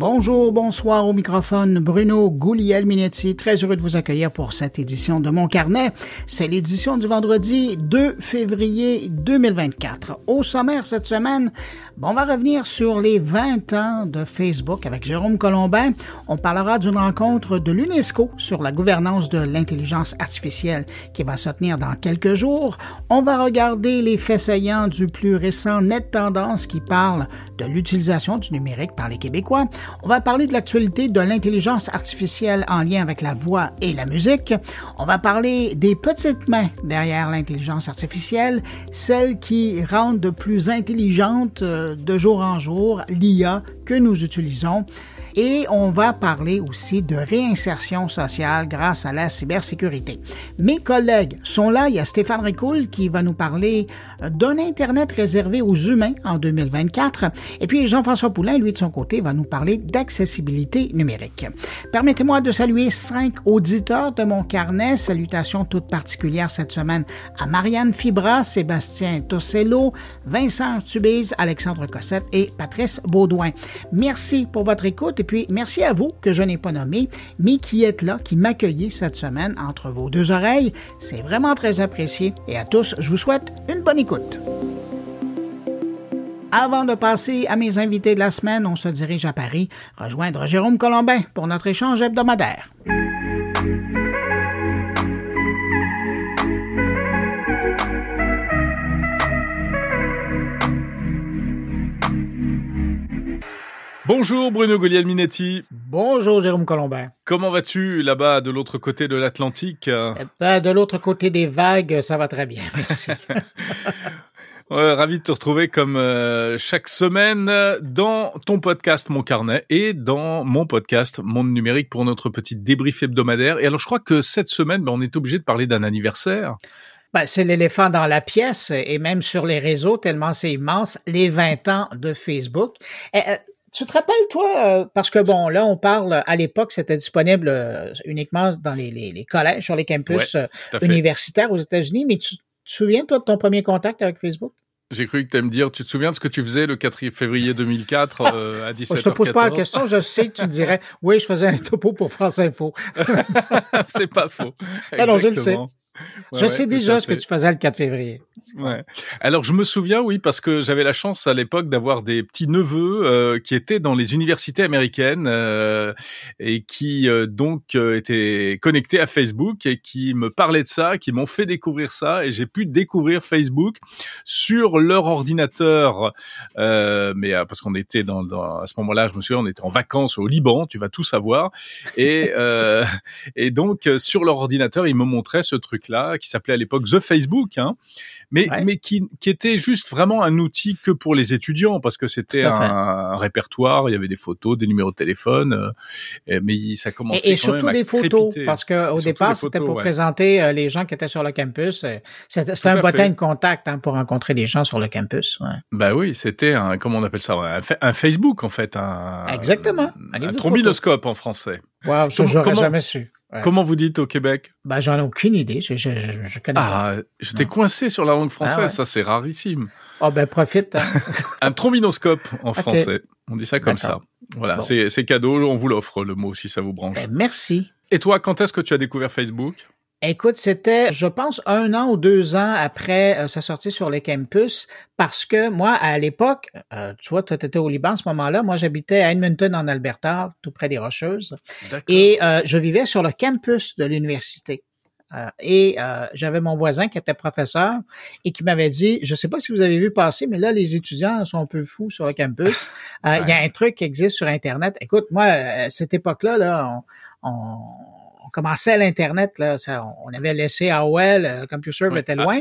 Bonjour, bonsoir au microphone Bruno Gouliel-Minetti. Très heureux de vous accueillir pour cette édition de Mon Carnet. C'est l'édition du vendredi 2 février 2024. Au sommaire cette semaine, on va revenir sur les 20 ans de Facebook avec Jérôme Colombin. On parlera d'une rencontre de l'UNESCO sur la gouvernance de l'intelligence artificielle qui va se tenir dans quelques jours. On va regarder les faits saillants du plus récent Net Tendance qui parle de l'utilisation du numérique par les Québécois. On va parler de l'actualité de l'intelligence artificielle en lien avec la voix et la musique. On va parler des petites mains derrière l'intelligence artificielle, celles qui rendent de plus intelligente euh, de jour en jour l'IA que nous utilisons. Et on va parler aussi de réinsertion sociale grâce à la cybersécurité. Mes collègues sont là. Il y a Stéphane Ricoul qui va nous parler d'un Internet réservé aux humains en 2024. Et puis Jean-François Poulain, lui, de son côté, va nous parler d'accessibilité numérique. Permettez-moi de saluer cinq auditeurs de mon carnet. Salutations toutes particulières cette semaine à Marianne Fibra, Sébastien Tossello, Vincent Tubize, Alexandre Cossette et Patrice Baudouin. Merci pour votre écoute et puis, merci à vous que je n'ai pas nommé, mais qui êtes là, qui m'accueillez cette semaine entre vos deux oreilles. C'est vraiment très apprécié. Et à tous, je vous souhaite une bonne écoute. Avant de passer à mes invités de la semaine, on se dirige à Paris rejoindre Jérôme Colombin pour notre échange hebdomadaire. Bonjour Bruno Golial-Minetti. Bonjour Jérôme Colombin. Comment vas-tu là-bas de l'autre côté de l'Atlantique? Eh ben, De l'autre côté des vagues, ça va très bien, merci. ravi de te retrouver comme euh, chaque semaine dans ton podcast Mon Carnet et dans mon podcast Monde Numérique pour notre petit débrief hebdomadaire. Et alors je crois que cette semaine, ben, on est obligé de parler d'un anniversaire. Ben, c'est l'éléphant dans la pièce et même sur les réseaux, tellement c'est immense, les 20 ans de Facebook. Euh, tu te rappelles, toi, euh, parce que bon, là, on parle, à l'époque, c'était disponible euh, uniquement dans les, les, collèges, sur les campus euh, universitaires aux États-Unis, mais tu, te souviens, toi, de ton premier contact avec Facebook? J'ai cru que tu me dire, tu te souviens de ce que tu faisais le 4 février 2004 à 17h14 Je te pose pas la question, je sais que tu me dirais, oui, je faisais un topo pour France Info. C'est pas faux. Alors, je le sais je sais déjà ce que tu faisais le 4 février. Ouais. Alors je me souviens, oui, parce que j'avais la chance à l'époque d'avoir des petits neveux euh, qui étaient dans les universités américaines euh, et qui euh, donc étaient connectés à Facebook et qui me parlaient de ça, qui m'ont fait découvrir ça et j'ai pu découvrir Facebook sur leur ordinateur. mais parce qu'on était dans, dans, à ce moment-là, je me souviens, on était en vacances au Liban, tu vas tout savoir, et et donc sur leur ordinateur, ils me montraient ce truc là qui s'appelait à l'époque The Facebook, hein, mais mais qui qui était juste vraiment un outil que pour les étudiants parce que c'était un, répertoire, il y avait des photos, des numéros de téléphone, euh, mais ça commençait et, et surtout des photos parce que au départ c'était pour présenter euh, les gens qui étaient sur le campus. Euh, c'était un bottin de contact hein, pour rencontrer les gens sur le campus. Ouais. Bah oui, c'était un comment on appelle ça, un, Facebook en fait, un exactement, un, un trombinoscope en français. Wow, ça j'aurais jamais su. Comment vous dites au Québec? Bah, j'en ai aucune idée. Je, je, je connais ah, je t'ai coincé sur la langue française. Ah ça, c'est rarissime. Oh ben profite. Hein. un trombinoscope en français. On dit ça comme ça. Voilà, c'est cadeau. On vous l'offre le mot si ça vous branche. Ben, merci. Et toi, quand est-ce que tu as découvert Facebook? Écoute, c'était, je pense, un an ou deux ans après euh, sa sortie sur les campus, parce que moi, à l'époque, euh, tu vois, tu étais au Liban à ce moment-là, moi j'habitais à Edmonton, en Alberta, tout près des Rocheuses, et euh, je vivais sur le campus de l'université. et j'avais mon voisin qui était professeur et qui m'avait dit, je sais pas si vous avez vu passer, mais là, les étudiants sont un peu fous sur le campus. Il y a un truc qui existe sur Internet. Écoute, moi, à cette époque-là, là, on on commençait à l'Internet, là, on avait laissé AOL, euh, CompuServe était ah, loin.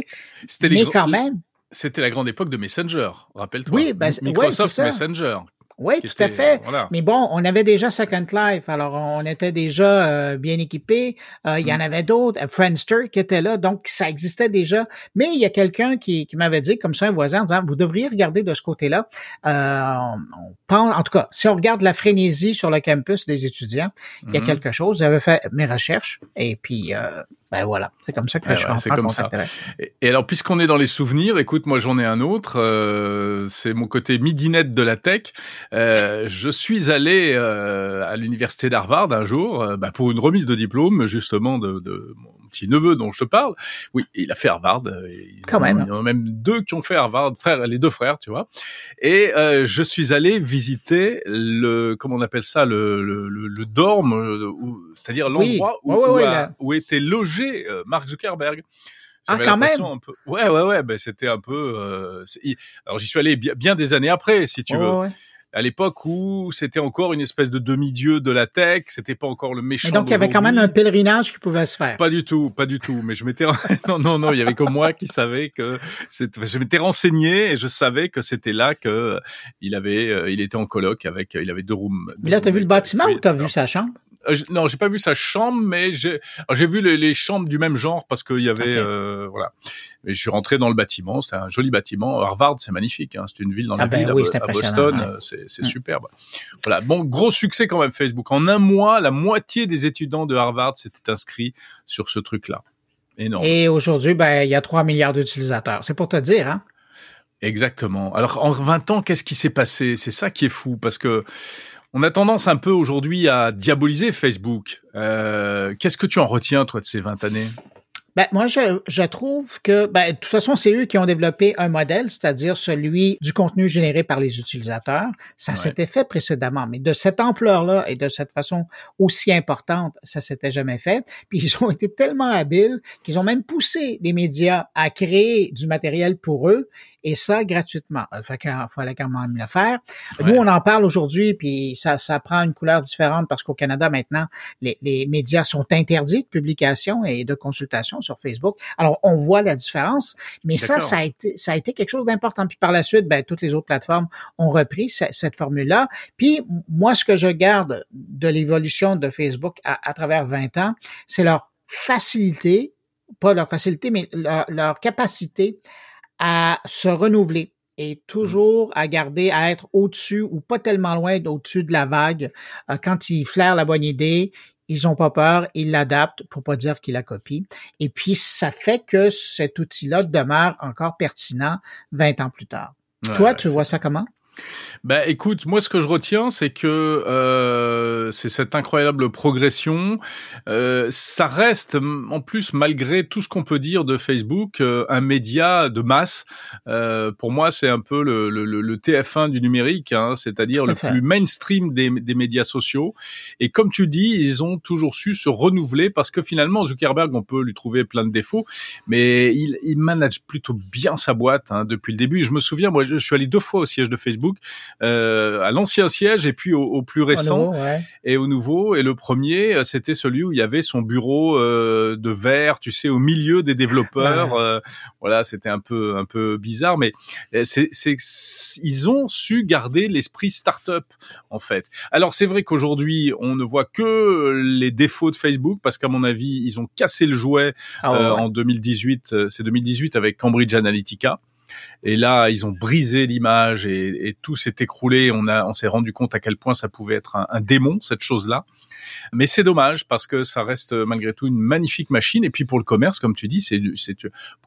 mais quand même. C'était la grande époque de Messenger, rappelle-toi. Oui, ben, Microsoft. Messenger. Oui, tout à fait. Mais bon, on avait déjà Second Life, alors on était déjà euh, bien équipés. Euh, il y en mm. avait d'autres, Friendster qui était là, donc ça existait déjà. Mais il y a quelqu'un qui, qui m'avait dit, comme ça, un voisin, en disant, vous devriez regarder de ce côté-là. Euh, on pense, en tout cas, si on regarde la frénésie sur le campus des étudiants, il y a mm-hmm. quelque chose. J'avais fait mes recherches et puis ben voilà, c'est comme ça que je suis en comme ça. Et, alors, puisqu'on est dans les souvenirs, écoute, moi j'en ai un autre. Euh, c'est mon côté midinette de la tech. Euh, je suis allé euh, à l'université d'Harvard un jour euh, bah, pour une remise de diplôme justement de, de, mon petit neveu dont je te parle. Oui, il a fait Harvard. Ils Quand même. Il y en a même deux qui ont fait Harvard, frères, les deux frères, tu vois. Et euh, je suis allé visiter le, comment on appelle ça, le, le, le, le dorme, euh, c'est-à-dire Oui. l'endroit où, où, ouais, a- là. où était logé euh, Mark Zuckerberg. Ah, quand l'impression un peu- Ouais, ouais, ouais. Ben c'était un peu. euh, Alors j'y suis allé bien, bien des années après, si tu veux. ouais. À l'époque où c'était encore une espèce de demi-dieu de la tech, c'était pas encore le méchant. Mais donc, il y avait quand même un pèlerinage qui pouvait se faire. Pas du tout, pas du tout. Mais je m'étais non non non, il y avait que moi qui savais que c'était. Je m'étais renseigné et je savais que c'était là que euh, il avait, euh, il était en coloc avec, euh, il avait deux rooms. Mais là, t'as vu le bâtiment ou t'as vu sa chambre? Euh, non, j'ai pas vu sa chambre, mais j'ai vu les, les chambres du même genre parce qu'il y avait euh, voilà. Mais je suis rentré dans le bâtiment, c'était un joli bâtiment. Harvard, c'est magnifique, hein, c'est une ville dans la Ah ben ville à oui, Boston, ouais. euh, c'est c'est Mm. superbe. Voilà, bon gros succès quand même Facebook. En un mois, la moitié des étudiants de Harvard s'étaient inscrits sur ce truc-là. Énorme. Et aujourd'hui, ben, il y a 3 milliards d'utilisateurs. C'est pour te dire, hein? Exactement. Alors en 20 ans, qu'est-ce qui s'est passé? C'est ça qui est fou parce que on a tendance un peu aujourd'hui à diaboliser Facebook. Euh, qu'est-ce que tu en retiens toi de ces 20 années? Ben, moi, je, je trouve que, ben, de toute façon, c'est eux qui ont développé un modèle, c'est-à-dire celui du contenu généré par les utilisateurs. Ça Ouais. s'était fait précédemment, mais de cette ampleur-là et de cette façon aussi importante, ça s'était jamais fait. Puis ils ont été tellement habiles qu'ils ont même poussé les médias à créer du matériel pour eux et ça gratuitement. Il fallait quand même le faire. Nous, on en parle aujourd'hui, puis ça, ça prend une couleur différente parce qu'au Canada, maintenant, les, les médias sont interdits de publication et de consultation sur Facebook. Alors, on voit la différence, mais ça, ça a été, ça a été quelque chose d'important. Puis par la suite, ben, toutes les autres plateformes ont repris ce- cette formule-là. Puis moi, ce que je garde de l'évolution de Facebook à, à travers 20 ans, c'est leur facilité, pas leur facilité, mais leur, leur capacité à se renouveler et toujours à garder, à être au-dessus ou pas tellement loin d'au-dessus de la vague. Euh, Quand ils flairent la bonne idée, ils ont pas peur, ils l'adaptent pour pas dire qu'ils la copient. Et puis, ça fait que cet outil-là demeure encore pertinent 20 ans plus tard. Ouais, Toi, tu vois ça comment? Bah écoute, moi ce que je retiens, c'est que euh, c'est cette incroyable progression. Euh, ça reste, en plus, malgré tout ce qu'on peut dire de Facebook, euh, un média de masse. Euh, pour moi, c'est un peu le, le, le- le TF1 du numérique, hein, c'est-à-dire le fait. plus mainstream des, des médias sociaux. Et comme tu dis, ils ont toujours su se renouveler parce que finalement, Zuckerberg, on peut lui trouver plein de défauts, mais il, il manage plutôt bien sa boîte hein, depuis le début. Je me souviens, moi, je, je suis allé deux fois au siège de Facebook, euh, à l'ancien siège et puis au, au plus Au récent nouveau, ouais. et au nouveau. Et le premier, euh, c'était celui où il y avait son bureau euh, de verre, tu sais, au milieu des développeurs. Ouais. Euh, voilà, c'était un peu un peu bizarre, mais c'est ils ont su garder l'esprit start-up en fait. Alors c'est vrai qu'aujourd'hui, on ne voit que les défauts de Facebook parce qu'à mon avis, ils ont cassé le jouet Ah ouais, en 2018. euh, C'est 2018 avec Cambridge Analytica. Et là, ils ont brisé l'image et, et tout s'est écroulé. On a, on s'est rendu compte à quel point ça pouvait être un, un démon cette chose-là. Mais c'est dommage parce que ça reste malgré tout une magnifique machine. Et puis pour le commerce, comme tu dis, c'est, du- c'est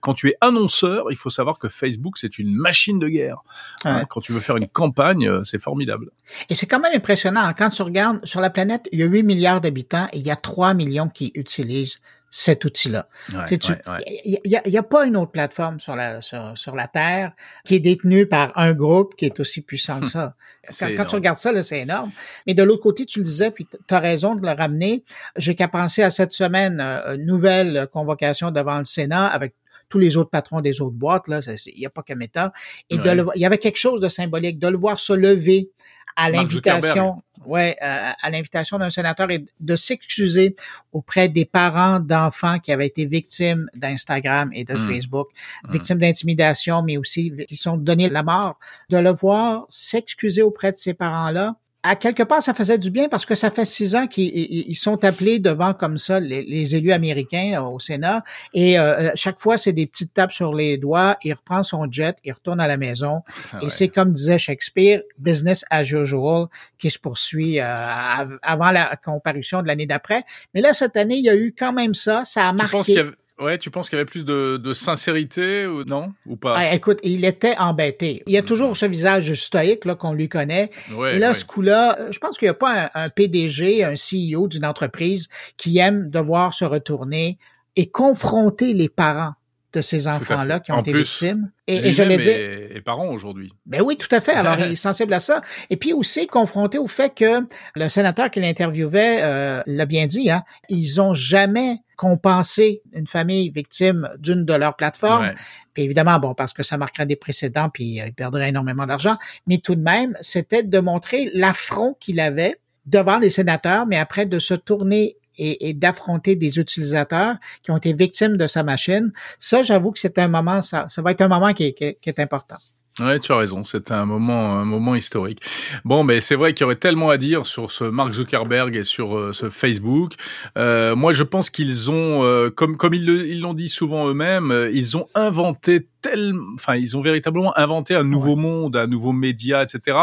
quand tu es annonceur, il faut savoir que Facebook c'est une machine de guerre. Hein, Ouais. quand tu veux faire une campagne, euh, c'est formidable. Et c'est quand même impressionnant. Quand tu regardes sur la planète, il y a 8 milliards d'habitants et il y a 3 millions qui utilisent cet outil-là. Ouais, ouais, ouais. Il y, a- y a pas une autre plateforme sur la, sur, sur la Terre qui est détenue par un groupe qui est aussi puissant que ça. Quand, tu regardes ça, là, c'est énorme. Mais de l'autre côté, tu le disais, puis tu as raison de le ramener. J'ai qu'à penser à cette semaine, euh, une nouvelle convocation devant le Sénat avec tous les autres patrons des autres boîtes, là, il n'y a pas que Meta. Et de le, il y avait quelque chose de symbolique, de le voir se lever à l'invitation, ouais, euh, à l'invitation d'un sénateur et de s'excuser auprès des parents d'enfants qui avaient été victimes d'Instagram et de Mm. Facebook, Mm. victimes d'intimidation, mais aussi qui sont donnés la mort. De le voir s'excuser auprès de ces parents-là, à quelque part, ça faisait du bien parce que ça fait six ans qu'ils ils- ils sont appelés devant comme ça les, les élus américains euh, au Sénat et euh, chaque fois c'est des petites tapes sur les doigts. Il reprend son jet, il retourne à la maison Ah et c'est comme disait Shakespeare, business as usual qui se poursuit euh, av- avant la comparution de l'année d'après. Mais là cette année, il y a eu quand même ça, ça a marqué. Ouais, tu penses qu'il y avait plus de, de sincérité ou non? Ou pas? Ah, Écoute, il était embêté. Il y a toujours ce visage stoïque là qu'on lui connaît. Ouais, Et là, ouais. ce coup-là, je pense qu'il n'y a pas un, un PDG, un CEO d'une entreprise qui aime devoir se retourner et confronter les parents de ces enfants-là qui ont En été plus, victimes. Et, et je l'ai dit. est, est parent aujourd'hui. Ben oui, tout à fait. Alors, il est sensible à ça. Et puis aussi confronté au fait que le sénateur qui l'interviewait euh, l'a bien dit, hein, ils ont jamais compensé une famille victime d'une de leurs plateformes. Ouais. Puis évidemment, bon, parce que ça marquerait des précédents, puis euh, il perdrait énormément d'argent. Mais tout de même, c'était de montrer l'affront qu'il avait devant les sénateurs, mais après de se tourner et, et d'affronter des utilisateurs qui ont été victimes de sa machine. Ça, j'avoue que c'est un moment, ça, ça va être un moment qui est, qui qui est important. Ouais, tu as raison. C'était un moment, un moment historique. Bon, mais c'est vrai qu'il y aurait tellement à dire sur ce Mark Zuckerberg et sur euh, ce Facebook. Euh, moi, je pense qu'ils ont, euh, comme comme ils l'ont dit souvent eux-mêmes, euh, ils ont inventé tel, enfin, ils ont véritablement inventé un nouveau monde, un nouveau média, etc.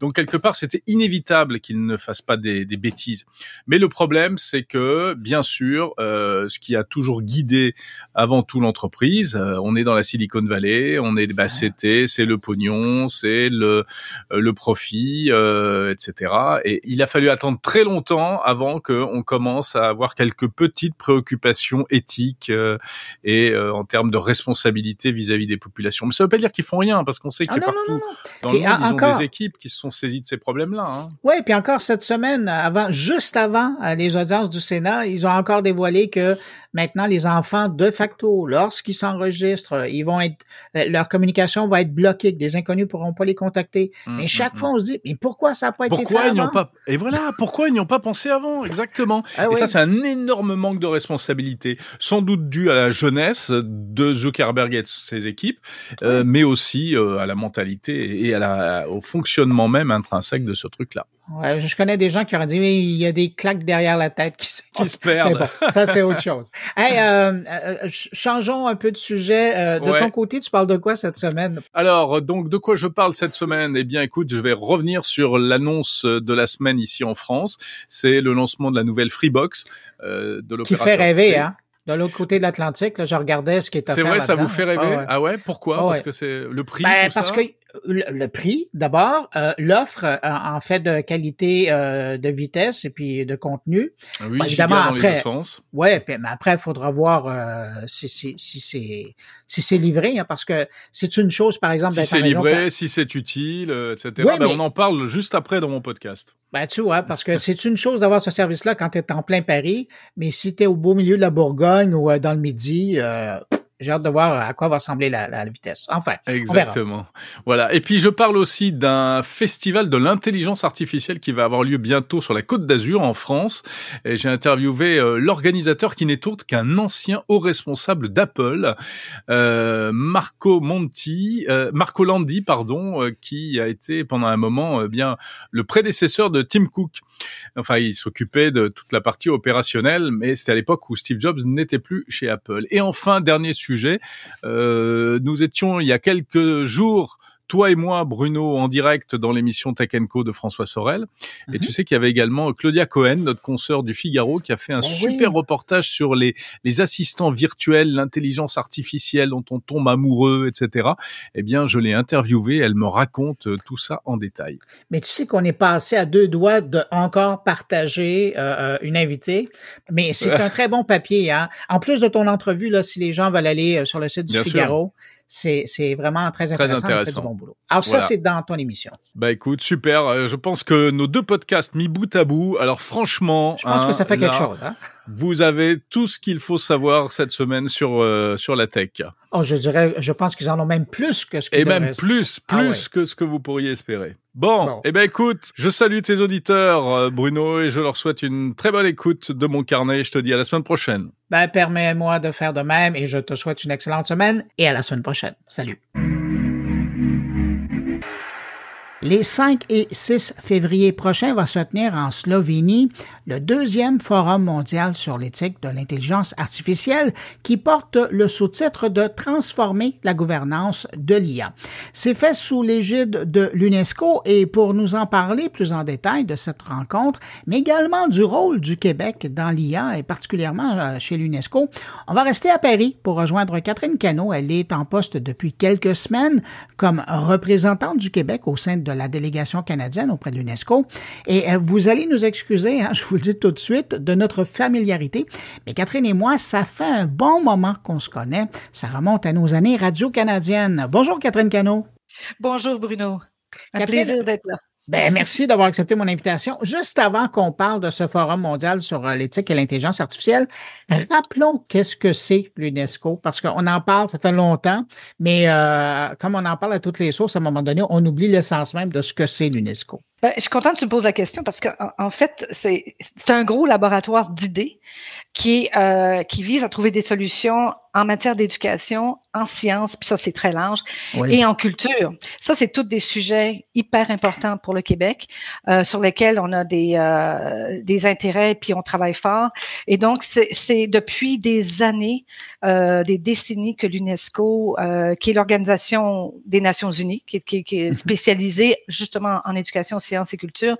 Donc quelque part, c'était inévitable qu'ils ne fassent pas des, des bêtises. Mais le problème, c'est que, bien sûr, euh, ce qui a toujours guidé avant tout l'entreprise, euh, on est dans la Silicon Valley, on est, bah, c'était, c'est le pognon, c'est le euh, le profit, euh, etc. Et il a fallu attendre très longtemps avant qu'on commence à avoir quelques petites préoccupations éthiques euh, et euh, en termes de responsabilité vis-à-vis des populations. Mais ça veut pas dire qu'ils font rien, parce qu'on sait que Ah partout non, non, non. dans le Et monde, en- ils ont des équipes qui se sont saisies de ces problèmes-là. Hein. Oui, puis encore cette semaine, avant, juste avant euh, les audiences du Sénat, ils ont encore dévoilé que maintenant les enfants de facto, lorsqu'ils s'enregistrent, euh, ils vont être, euh, leur communication va être bloquée, que des inconnus pourront pas les contacter. Mm, mais mm, chaque mm. fois, on se dit, mais pourquoi ça n'a pas été fait Pourquoi ils ont avant? pas et voilà pourquoi ils n'y ont pas pensé avant exactement Ah et oui. ça c'est un énorme manque de responsabilité sans doute dû à la jeunesse de Zuckerberg et de ses équipes euh, mais aussi euh, à la mentalité et à la, au fonctionnement même intrinsèque de ce truc là Ouais, je connais des gens qui auraient dit, mais il y a des claques derrière la tête qui, se- qui perdent bon, ça c'est autre chose. Hey, euh, ch- changeons un peu de sujet. De Ouais. ton côté, tu parles de quoi cette semaine? Alors, donc, de quoi je parle cette semaine? Eh bien, écoute, je vais revenir sur l'annonce de la semaine ici en France. C'est le lancement de la nouvelle Freebox euh, de Qui l'opérateur fait rêver, Free. hein? De l'autre côté de l'Atlantique, là, je regardais ce qui est C'est vrai, ça vous fait rêver? Ah ouais. Ah ouais? Pourquoi? Ah Parce que c'est le prix. Ben, tout parce ça? que le, le prix, d'abord, euh, l'offre euh, en fait de qualité euh, de vitesse et puis de contenu. Oui, Bah, giga évidemment, dans les après- deux sens. Ouais, mais après, il faudra voir euh, si, si, si c'est si c'est livré, hein, parce que c'est une chose, par exemple, Si c'est livré, si c'est utile, etc. Oui, Ben, mais- On en parle juste après dans mon podcast. Ben, tu vois, parce que c'est une chose d'avoir ce service-là quand tu es en plein Paris, mais si tu es au beau milieu de la Bourgogne ou dans le Midi, euh, j'ai hâte de voir à quoi va ressembler la, vitesse. Enfin. Exactement. Voilà. Et puis je parle aussi d'un festival de l'intelligence artificielle qui va avoir lieu bientôt sur la Côte d'Azur en France. J'ai interviewé euh, l'organisateur qui n'est autre qu'un ancien haut responsable d'Apple, euh, Marco Monti, euh, Marco Landi, pardon, euh, qui a été pendant un moment euh, bien le prédécesseur de Tim Cook. Enfin, il s'occupait de toute la partie opérationnelle, mais c'était à l'époque où Steve Jobs n'était plus chez Apple. Et enfin, dernier sujet, euh, nous étions il y a quelques jours toi et moi, Bruno, en direct dans l'émission Tech Co de François Sorel. Et Mhm. tu sais qu'il y avait également Claudia Cohen, notre consoeur du Figaro, qui a fait un Oh super oui. reportage sur les, les assistants virtuels, l'intelligence artificielle dont on tombe amoureux, etc. Eh bien, je l'ai interviewée, elle me raconte euh, tout ça en détail. Mais tu sais qu'on est passé à deux doigts de encore partager euh, euh, une invitée. Mais c'est un très bon papier. Hein? En plus de ton entrevue, là, si les gens veulent aller euh, sur le site du Bien. Figaro, c'est vraiment très intéressant. fait intéressant. du bon boulot. Alors Voilà. ça, c'est dans ton émission. Bah écoute, super. Euh, Je pense que nos deux podcasts mis bout à bout, alors franchement, Je pense hein, que ça fait quelque chose. Hein? Vous avez tout ce qu'il faut savoir cette semaine sur euh, sur la tech. Oh, je dirais, je pense qu'ils en ont même plus que ce qu'ils Et même plus, plus Ah ouais. que ce que vous pourriez espérer. Bon, Bon. eh ben écoute, je salue tes auditeurs, euh, Bruno, et je leur souhaite une très bonne écoute de mon carnet. Je te dis à la semaine prochaine. Ben, permets-moi de faire de même et je te souhaite une excellente semaine et à la semaine prochaine. Salut. Les 5 et 6 février prochains va se tenir en Slovénie le deuxième Forum mondial sur l'éthique de l'intelligence artificielle qui porte le sous-titre de Transformer la gouvernance de l'IA. C'est fait sous l'égide de l'UNESCO et pour nous en parler plus en détail de cette rencontre, mais également du rôle du Québec dans l'IA et particulièrement euh, chez l'UNESCO, on va rester à Paris pour rejoindre Catherine Cano. Elle est en poste depuis quelques semaines comme représentante du Québec au sein de la délégation canadienne auprès de l'UNESCO. Et euh, vous allez nous excuser, hein, je vous le dis tout de suite, de notre familiarité. Mais Catherine et moi, ça fait un bon moment qu'on se connaît. Ça remonte à nos années radio-canadiennes. Bonjour Catherine Cano. Bonjour Bruno. Un plaisir d'être là. Ben, merci d'avoir accepté mon invitation. Juste avant qu'on parle de ce forum mondial sur euh, l'éthique et l'intelligence artificielle, rappelons qu'est-ce que c'est l'UNESCO, parce qu'on en parle, ça fait longtemps, mais euh, comme on en parle à toutes les sources, à un moment donné, on oublie l'essence même de ce que c'est l'UNESCO. Ben, je suis contente que tu me poses la question parce qu'en en fait, c'est un gros laboratoire d'idées qui, euh, qui vise à trouver des solutions en matière d'éducation, en sciences, puis ça c'est très large, et en culture. Ça c'est tous des sujets hyper importants pour le Québec, euh, sur lesquels on a des, euh, des intérêts, puis on travaille fort. Et donc c'est depuis des années, euh, des décennies que l'UNESCO, qui est l'organisation des Nations Unies, qui, qui, qui est mhm. spécialisée justement en éducation, sciences et culture.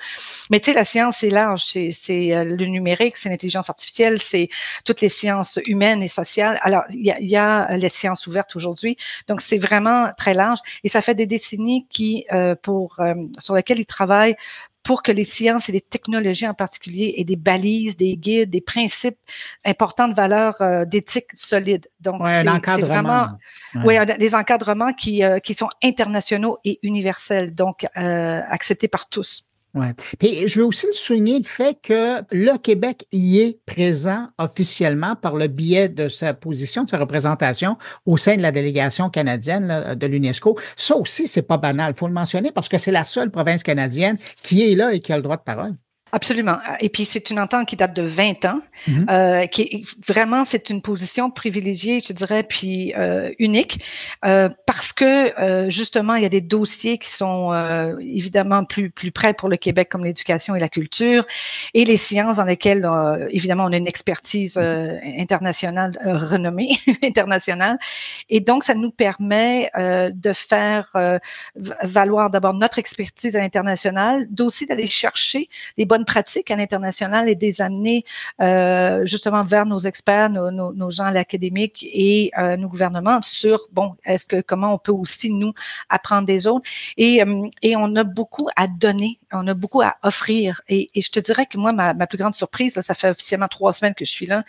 Mais tu sais, la science c'est large, c'est le numérique, c'est l'intelligence artificielle, c'est toutes les sciences humaines et sociales. Alors il y a, euh, les sciences ouvertes aujourd'hui. Donc, c'est vraiment très large. Et ça fait des décennies qui, euh, pour, euh, sur lesquelles ils travaillent pour que les sciences et les technologies en particulier aient des balises, des guides, des principes importants de valeurs d'éthique solide. Donc, c'est vraiment ouais. des encadrements qui, qui sont internationaux et universels, donc acceptés par tous. Ouais. Puis je veux aussi le souligner le fait que le Québec y est présent officiellement par le biais de sa position, de sa représentation au sein de la délégation canadienne de l'UNESCO. Ça aussi, c'est pas banal. Il faut le mentionner parce que c'est la seule province canadienne qui est là et qui a le droit de parole. Absolument. Et puis c'est une entente qui date de 20 ans, mm-hmm. euh, qui est vraiment c'est une position privilégiée, je dirais, puis euh, unique, euh, parce que euh, justement il y a des dossiers qui sont euh, évidemment plus plus près pour le Québec comme l'éducation et la culture et les sciences dans lesquelles euh, évidemment on a une expertise internationale renommée internationale et donc ça nous permet de faire valoir d'abord notre expertise à l'international, d'aussi d'aller chercher des bonnes pratique à l'international et des amener euh, justement vers nos experts, nos, gens à l'académique et euh, nos gouvernements sur bon, est-ce que comment on peut aussi nous apprendre des autres. Et euh, et on a beaucoup à donner, on a beaucoup à offrir. Et, et je te dirais que moi ma, plus grande surprise, ça fait officiellement trois semaines que je suis là,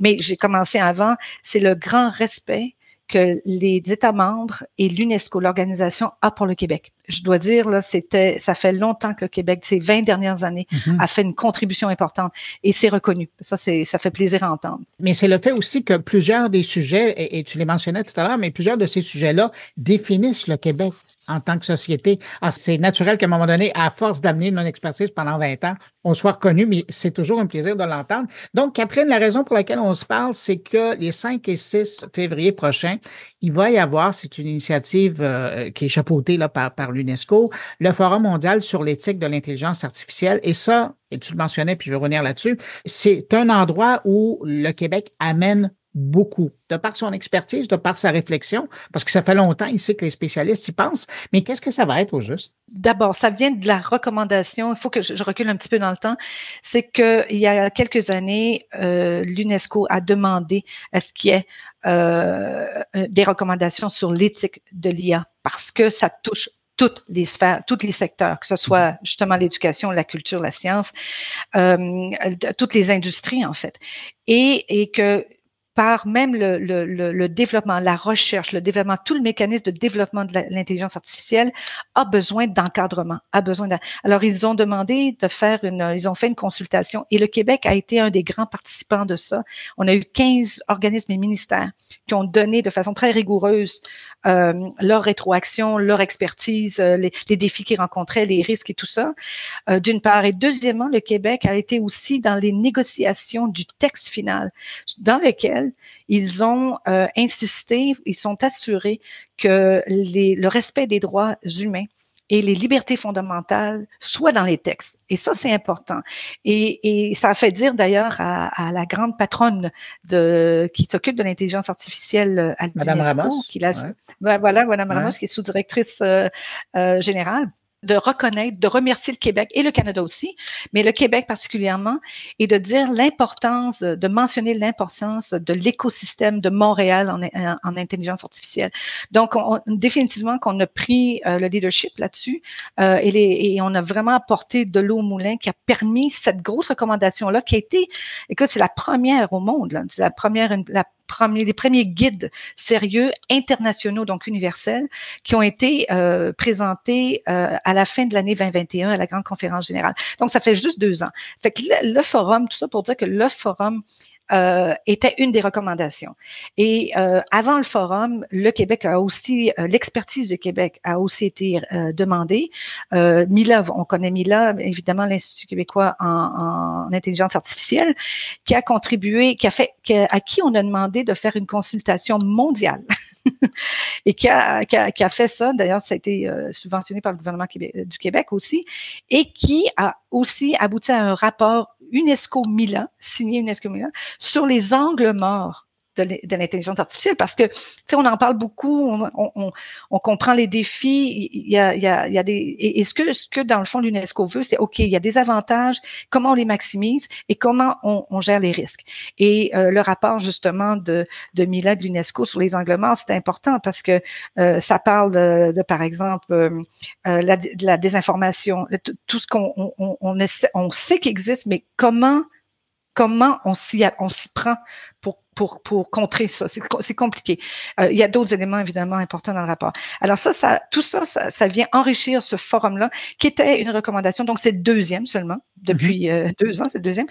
mais j'ai commencé avant, c'est le grand respect que les États membres et l'UNESCO, l'organisation, a pour le Québec. Je dois dire, là, c'était, ça fait longtemps que le Québec, ces 20 dernières années, mm-hmm. a fait une contribution importante et c'est reconnu. Ça, c'est, ça fait plaisir à entendre. Mais c'est le fait aussi que plusieurs des sujets, et, et tu les mentionnais tout à l'heure, mais plusieurs de ces sujets-là définissent le Québec en tant que société. Ah, c'est naturel qu'à un moment donné, à force d'amener mon expertise pendant 20 ans, on soit reconnu, mais c'est toujours un plaisir de l'entendre. Donc, Catherine, la raison pour laquelle on se parle, c'est que les 5 et 6 février prochains, il va y avoir, c'est une initiative euh, qui est chapeautée là, par, par l'UNESCO, le Forum mondial sur l'éthique de l'intelligence artificielle. Et ça, et tu le mentionnais, puis je vais revenir là-dessus, c'est un endroit où le Québec amène beaucoup, de par son expertise, de par sa réflexion, parce que ça fait longtemps ici que les spécialistes y pensent. Mais qu'est-ce que ça va être au juste? D'abord, ça vient de la recommandation. Il faut que je, recule un petit peu dans le temps. C'est que il y a quelques années, euh, l'UNESCO a demandé à ce qu'il y ait euh, euh des recommandations sur l'éthique de l'IA parce que ça touche toutes les sphères, tous les secteurs, que ce soit justement l'éducation, la culture, la science, euh, toutes les industries en fait, et, et que par même le, le, le, développement, la recherche, le développement, tout le mécanisme de développement de l'intelligence artificielle a besoin d'encadrement, a besoin de... Alors, ils ont demandé de faire une, ils ont fait une consultation et le Québec a été un des grands participants de ça. On a eu 15 organismes et ministères qui ont donné de façon très rigoureuse euh, leur rétroaction, leur expertise, euh, les, les, défis qu'ils rencontraient, les risques et tout ça, euh, d'une part. Et deuxièmement, le Québec a été aussi dans les négociations du texte final, dans lequel ils ont euh, insisté, ils sont assurés que les, le respect des droits humains et les libertés fondamentales soient dans les textes. Et ça, c'est important. Et, et, ça a fait dire d'ailleurs à, à, la grande patronne de, qui s'occupe de l'intelligence artificielle à Madame Ramos. Qui la, Voilà, Madame Ramos, qui est sous-directrice euh, euh, générale de reconnaître, de remercier le Québec et le Canada aussi, mais le Québec particulièrement, et de dire l'importance, de mentionner l'importance de l'écosystème de Montréal en, en, intelligence artificielle. Donc, on, définitivement qu'on a pris euh, le leadership là-dessus euh, et, les, et, on a vraiment apporté de l'eau au moulin qui a permis cette grosse recommandation-là qui a été, écoute, c'est la première au monde, c'est la première, la premiers, les premiers guides sérieux internationaux, donc universels, qui ont été euh, présentés euh, à la fin de l'année 2021 à la grande conférence générale. Donc, ça fait juste deux ans. Fait que le, le forum, tout ça pour dire que le forum euh, était une des recommandations. Et euh, avant le forum, le Québec a aussi, euh, l'expertise du Québec a aussi été euh, demandée. Mila, on connaît Mila, évidemment l'Institut québécois en, en, intelligence artificielle, qui a contribué, qui a fait, qui a, à qui on a demandé de faire une consultation mondiale. et qui a, qui, a, qui a, fait ça, d'ailleurs, ça a été subventionné par le gouvernement du Québec aussi, et qui a aussi abouti à un rapport UNESCO Milan, signé UNESCO Milan, sur les angles morts de l'intelligence artificielle parce que, tu sais, on en parle beaucoup, on, on, on, comprend les défis, il y a, il y a, il y a des... Et, ce, que, ce que, dans le fond, l'UNESCO veut, c'est, OK, il y a des avantages, comment on les maximise et comment on, on gère les risques. Et euh, le rapport, justement, de, de Mila de l'UNESCO sur les angles morts, c'est important parce que euh, ça parle de, de, par exemple, euh, la, de la désinformation, tout ce qu'on on, on, on sait qu'il existe, mais comment comment on s'y on s'y prend pour pour, pour contrer ça. C'est compliqué. Euh, il y a d'autres éléments évidemment importants dans le rapport. Alors ça, ça tout ça, ça, ça vient enrichir ce forum-là, qui était une recommandation. Donc c'est le deuxième seulement depuis mm-hmm. euh, deux ans, c'est le deuxième.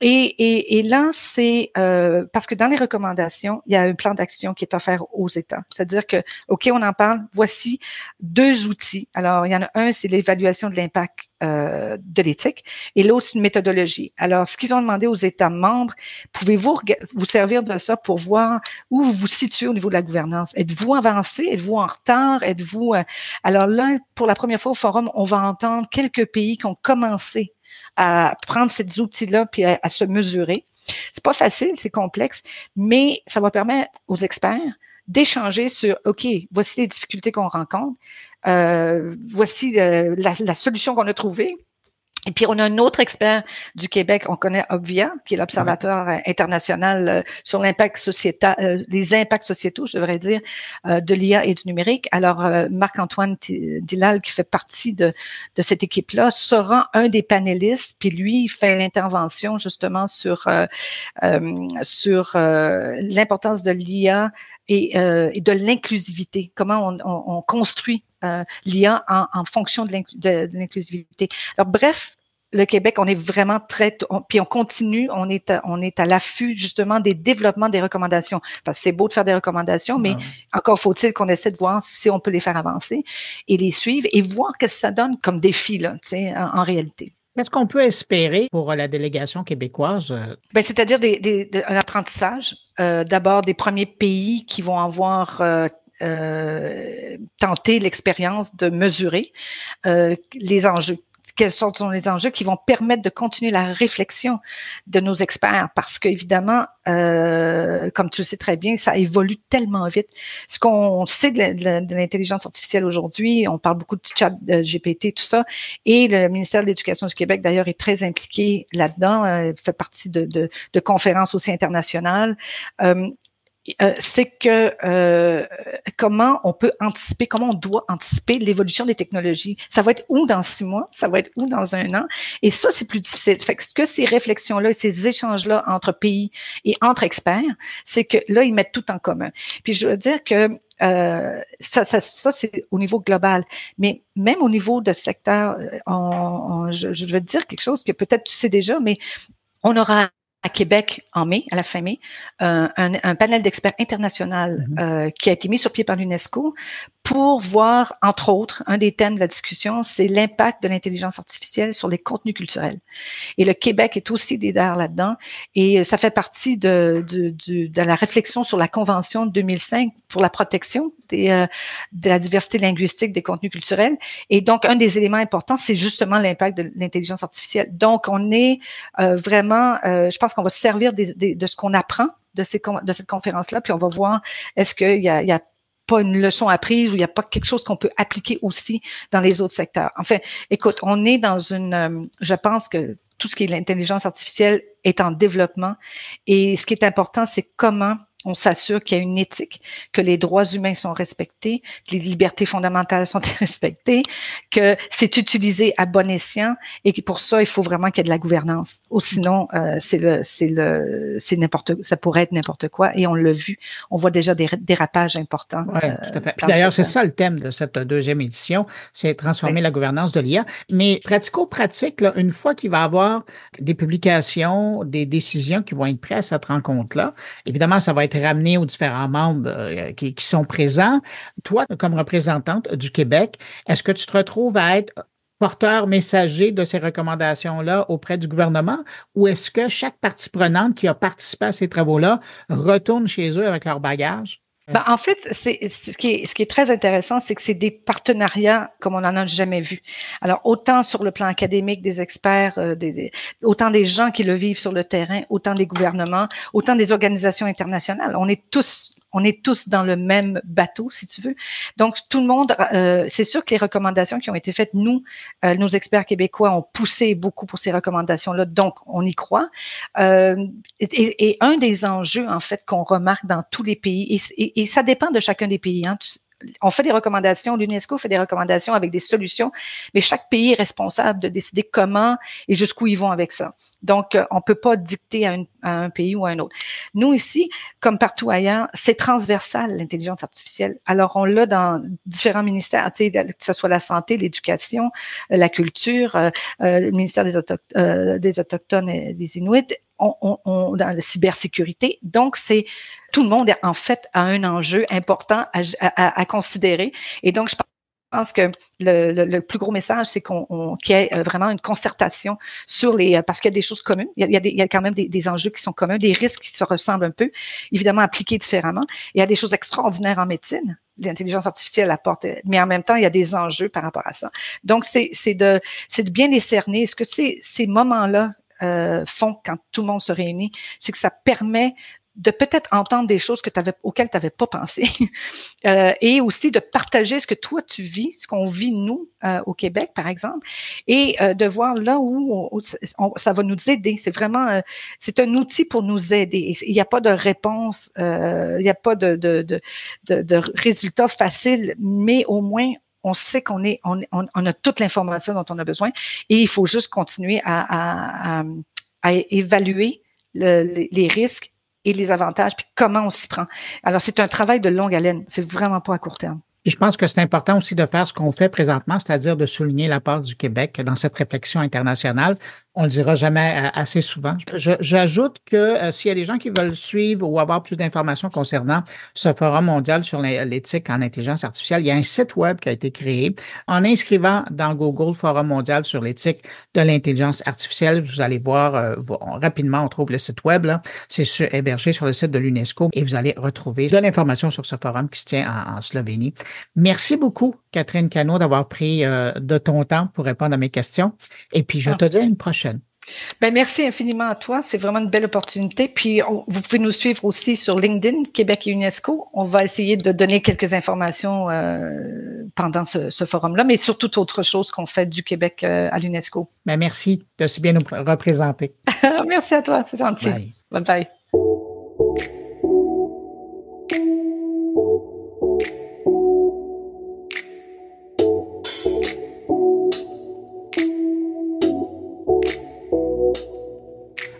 Et, et, et là, c'est euh, parce que dans les recommandations, il y a un plan d'action qui est offert aux États. C'est-à-dire que, ok, on en parle. Voici deux outils. Alors il y en a un, c'est l'évaluation de l'impact euh, de l'éthique, et l'autre, une méthodologie. Alors, ce qu'ils ont demandé aux États membres, pouvez-vous vous servir de ça pour voir où vous vous situez au niveau de la gouvernance? Êtes-vous avancé? Êtes-vous en retard? Êtes-vous... Euh, alors là, pour la première fois au forum, on va entendre quelques pays qui ont commencé à prendre ces outils-là puis à, à se mesurer. C'est pas facile, c'est complexe, mais ça va permettre aux experts d'échanger sur, OK, voici les difficultés qu'on rencontre, voici euh, la, la, solution qu'on a trouvée, et puis, on a un autre expert du Québec, on connaît Obvia, qui est l'Observatoire euh, international euh, sur l'impact sociétal, euh, les impacts sociétaux, je devrais dire, de l'IA et du numérique. Alors, Marc-Antoine Dillal, qui fait partie de, de cette équipe-là, sera un des panélistes, puis lui, il fait l'intervention justement sur, sur l'importance de l'IA et, et, de l'inclusivité, comment on, on, on construit euh, l'IA en, en, fonction de l'inclusivité. Alors bref, le Québec, on est vraiment très, puis on continue, on est, à, on est à l'affût justement des développements des recommandations. Parce que c'est beau de faire des recommandations, mais encore faut-il qu'on essaie de voir si on peut les faire avancer et les suivre et voir ce que ça donne comme défi là, en, en réalité. Qu'est-ce qu'on peut espérer pour la délégation québécoise? Ben, c'est-à-dire des, des, un apprentissage. Euh, D'abord, des premiers pays qui vont avoir euh, euh, tenter l'expérience de mesurer euh, les enjeux quels sont les enjeux qui vont permettre de continuer la réflexion de nos experts parce qu'évidemment, euh, comme tu le sais très bien, ça évolue tellement vite. Ce qu'on sait de l'intelligence artificielle aujourd'hui, on parle beaucoup de chat de GPT, tout ça, et le ministère de l'Éducation du Québec, d'ailleurs, est très impliqué là-dedans, euh, fait partie de, conférences aussi internationales. Euh, euh, c'est que euh, comment on peut anticiper, comment on doit anticiper l'évolution des technologies. Ça va être où dans six mois, ça va être où dans un an, et ça c'est plus difficile. Fait que ce que ces réflexions-là, ces échanges-là entre pays et entre experts, c'est que là ils mettent tout en commun. Puis je veux dire que euh, ça, ça, ça c'est au niveau global. Mais même au niveau de secteur, euh, on, je, je veux dire quelque chose que peut-être tu sais déjà, mais on aura à Québec en mai, à la fin mai, euh, un, un, panel d'experts international mm-hmm. euh, qui a été mis sur pied par l'UNESCO pour voir, entre autres, un des thèmes de la discussion, c'est l'impact de l'intelligence artificielle sur les contenus culturels. Et le Québec est aussi leader là-dedans, et ça fait partie de, de, de, de, la réflexion sur la Convention de 2005 pour la protection des, euh, de la diversité linguistique, des contenus culturels. Et donc, un des éléments importants, c'est justement l'impact de l'intelligence artificielle. Donc, on est euh, vraiment, euh, je pense qu'on va se servir des, de ce qu'on apprend de, ces, de cette conférence-là, puis on va voir est-ce qu'il y a, il y a pas une leçon apprise ou il n'y a pas quelque chose qu'on peut appliquer aussi dans les autres secteurs. Enfin, écoute, on est dans une, je pense que tout ce qui est l'intelligence artificielle est en développement et ce qui est important, c'est comment on s'assure qu'il y a une éthique, que les droits humains sont respectés, que les libertés fondamentales sont respectées, que c'est utilisé à bon escient et que pour ça, il faut vraiment qu'il y ait de la gouvernance. Ou sinon, euh, c'est le, c'est le, c'est n'importe, ça pourrait être n'importe quoi et on l'a vu. On voit déjà des dérapages importants. Oui, tout à fait. Euh, d'ailleurs, c'est ça le thème de cette deuxième édition, c'est transformer la gouvernance de l'IA. Mais pratico-pratique, une fois qu'il va y avoir des publications, des décisions qui vont être prises à cette rencontre-là, évidemment, ça va être ramené aux différents membres euh, qui, sont présents. Toi, comme représentante du Québec, est-ce que tu te retrouves à être porteur messager de ces recommandations-là auprès du gouvernement? Ou est-ce que chaque partie prenante qui a participé à ces travaux-là retourne chez eux avec leur bagage? Ben, en fait, ce qui est ce qui est très intéressant, c'est que c'est des partenariats comme on en a jamais vu. Alors autant sur le plan académique des experts, euh, autant des gens qui le vivent sur le terrain, autant des gouvernements, autant des organisations internationales. On est tous on est tous dans le même bateau, si tu veux. Donc, tout le monde, euh, c'est sûr que les recommandations qui ont été faites, nous, euh, nos experts québécois ont poussé beaucoup pour ces recommandations-là, donc on y croit. Euh, et, un des enjeux, en fait, qu'on remarque dans tous les pays, et, ça dépend de chacun des pays, hein, on fait des recommandations, l'UNESCO fait des recommandations avec des solutions, mais chaque pays est responsable de décider comment et jusqu'où ils vont avec ça. Donc, on peut pas dicter à, un pays ou à un autre. Nous ici, comme partout ailleurs, c'est transversal l'intelligence artificielle. Alors, on l'a dans différents ministères, que ce soit la santé, l'éducation, euh, la culture, euh, le ministère des, des autochtones et des Inuits, on, on, dans la cybersécurité. Donc, c'est tout le monde en fait a un enjeu important à, à, à considérer. Et donc, je pense que le, plus gros message, c'est qu'on qu'il y ait euh, vraiment une concertation sur les parce qu'il y a des choses communes. Il y a, quand même des, enjeux qui sont communs, des risques qui se ressemblent un peu, évidemment appliqués différemment. Il y a des choses extraordinaires en médecine. L'intelligence artificielle apporte, mais en même temps, il y a des enjeux par rapport à ça. Donc, c'est de, bien les cerner. Est-ce que ces, ces moments-là euh, font quand tout le monde se réunit, c'est que ça permet de peut-être entendre des choses que avais, auxquelles tu n'avais pas pensé euh, et aussi de partager ce que toi tu vis, ce qu'on vit nous euh, au Québec par exemple et euh, de voir là où, ça va nous aider. C'est vraiment c'est un outil pour nous aider. Il n'y a pas de réponse, il n'y a pas de, de, de, résultat facile, mais au moins on sait qu'on est, on, a toute l'information dont on a besoin et il faut juste continuer à, évaluer le, les risques et les avantages, puis comment on s'y prend. Alors, c'est un travail de longue haleine. C'est vraiment pas à court terme. Et je pense que c'est important aussi de faire ce qu'on fait présentement, c'est-à-dire de souligner la part du Québec dans cette réflexion internationale. On le dira jamais euh, assez souvent. J'ajoute que euh, s'il y a des gens qui veulent suivre ou avoir plus d'informations concernant ce forum mondial sur l'éthique en intelligence artificielle, il y a un site web qui a été créé. En inscrivant dans Google Forum mondial sur l'éthique de l'intelligence artificielle, vous allez voir euh, rapidement, on trouve le site web. C'est hébergé sur le site de l'UNESCO et vous allez retrouver de l'information sur ce forum qui se tient en, Slovénie. Merci beaucoup, Catherine Cano, d'avoir pris de ton temps pour répondre à mes questions. Et puis, je te dis à une prochaine. Ben, merci infiniment à toi. C'est vraiment une belle opportunité. Puis, vous pouvez nous suivre aussi sur LinkedIn, Québec et UNESCO. On va essayer de donner quelques informations euh, pendant ce, forum-là, mais surtout autre chose qu'on fait du Québec euh, à l'UNESCO. Ben, merci de si bien nous représenter. merci à toi, c'est gentil. bye. bye.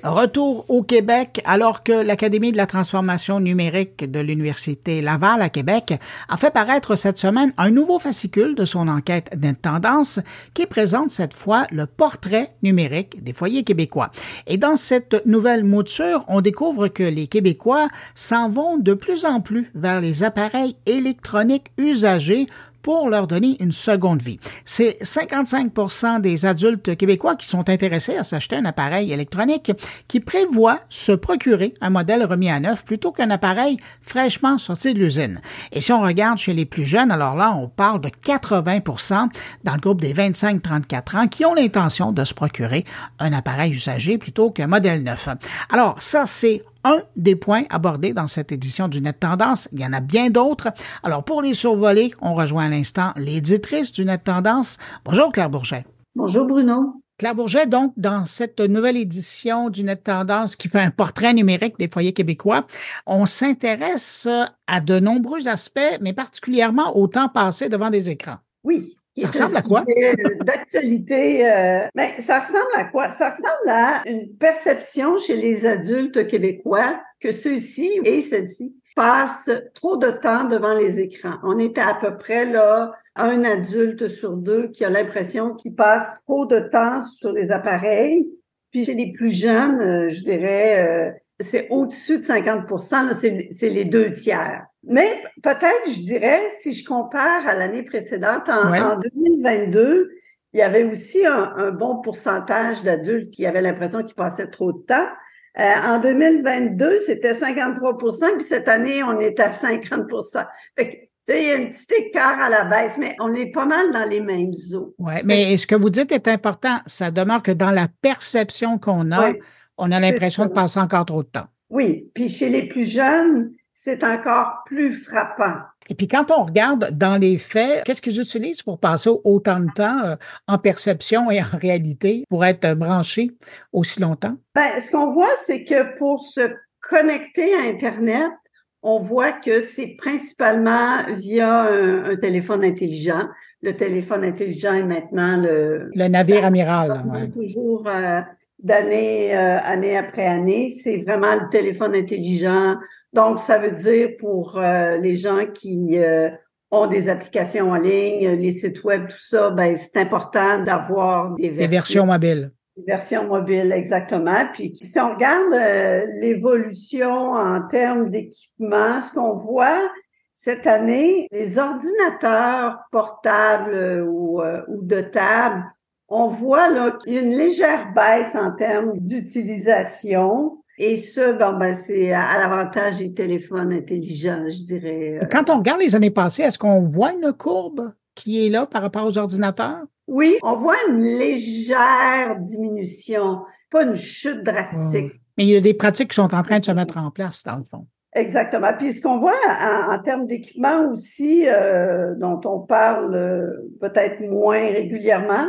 Retour au Québec alors que l'Académie de la transformation numérique de l'Université Laval à Québec a fait paraître cette semaine un nouveau fascicule de son enquête d'intendance qui présente cette fois le portrait numérique des foyers québécois. Et dans cette nouvelle mouture, on découvre que les Québécois s'en vont de plus en plus vers les appareils électroniques usagés pour leur donner une seconde vie. C'est 55% des adultes québécois qui sont intéressés à s'acheter un appareil électronique qui prévoit se procurer un modèle remis à neuf plutôt qu'un appareil fraîchement sorti de l'usine. Et si on regarde chez les plus jeunes, alors là, on parle de 80% dans le groupe des 25-34 ans qui ont l'intention de se procurer un appareil usagé plutôt qu'un modèle neuf. Alors, ça, c'est un des points abordés dans cette édition du Net Tendance. Il y en a bien d'autres. Alors, pour les survoler, on rejoint à l'instant l'éditrice du Net Tendance. Bonjour, Claire Bourget. Bonjour, Bruno. Claire Bourget, donc, dans cette nouvelle édition du Net Tendance qui fait un portrait numérique des foyers québécois, on s'intéresse à de nombreux aspects, mais particulièrement au temps passé devant des écrans. Oui. Ça ressemble à quoi? D'actualité. Euh, ben, ça ressemble à quoi? Ça ressemble à une perception chez les adultes québécois que ceux-ci et celles-ci passent trop de temps devant les écrans. On est à peu près là un adulte sur deux qui a l'impression qu'il passe trop de temps sur les appareils. Puis chez les plus jeunes, euh, je dirais, euh, c'est au-dessus de 50% c'est les deux tiers. Mais peut-être, je dirais, si je compare à l'année précédente, en, 2022, il y avait aussi un, bon pourcentage d'adultes qui avaient l'impression qu'ils passaient trop de temps. Euh, en 2022, c'était 53% puis cette année, on est à 50% fait il y a un petit écart à la baisse, mais on est pas mal dans les mêmes eaux. Oui, mais ce que vous dites est important. Ça demeure que dans la perception qu'on a, on a l'impression de passer encore trop de temps. Oui, puis chez les plus jeunes, c'est encore plus frappant. Et puis quand on regarde dans les faits, qu'est-ce qu'ils utilisent pour passer autant de temps euh, en perception et en réalité pour être branchés aussi longtemps? Ben, ce qu'on voit, c'est que pour se connecter à Internet, on voit que c'est principalement via un, téléphone intelligent. Le téléphone intelligent est maintenant le... Le navire amiral. Toujours euh, d'année euh, année après année. C'est vraiment le téléphone intelligent donc, ça veut dire pour euh, les gens qui euh, ont des applications en ligne, les sites web, tout ça, ben c'est important d'avoir des versions, des versions mobiles. Des versions mobiles, exactement. Puis, si on regarde euh, l'évolution en termes d'équipement, ce qu'on voit cette année, les ordinateurs portables ou, ou de table, on voit là qu'il y a une légère baisse en termes d'utilisation. Et ce, ben, c'est à l'avantage des téléphones intelligents, je dirais. Quand on regarde les années passées, est-ce qu'on voit une courbe qui est là par rapport aux ordinateurs? Oui, on voit une légère diminution, pas une chute drastique. Mais il y a des pratiques qui sont en train de se mettre en place, dans le fond. Exactement. Puis ce qu'on voit en, termes d'équipement aussi, euh, dont on parle euh, peut-être moins régulièrement,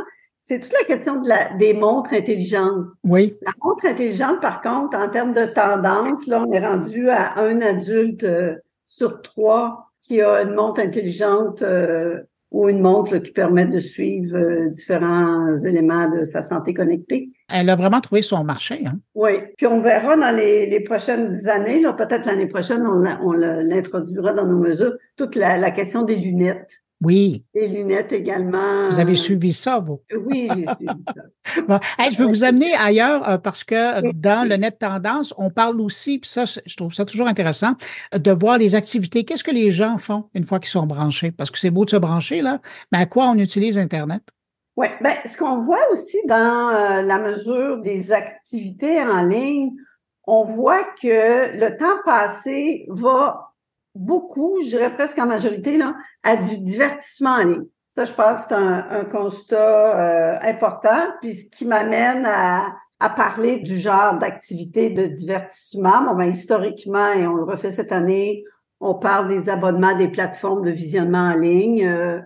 c'est toute la question de la, des montres intelligentes. Oui. La montre intelligente, par contre, en termes de tendance, là, on est rendu à un adulte euh, sur trois qui a une montre intelligente euh, ou une montre qui permet de suivre euh, différents éléments de sa santé connectée. Elle a vraiment trouvé son marché. Hein? Oui. Puis on verra dans les, les prochaines années, là, peut-être l'année prochaine, on l'introduira dans nos mesures, toute la, la question des lunettes. Oui. Des lunettes également. Vous avez suivi ça, vous? Oui, j'ai suivi ça. bon, je veux vous amener ailleurs euh, parce que dans le net tendance, on parle aussi, puis ça, je trouve ça toujours intéressant, de voir les activités. Qu'est-ce que les gens font une fois qu'ils sont branchés? Parce que c'est beau de se brancher, là, mais à quoi on utilise Internet? Oui, ben, ce qu'on voit aussi dans euh, la mesure des activités en ligne, on voit que le temps passé va beaucoup, je dirais presque en majorité, là, à du divertissement en ligne. Ça, je pense c'est un, constat euh, important, puis ce qui m'amène à, à parler du genre d'activité de divertissement. Bon, ben, historiquement, et on le refait cette année, on parle des abonnements des plateformes de visionnement en ligne. Euh,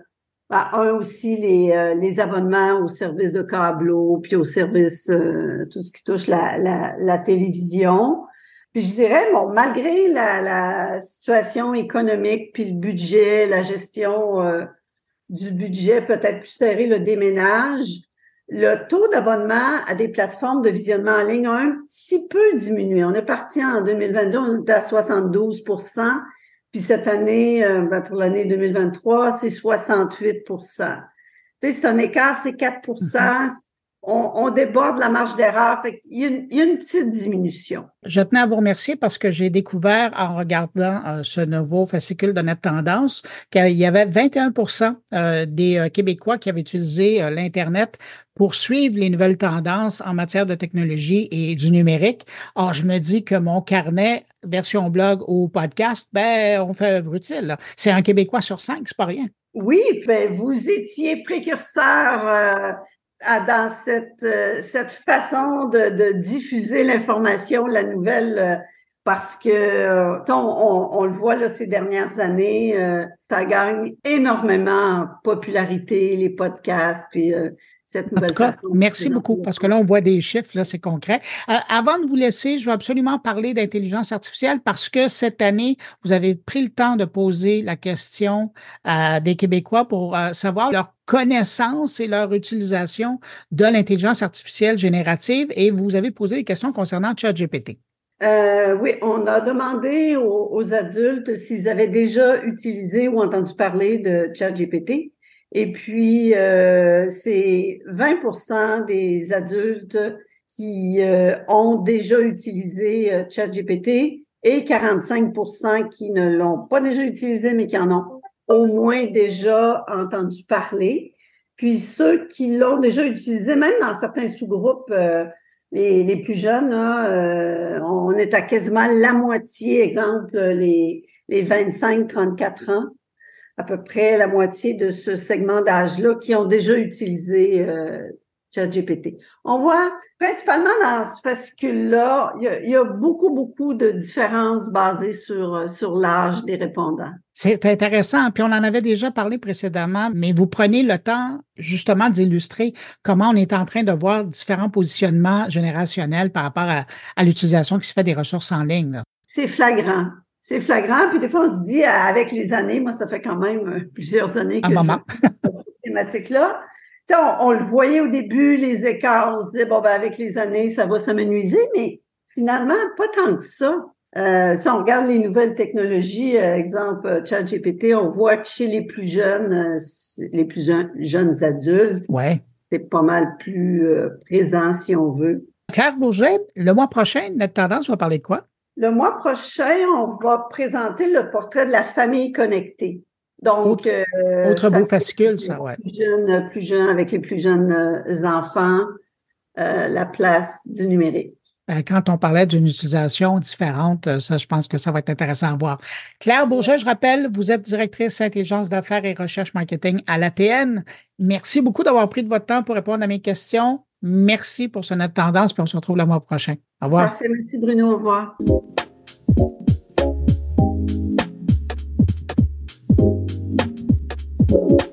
ben, un aussi, les, euh, les abonnements aux services de câbleau, puis aux services, tout ce qui touche la, la, la télévision. Puis je dirais, bon, malgré la, la situation économique, puis le budget, la gestion euh, du budget peut-être plus serré, le déménage, le taux d'abonnement à des plateformes de visionnement en ligne a un petit peu diminué. On est parti en 2022, on était à 72% puis cette année, euh, ben pour l'année 2023, c'est 68% C'est un écart, c'est 4 on, déborde la marge d'erreur. Il, y a une, il y a une petite diminution. Je tenais à vous remercier parce que j'ai découvert en regardant euh, ce nouveau fascicule de notre tendance qu'il y avait 21% euh, des euh, Québécois qui avaient utilisé l'Internet pour suivre les nouvelles tendances en matière de technologie et du numérique. Or, je me dis que mon carnet, version blog ou podcast, ben, on fait œuvre utile. C'est un Québécois sur cinq, c'est pas rien. Oui, ben, vous étiez précurseur dans cette, euh, cette façon de, de diffuser l'information, la nouvelle, euh, parce que euh, on, on, le voit là, ces dernières années, ça gagne énormément en popularité, les podcasts, puis cette nouvelle cas, Merci beaucoup, parce que là, on voit des chiffres, là, c'est concret. avant de vous laisser, je veux absolument parler d'intelligence artificielle parce que cette année, vous avez pris le temps de poser la question des Québécois pour savoir leur connaissance et leur utilisation de l'intelligence artificielle générative et vous avez posé des questions concernant ChatGPT. Euh, oui, on a demandé aux, adultes s'ils avaient déjà utilisé ou entendu parler de ChatGPT. Et puis, euh, c'est 20% des adultes qui euh, ont déjà utilisé ChatGPT et 45% qui ne l'ont pas déjà utilisé, mais qui en ont au moins déjà entendu parler. Puis ceux qui l'ont déjà utilisé, même dans certains sous-groupes, euh, les, plus jeunes, euh, on est à quasiment la moitié, exemple, les, les 25-34 ans, à peu près la moitié de ce segment d'âge-là qui ont déjà utilisé euh, ChatGPT. On voit principalement dans ce fascicule-là, il, y a beaucoup, beaucoup de différences basées sur, sur l'âge des répondants. C'est intéressant, puis on en avait déjà parlé précédemment, mais vous prenez le temps justement d'illustrer comment on est en train de voir différents positionnements générationnels par rapport à, l'utilisation qui se fait des ressources en ligne. C'est flagrant. C'est flagrant, puis des fois on se dit avec les années, moi ça fait quand même plusieurs années que je cette thématique-là on, le voyait au début, les écarts, on se disait, bon, ben, avec les années, ça va s'amenuiser, mais finalement, pas tant que ça. Euh, si on regarde les nouvelles technologies, euh, exemple euh, ChatGPT, on voit que chez les plus jeunes, euh, les plus jeunes, adultes, ouais. c'est pas mal plus présent si on veut. Claire Bourget, le mois prochain, notre tendance va parler de quoi? Le mois prochain, on va présenter le portrait de la famille connectée. Donc, autre, euh, beau fascicule, ça, ouais. Plus jeune, plus jeune, avec les plus jeunes euh, enfants, euh, la place du numérique. Quand on parlait d'une utilisation différente, ça, je pense que ça va être intéressant à voir. Claire Bourget, je rappelle, vous êtes directrice intelligence d'affaires et recherche marketing à l'ATN. Merci beaucoup d'avoir pris de votre temps pour répondre à mes questions. Merci pour ce note tendance, puis on se retrouve le mois prochain. Au revoir. Parfait, merci Bruno. Au revoir. Thank you.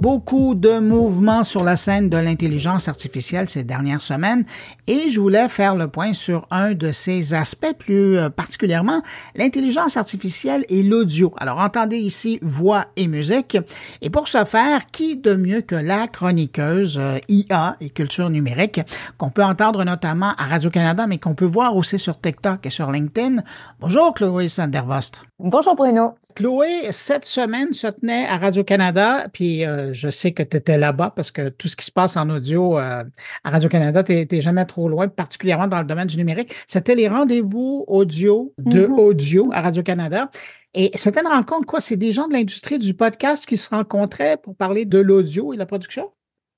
Beaucoup de mouvements sur la scène de l'intelligence artificielle ces dernières semaines et je voulais faire le point sur un de ces aspects plus euh, particulièrement l'intelligence artificielle et l'audio. Alors entendez ici voix et musique et pour ce faire, qui de mieux que la chroniqueuse euh, IA et culture numérique qu'on peut entendre notamment à Radio-Canada mais qu'on peut voir aussi sur TikTok et sur LinkedIn. Bonjour Chloé Sandervost. Bonjour Bruno. Chloé, cette semaine se tenait à Radio-Canada, puis euh, je sais que tu étais là-bas parce que tout ce qui se passe en audio euh, à Radio-Canada, tu n'es jamais trop loin, particulièrement dans le domaine du numérique. C'était les rendez-vous audio de mm-hmm. audio à Radio-Canada. Et c'était une rencontre, quoi? C'est des gens de l'industrie du podcast qui se rencontraient pour parler de l'audio et de la production?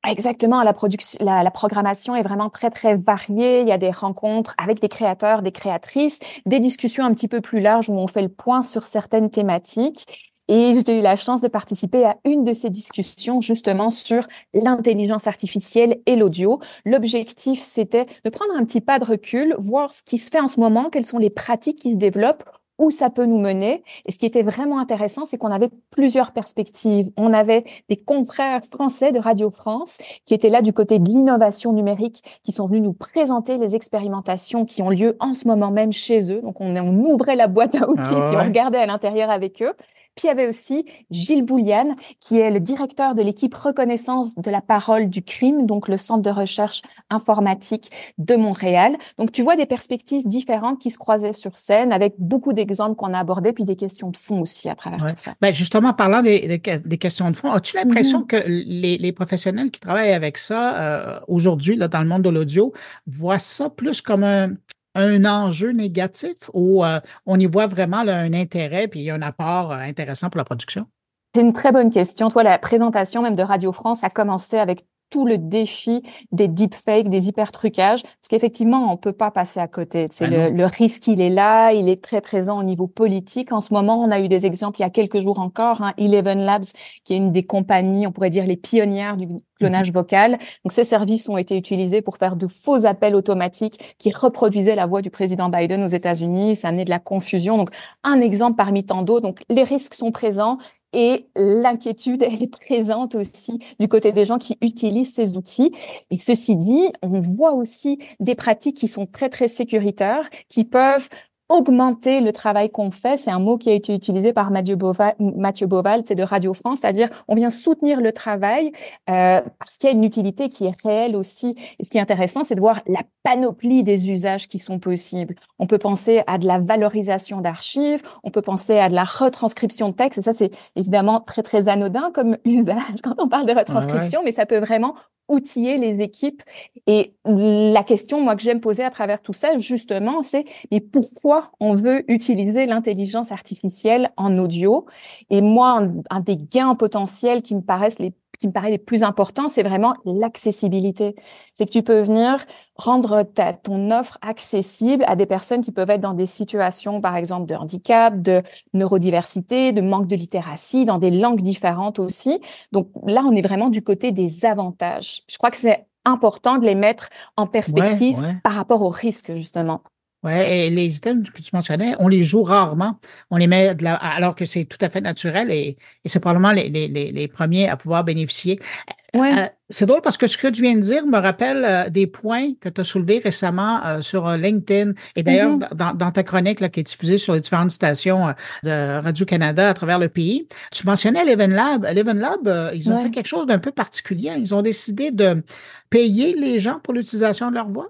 Exactement, la, production, la, programmation est vraiment très très variée. Il y a des rencontres avec des créateurs, des créatrices, des discussions un petit peu plus larges où on fait le point sur certaines thématiques. Et j'ai eu la chance de participer à une de ces discussions justement sur l'intelligence artificielle et l'audio. L'objectif, c'était de prendre un petit pas de recul, voir ce qui se fait en ce moment, quelles sont les pratiques qui se développent où ça peut nous mener. Et ce qui était vraiment intéressant, c'est qu'on avait plusieurs perspectives. On avait des confrères français de Radio France qui étaient là du côté de l'innovation numérique, qui sont venus nous présenter les expérimentations qui ont lieu en ce moment même chez eux. Donc on, on ouvrait la boîte à outils ah et on regardait à l'intérieur avec eux. Puis il y avait aussi Gilles Bouliane, qui est le directeur de l'équipe reconnaissance de la parole du crime, donc le centre de recherche informatique de Montréal. Donc tu vois des perspectives différentes qui se croisaient sur scène avec beaucoup d'exemples qu'on a abordés, puis des questions de fond aussi à travers tout ça. Ben justement, parlant des, des, questions de fond, as-tu l'impression mm-hmm. que les, les, professionnels qui travaillent avec ça euh, aujourd'hui, dans le monde de l'audio, voient ça plus comme un, un enjeu négatif ou euh, on y voit vraiment un intérêt puis un apport euh, intéressant pour la production? C'est une très bonne question. Toi, la présentation même de Radio France a commencé avec tout le défi des deepfakes, des hyper-trucages, parce qu'effectivement, on peut pas passer à côté. C'est ah le, le, risque, il est là, il est très présent au niveau politique. En ce moment, on a eu des exemples il y a quelques jours encore, hein, Eleven Labs, qui est une des compagnies, on pourrait dire les pionnières du clonage mhm. vocal. Donc, ces services ont été utilisés pour faire de faux appels automatiques qui reproduisaient la voix du président Biden aux États-Unis. Ça a amené de la confusion. Donc, un exemple parmi tant d'autres. Donc, les risques sont présents et l'inquiétude, elle est présente aussi du côté des gens qui utilisent ces outils. Et ceci dit, on voit aussi des pratiques qui sont très, très sécuritaires, qui peuvent augmenter le travail qu'on fait. C'est un mot qui a été utilisé par Mathieu Boval, Mathieu Boval c'est de Radio France, c'est-à-dire on vient soutenir le travail euh, parce qu'il y a une utilité qui est réelle aussi. Et ce qui est intéressant, c'est de voir la panoplie des usages qui sont possibles. On peut penser à de la valorisation d'archives, on peut penser à de la retranscription de texte, et ça c'est évidemment très très anodin comme usage quand on parle de retranscription, mais ça peut vraiment outiller les équipes. Et la question, moi, que j'aime poser à travers tout ça, justement, c'est mais pourquoi on veut utiliser l'intelligence artificielle en audio? Et moi, un, des gains potentiels qui me paraissent les qui me paraît les plus importants, c'est vraiment l'accessibilité. C'est que tu peux venir rendre ta, ton offre accessible à des personnes qui peuvent être dans des situations, par exemple, de handicap, de neurodiversité, de manque de littératie, dans des langues différentes aussi. Donc là, on est vraiment du côté des avantages. Je crois que c'est important de les mettre en perspective par rapport aux risques, justement. Oui, et les items que tu mentionnais, on les joue rarement. On les met de la, alors que c'est tout à fait naturel et, et c'est probablement les, les, les, premiers à pouvoir bénéficier. Ouais. Euh, c'est drôle parce que ce que tu viens de dire me rappelle euh, des points que tu as soulevés récemment euh, sur LinkedIn et d'ailleurs mm-hmm. dans, dans, ta chronique là, qui est diffusée sur les différentes stations de Radio-Canada à travers le pays. Tu mentionnais l'Even Lab. L'Even Lab, ils ont fait quelque chose d'un peu particulier. Ils ont décidé de payer les gens pour l'utilisation de leur voix?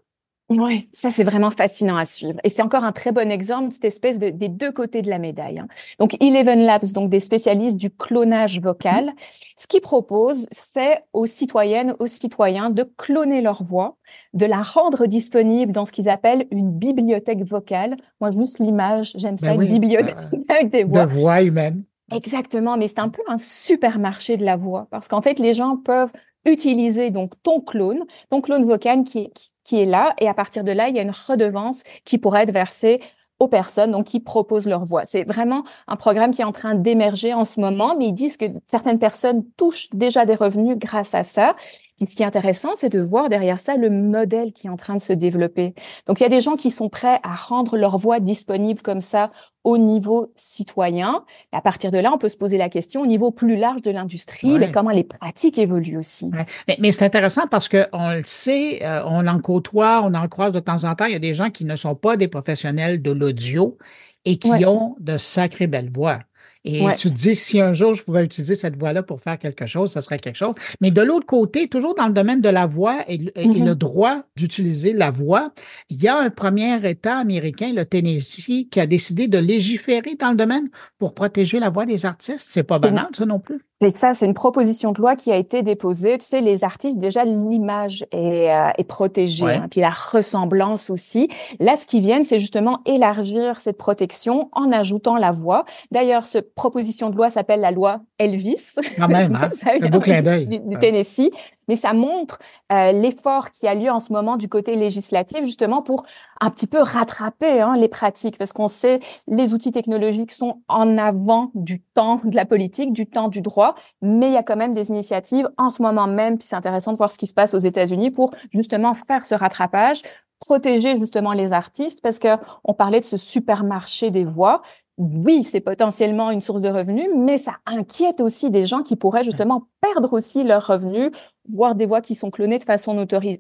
Oui, ça c'est vraiment fascinant à suivre. Et c'est encore un très bon exemple de cette espèce de, des deux côtés de la médaille. Hein. Donc Eleven Labs, donc des spécialistes du clonage vocal, mmh. ce qu'ils proposent, c'est aux citoyennes, aux citoyens de cloner leur voix, de la rendre disponible dans ce qu'ils appellent une bibliothèque vocale. Moi, juste l'image, j'aime ça, ben une bibliothèque avec des voix. De voix humaines. Exactement, mais c'est un peu un supermarché de la voix parce qu'en fait, les gens peuvent utiliser donc ton clone, ton clone vocal qui est, là, et à partir de là, il y a une redevance qui pourrait être versée aux personnes donc qui proposent leur voix. C'est vraiment un programme qui est en train d'émerger en ce moment, mais ils disent que certaines personnes touchent déjà des revenus grâce à ça. Et ce qui est intéressant, c'est de voir derrière ça le modèle qui est en train de se développer. Donc, il y a des gens qui sont prêts à rendre leur voix disponible comme ça au niveau citoyen. Et à partir de là, on peut se poser la question au niveau plus large de l'industrie, mais comment les pratiques évoluent aussi. Mais, mais c'est intéressant parce que on le sait, euh, on en côtoie, on en croise de temps en temps. Il y a des gens qui ne sont pas des professionnels de l'audio et qui ont de sacrées belles voix. Et tu te dis, si un jour je pouvais utiliser cette voix-là pour faire quelque chose, ça serait quelque chose. Mais de l'autre côté, toujours dans le domaine de la voix et, mm-hmm. le droit d'utiliser la voix, il y a un premier État américain, le Tennessee, qui a décidé de légiférer dans le domaine pour protéger la voix des artistes. C'est pas banal, ça non plus. Et ça, c'est une proposition de loi qui a été déposée. Tu sais, les artistes, déjà, l'image est, euh, est protégée, hein, puis la ressemblance aussi. Là, ce qui vient, c'est justement élargir cette protection en ajoutant la voix. D'ailleurs, cette proposition de loi s'appelle la loi Elvis. Quand même, hein? un beau clin d'œil. Du, Tennessee mais ça montre euh, l'effort qui a lieu en ce moment du côté législatif, justement pour un petit peu rattraper hein, les pratiques, parce qu'on sait les outils technologiques sont en avant du temps de la politique, du temps du droit, mais il y a quand même des initiatives en ce moment même, puis c'est intéressant de voir ce qui se passe aux États-Unis pour justement faire ce rattrapage, protéger justement les artistes, parce que on parlait de ce supermarché des voix oui, c'est potentiellement une source de revenus, mais ça inquiète aussi des gens qui pourraient justement perdre aussi leurs revenus, voire des voix qui sont clonées de façon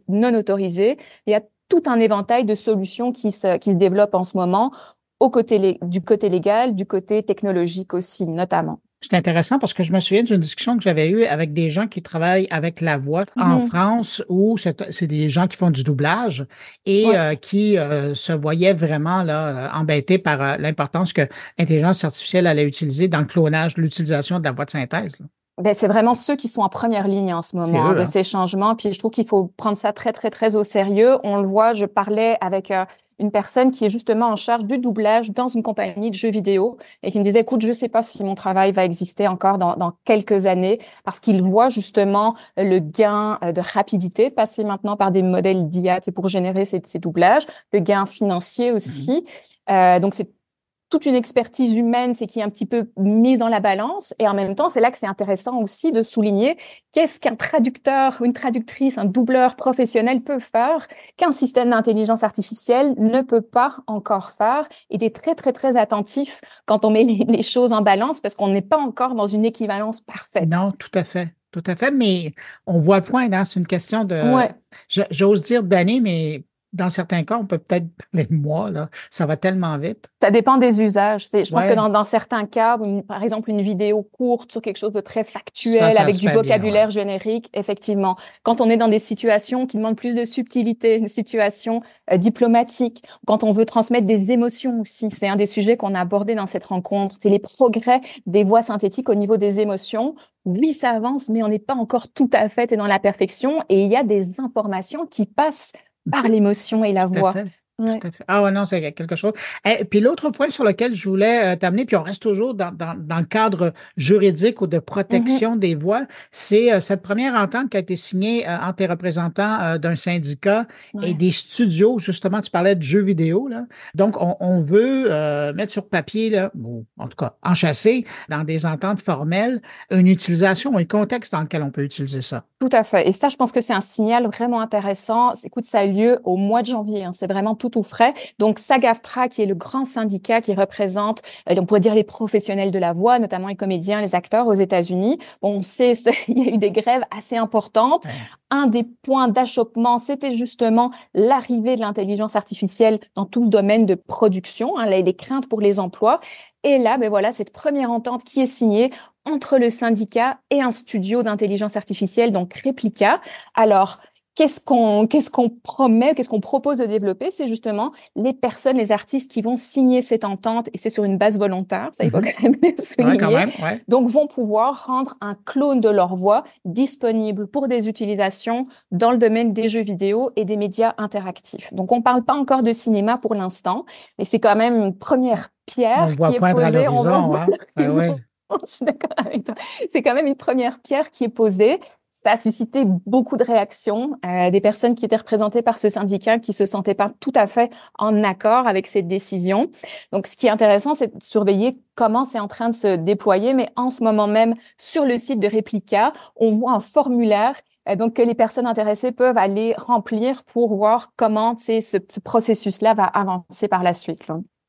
non autorisée. Il y a tout un éventail de solutions qui se, qui se développent en ce moment au côté, du côté légal, du côté technologique aussi, notamment. C'est intéressant parce que je me souviens d'une discussion que j'avais eue avec des gens qui travaillent avec la voix en mm-hmm. France où c'est des gens qui font du doublage et euh, qui euh, se voyaient vraiment là, embêtés par l'importance que l'intelligence artificielle allait utiliser dans le clonage, l'utilisation de la voix de synthèse. Ben, c'est vraiment ceux qui sont en première ligne en ce moment de hein. ces changements. Puis je trouve qu'il faut prendre ça très, très, très au sérieux. On le voit, je parlais avec euh, une personne qui est justement en charge du doublage dans une compagnie de jeux vidéo et qui me disait, écoute, je ne sais pas si mon travail va exister encore dans, dans quelques années parce qu'il voit justement le gain euh, de rapidité de passer maintenant par des modèles d'IA pour générer ces, ces, doublages, le gain financier aussi. Mmh. Euh, donc, c'est toute une expertise humaine, c'est qui est un petit peu mise dans la balance. Et en même temps, c'est là que c'est intéressant aussi de souligner qu'est-ce qu'un traducteur, une traductrice, un doubleur professionnel peut faire qu'un système d'intelligence artificielle ne peut pas encore faire et d'être très, très, très attentif quand on met les choses en balance parce qu'on n'est pas encore dans une équivalence parfaite. Non, tout à fait. Tout à fait, mais on voit le point, hein, c'est une question de, j'ose dire d'années, mais dans certains cas, on peut peut-être parler de mois, là. Ça va tellement vite. Ça dépend des usages. Je pense que dans, dans, certains cas, par exemple, une vidéo courte sur quelque chose de très factuel avec du vocabulaire générique, effectivement. Quand on est dans des situations qui demandent plus de subtilité, une situation euh, diplomatique, quand on veut transmettre des émotions aussi, c'est un des sujets qu'on a abordé dans cette rencontre. C'est les progrès des voix synthétiques au niveau des émotions. Oui, ça avance, mais on n'est pas encore tout à fait dans la perfection et il y a des informations qui passent par l'émotion et la voix. Ah ouais, non, c'est quelque chose. Et eh, puis l'autre point sur lequel je voulais euh, t'amener, puis on reste toujours dans, le cadre juridique ou de protection mm-hmm. des voix, c'est euh, cette première entente qui a été signée euh, entre les représentants d'un syndicat et des studios. Justement, tu parlais de jeux vidéo. Là. Donc, on, veut mettre sur papier, là, ou en tout cas enchasser dans des ententes formelles, une utilisation, un contexte dans lequel on peut utiliser ça. Tout à fait. Et ça, je pense que c'est un signal vraiment intéressant. Écoute, ça a lieu au mois de janvier. Hein. C'est vraiment tout tout frais. Donc SAGAFTRA, qui est le grand syndicat qui représente, euh, on pourrait dire les professionnels de la voix, notamment les comédiens, les acteurs aux États-Unis. Bon, on sait, il y a eu des grèves assez importantes. Un des points d'achoppement, c'était justement l'arrivée de l'intelligence artificielle dans tout ce domaine de production, hein, les, les craintes pour les emplois. Et là, ben voilà, cette première entente qui est signée entre le syndicat et un studio d'intelligence artificielle, donc Replica. Alors, qu'est-ce qu'on qu'est-ce qu'on promet, qu'est-ce qu'on propose de développer, c'est justement les personnes, les artistes qui vont signer cette entente et c'est sur une base volontaire, ça il faut mm-hmm. quand même le souligner. quand même, ouais. Donc vont pouvoir rendre un clone de leur voix disponible pour des utilisations dans le domaine des jeux vidéo et des médias interactifs. Donc on parle pas encore de cinéma pour l'instant, mais c'est quand même une première pierre on qui est posée. À l'horizon, ouais. ouais. Je suis d'accord avec toi. C'est quand même une première pierre qui est posée ça a suscité beaucoup de réactions, euh, des personnes qui étaient représentées par ce syndicat qui se sentaient pas tout à fait en accord avec cette décision. Donc, ce qui est intéressant, c'est de surveiller comment c'est en train de se déployer. Mais en ce moment même, sur le site de Replica, on voit un formulaire euh, donc que les personnes intéressées peuvent aller remplir pour voir comment ce, ce processus-là va avancer par la suite.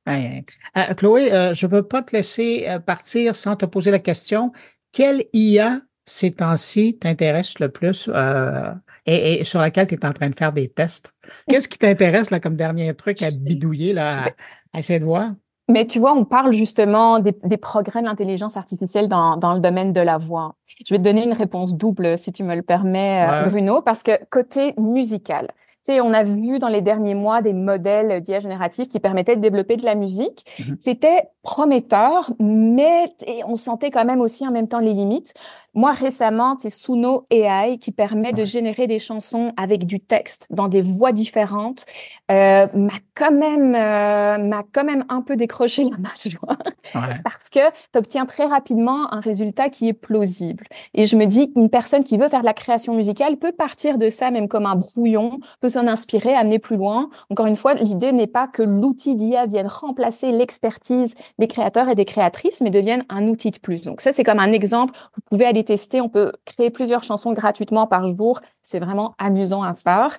Euh, Chloé, je ne veux pas te laisser partir sans te poser la question. Quelle IA ces temps-ci t'intéresse le plus euh, et, sur laquelle tu es en train de faire des tests? Qu'est-ce qui t'intéresse là comme dernier truc à bidouiller, là, à, essayer de voir? Mais tu vois, on parle justement des, des progrès de l'intelligence artificielle dans, dans, le domaine de la voix. Je vais te donner une réponse double, si tu me le permets, euh, Bruno, parce que côté musical, sais, on a vu dans les derniers mois des modèles d'IA génératifs qui permettaient de développer de la musique. Mm-hmm. C'était prometteur, mais on sentait quand même aussi en même temps les limites. Moi, récemment, c'est Suno AI qui permet de générer des chansons avec du texte dans des voix différentes. Euh, m'a quand même euh, m'a quand même un peu décroché la mâchoire parce que tu obtiens très rapidement un résultat qui est plausible. Et je me dis qu'une personne qui veut faire de la création musicale peut partir de ça même comme un brouillon, peut s'en inspirer, amener plus loin. Encore une fois, l'idée n'est pas que l'outil d'IA vienne remplacer l'expertise des créateurs et des créatrices, mais devienne un outil de plus. Donc ça, c'est comme un exemple. Vous pouvez aller tester. On peut créer plusieurs chansons gratuitement par jour. C'est vraiment amusant à faire.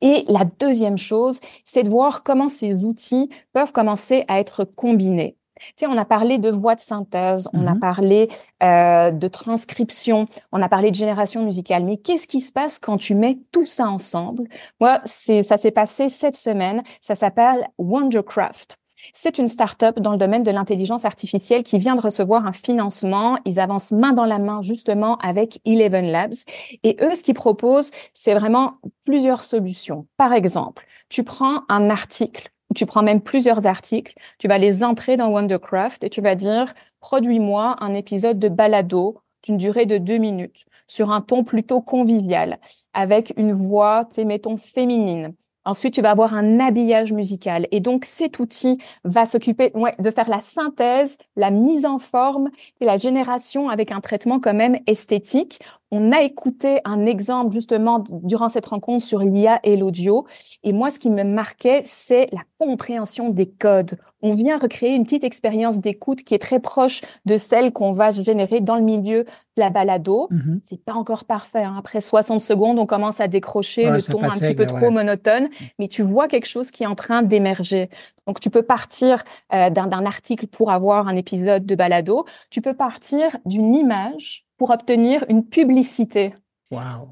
Et la deuxième chose, c'est de voir comment ces outils peuvent commencer à être combinés. Tu sais, on a parlé de voix de synthèse, on a mm-hmm. parlé euh, de transcription, on a parlé de génération musicale. Mais qu'est-ce qui se passe quand tu mets tout ça ensemble? Moi, c'est ça s'est passé cette semaine. Ça s'appelle Wondercraft. C'est une start-up dans le domaine de l'intelligence artificielle qui vient de recevoir un financement. Ils avancent main dans la main justement avec Eleven Labs. Et eux, ce qu'ils proposent, c'est vraiment plusieurs solutions. Par exemple, tu prends un article, tu prends même plusieurs articles, tu vas les entrer dans Wondercraft et tu vas dire, produis-moi un épisode de balado d'une durée de deux minutes sur un ton plutôt convivial, avec une voix, mettons, féminine. Ensuite, tu vas avoir un habillage musical. Et donc, cet outil va s'occuper ouais, de faire la synthèse, la mise en forme et la génération avec un traitement quand même esthétique. On a écouté un exemple justement durant cette rencontre sur l'IA et l'audio. Et moi, ce qui me marquait, c'est la compréhension des codes. On vient recréer une petite expérience d'écoute qui est très proche de celle qu'on va générer dans le milieu de la balado. Mm-hmm. C'est pas encore parfait. Hein. Après 60 secondes, on commence à décrocher le ton un petit peu trop monotone, mais tu vois quelque chose qui est en train d'émerger. Donc, tu peux partir euh, d'un article pour avoir un épisode de balado. Tu peux partir d'une image pour obtenir une publicité.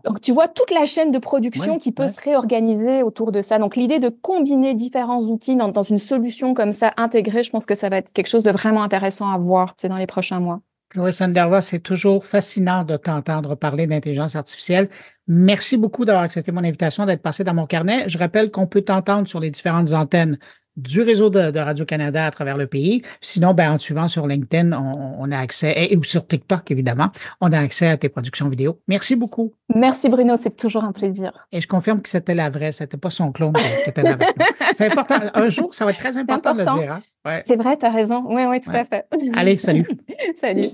Donc, tu vois toute la chaîne de production qui peut se réorganiser autour de ça. Donc, l'idée de combiner différents outils dans, dans, une solution comme ça intégrée, je pense que ça va être quelque chose de vraiment intéressant à voir dans les prochains mois. Chloé Sanderva, c'est toujours fascinant de t'entendre parler d'intelligence artificielle. Merci beaucoup d'avoir accepté mon invitation, d'être passé dans mon carnet. Je rappelle qu'on peut t'entendre sur les différentes antennes du réseau de, Radio-Canada à travers le pays. Sinon, ben, en suivant sur LinkedIn, on, a accès, et, ou sur TikTok, évidemment, on a accès à tes productions vidéo. Merci beaucoup. Merci Bruno, c'est toujours un plaisir. Et je confirme que c'était la vraie, c'était pas son clone qui était là C'est important. Un jour, ça va être très important, de le dire. Hein. C'est vrai, tu as raison. Oui, oui, tout à fait. Allez, salut. salut.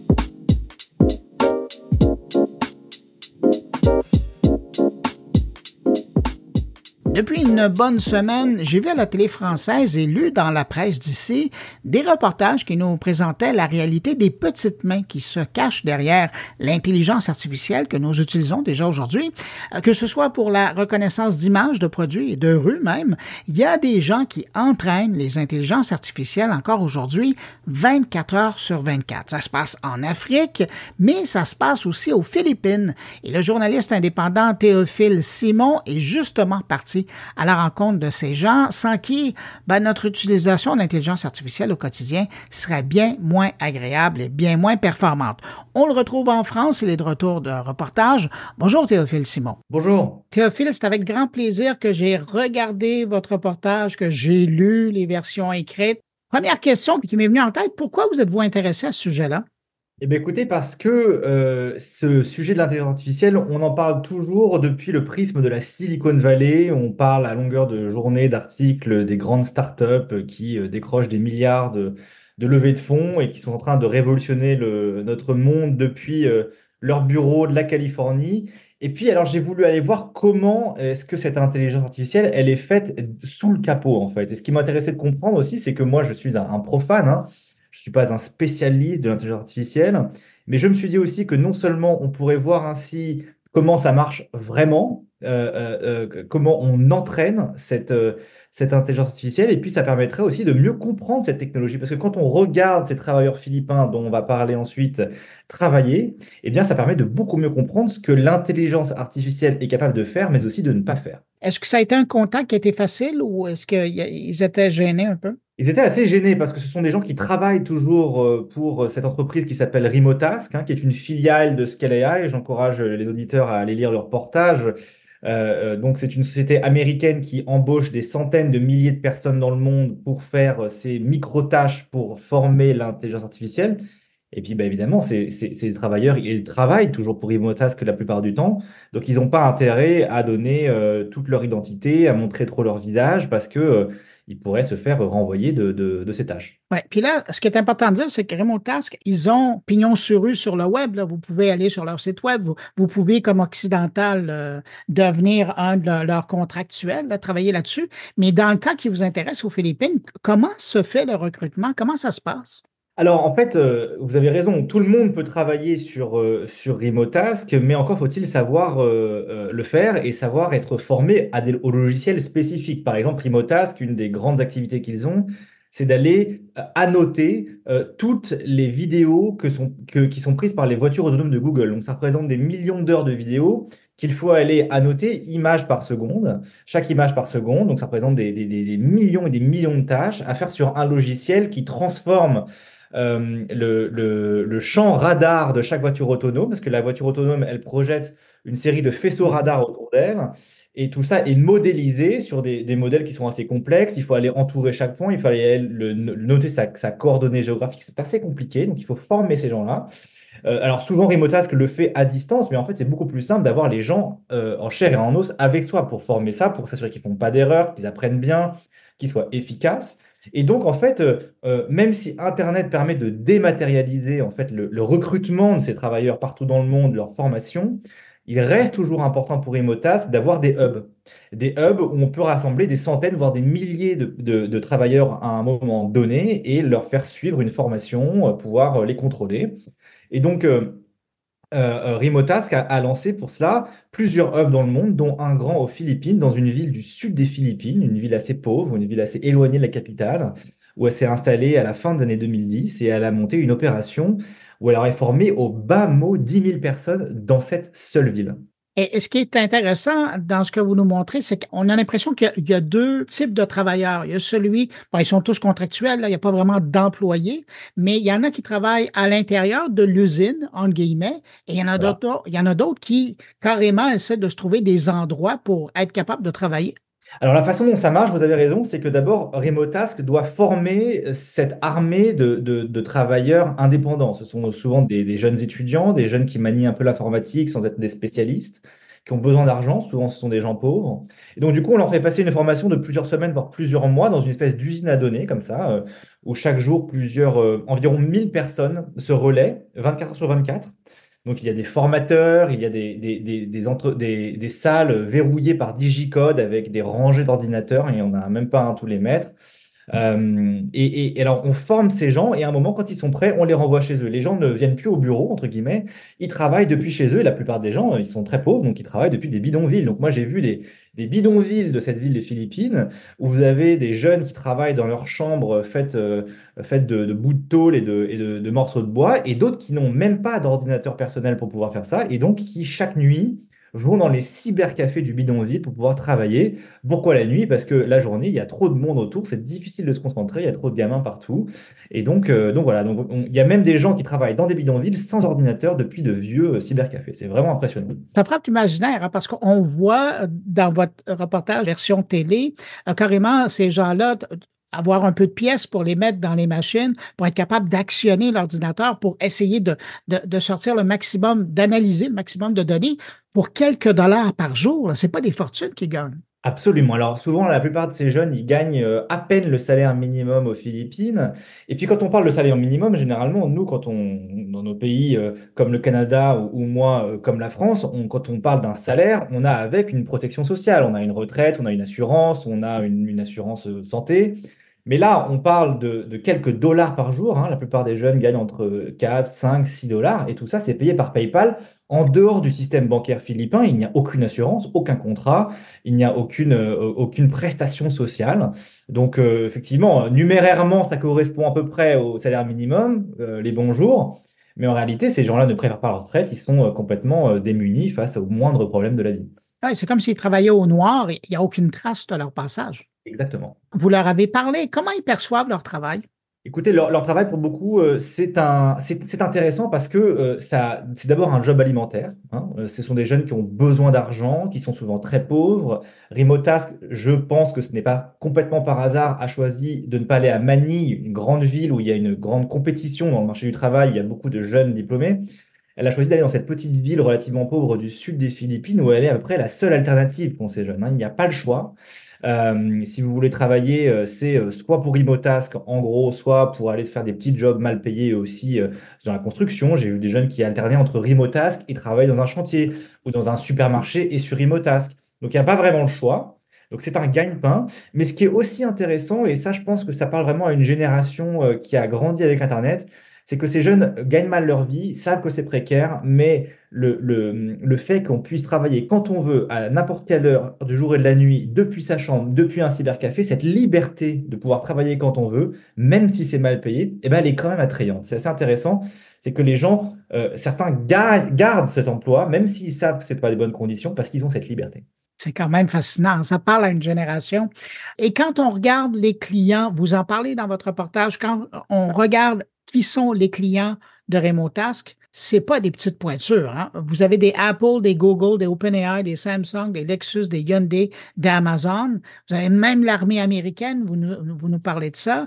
Depuis une bonne semaine, j'ai vu à la télé française et lu dans la presse d'ici des reportages qui nous présentaient la réalité des petites mains qui se cachent derrière l'intelligence artificielle que nous utilisons déjà aujourd'hui. Euh, que ce soit pour la reconnaissance d'images, de produits et de rues même, il y a des gens qui entraînent les intelligences artificielles encore aujourd'hui 24 heures sur 24. Ça se passe en Afrique, mais ça se passe aussi aux Philippines. Et le journaliste indépendant Théophile Simon est justement parti à la rencontre de ces gens sans qui ben, notre utilisation de l'intelligence artificielle au quotidien serait bien moins agréable et bien moins performante. On le retrouve en France, il est de retour de reportage. Bonjour Théophile Simon. Bonjour. Théophile, c'est avec grand plaisir que j'ai regardé votre reportage, que j'ai lu les versions écrites. Première question qui m'est venue en tête, pourquoi vous êtes-vous intéressé à ce sujet-là? Eh bien, écoutez, parce que euh, ce sujet de l'intelligence artificielle, on en parle toujours depuis le prisme de la Silicon Valley. On parle à longueur de journée d'articles des grandes startups qui euh, décrochent des milliards de, levées de fonds et qui sont en train de révolutionner notre monde depuis euh, leur bureau de la Californie. Et puis, alors, j'ai voulu aller voir comment est-ce que cette intelligence artificielle, elle est faite sous le capot, en fait. Et ce qui m'intéressait de comprendre aussi, c'est que moi, je suis un, profane. Hein, suis pas un spécialiste de l'intelligence artificielle, mais je me suis dit aussi que non seulement on pourrait voir ainsi comment ça marche vraiment, euh, euh, euh, comment on entraîne cette, cette intelligence artificielle, et puis ça permettrait aussi de mieux comprendre cette technologie, parce que quand on regarde ces travailleurs philippins dont on va parler ensuite travailler, eh bien ça permet de beaucoup mieux comprendre ce que l'intelligence artificielle est capable de faire, mais aussi de ne pas faire. Est-ce que ça a été un contact qui a été facile ou est-ce qu'ils étaient gênés un peu? Ils étaient assez gênés parce que ce sont des gens qui travaillent toujours euh, pour euh, cette entreprise qui s'appelle Remotask, hein, qui est une filiale de Scale AI. J'encourage les auditeurs à aller lire leur portage. Euh, donc, c'est une société américaine qui embauche des centaines de milliers de personnes dans le monde pour faire ces micro-tâches pour former l'intelligence artificielle. Et puis, bah, évidemment, ces, travailleurs, ils travaillent toujours pour Remotask la plupart du temps. Donc, ils n'ont pas intérêt à donner toute leur identité, à montrer trop leur visage parce que il pourrait se faire renvoyer de, de, ces tâches. Oui, puis là, ce qui est important de dire, c'est que Remote Task, ils ont pignon sur rue sur le web. Vous pouvez aller sur leur site web. Vous, pouvez, comme occidental, euh, devenir un de leurs contractuels, travailler là-dessus. Mais dans le cas qui vous intéresse aux Philippines, comment se fait le recrutement? Comment ça se passe? Alors, en fait, euh, vous avez raison, tout le monde peut travailler sur, euh, sur Remotask, mais encore faut-il savoir euh, le faire et savoir être formé à des, aux logiciels spécifiques. Par exemple, Remotask, une des grandes activités qu'ils ont, c'est d'aller euh, annoter euh, toutes les vidéos que sont, qui sont prises par les voitures autonomes de Google. Donc ça représente des millions d'heures de vidéos qu'il faut aller annoter image par seconde, chaque image par seconde. Donc ça représente des, millions et des millions de tâches à faire sur un logiciel qui transforme euh, le, champ radar de chaque voiture autonome, parce que la voiture autonome, elle projette une série de faisceaux radars autour d'elle. Et tout ça est modélisé sur des, modèles qui sont assez complexes. Il faut aller entourer chaque point, il faut aller le, noter sa, coordonnée géographique. C'est assez compliqué, donc il faut former ces gens-là. Euh, alors souvent, Remotask le fait à distance, mais en fait, c'est beaucoup plus simple d'avoir les gens euh, en chair et en os avec soi pour former ça, pour s'assurer qu'ils ne font pas d'erreurs, qu'ils apprennent bien, qu'ils soient efficaces. Et donc, en fait, euh, même si Internet permet de dématérialiser en fait, le, recrutement de ces travailleurs partout dans le monde, leur formation, il reste toujours important pour Emotas d'avoir des hubs. Des hubs où on peut rassembler des centaines, voire des milliers de, travailleurs à un moment donné et leur faire suivre une formation, euh, pouvoir euh, les contrôler. Et donc, euh, Remotask a, lancé pour cela plusieurs hubs dans le monde, dont un grand aux Philippines, dans une ville du sud des Philippines, une ville assez pauvre, une ville assez éloignée de la capitale, où elle s'est installée à la fin des années 2010 et elle a monté une opération où elle aurait formé au bas mot 10 000 personnes dans cette seule ville. Et ce qui est intéressant dans ce que vous nous montrez, c'est qu'on a l'impression qu'il y, a deux types de travailleurs. Il y a celui, bon, ils sont tous contractuels, là, il n'y a pas vraiment d'employés, mais il y en a qui travaillent à l'intérieur de l'usine, entre guillemets, et il y en a d'autres, il y en a d'autres qui carrément essaient de se trouver des endroits pour être capables de travailler alors la façon dont ça marche, vous avez raison, c'est que d'abord, Remotask doit former euh, cette armée de, travailleurs indépendants. Ce sont souvent des, jeunes étudiants, des jeunes qui manient un peu l'informatique sans être des spécialistes, qui ont besoin d'argent. Souvent, ce sont des gens pauvres. Et donc, du coup, on leur fait passer une formation de plusieurs semaines, voire plusieurs mois, dans une espèce d'usine à données, comme ça, euh, où chaque jour, plusieurs, euh, environ 1000 personnes se relaient, 24 heures sur 24. Donc, il y a des formateurs, il y a des, des, des, salles verrouillées par digicode avec des rangées d'ordinateurs, il n'y en a même pas un tous les mètres. Euh, et, alors, on forme ces gens et à un moment, quand ils sont prêts, on les renvoie chez eux. Les gens ne viennent plus au bureau, entre guillemets. Ils travaillent depuis chez eux. Et la plupart des gens, ils sont très pauvres, donc ils travaillent depuis des bidonvilles. Donc, moi, j'ai vu des, des, bidonvilles de cette ville des Philippines où vous avez des jeunes qui travaillent dans leur chambre faites, euh, de, bouts de tôle et, de, et de morceaux de bois et d'autres qui n'ont même pas d'ordinateur personnel pour pouvoir faire ça et donc qui, chaque nuit, vont dans les cybercafés du bidonville pour pouvoir travailler. Pourquoi la nuit? Parce que la journée, il y a trop de monde autour, c'est difficile de se concentrer, il y a trop de gamins partout. Et donc, euh, donc voilà, donc il y a même des gens qui travaillent dans des bidonvilles sans ordinateur depuis de vieux euh, cybercafés. C'est vraiment impressionnant. Ça frappe l'imaginaire hein, parce qu'on voit euh, dans votre reportage version télé, carrément ces gens-là avoir un peu de pièces pour les mettre dans les machines, pour être capable d'actionner l'ordinateur, pour essayer de, de, sortir le maximum, d'analyser le maximum de données pour quelques dollars par jour. Ce n'est pas des fortunes qu'ils gagnent. Absolument. Alors souvent, la plupart de ces jeunes, ils gagnent euh, à peine le salaire minimum aux Philippines. Et puis quand on parle de salaire minimum, généralement, nous, quand on, dans nos pays euh, comme le Canada ou, moi, euh, comme la France, quand on parle d'un salaire, on a avec une protection sociale. On a une retraite, on a une assurance, on a une, une assurance santé. Mais là, on parle de, quelques dollars par jour. Hein. La plupart des jeunes gagnent entre 4, 5, 6 dollars. Et tout ça, c'est payé par PayPal. En dehors du système bancaire philippin, il n'y a aucune assurance, aucun contrat, il n'y a aucune, euh, prestation sociale. Donc, euh, effectivement, numérairement, ça correspond à peu près au salaire minimum, euh, les bons jours. Mais en réalité, ces gens-là ne préparent pas leur retraite, ils sont complètement démunis face aux moindres problèmes de la vie. c'est comme s'ils travaillaient au noir il n'y a aucune trace de leur passage. Exactement. Vous leur avez parlé. Comment ils perçoivent leur travail? Écoutez, leur, travail, pour beaucoup, euh, c'est un, c'est intéressant parce que euh, ça, c'est d'abord un job alimentaire. Hein. Euh, ce sont des jeunes qui ont besoin d'argent, qui sont souvent très pauvres. Remotask, je pense que ce n'est pas complètement par hasard, a choisi de ne pas aller à Manille, une grande ville où il y a une grande compétition dans le marché du travail, il y a beaucoup de jeunes diplômés. Elle a choisi d'aller dans cette petite ville relativement pauvre du sud des Philippines où elle est à peu près la seule alternative pour ces jeunes. Hein. Il n'y a pas le choix. Euh, si vous voulez travailler, euh, c'est euh, soit pour Imotask, en gros, soit pour aller faire des petits jobs mal payés aussi dans la construction. J'ai vu des jeunes qui alternaient entre Remotask et travaillent dans un chantier ou dans un supermarché et sur Remotask. Donc, il n'y a pas vraiment le choix. Donc, c'est un gagne-pain. Mais ce qui est aussi intéressant, et ça, je pense que ça parle vraiment à une génération qui a grandi avec Internet, c'est que ces jeunes gagnent mal leur vie, savent que c'est précaire, mais le, le, fait qu'on puisse travailler quand on veut, à n'importe quelle heure du jour et de la nuit, depuis sa chambre, depuis un cybercafé, cette liberté de pouvoir travailler quand on veut, même si c'est mal payé, eh ben, elle est quand même attrayante. C'est assez intéressant, c'est que les gens, euh, certains gardent cet emploi, même s'ils savent que ce n'est pas des bonnes conditions, parce qu'ils ont cette liberté. C'est quand même fascinant. Ça parle à une génération. Et quand on regarde les clients, vous en parlez dans votre reportage, quand on regarde qui sont les clients de Remote Task, c'est pas des petites pointures. Hein. Vous avez des Apple, des Google, des OpenAI, des Samsung, des Lexus, des Hyundai, des Amazon. Vous avez même l'armée américaine, vous nous, vous nous parlez de ça.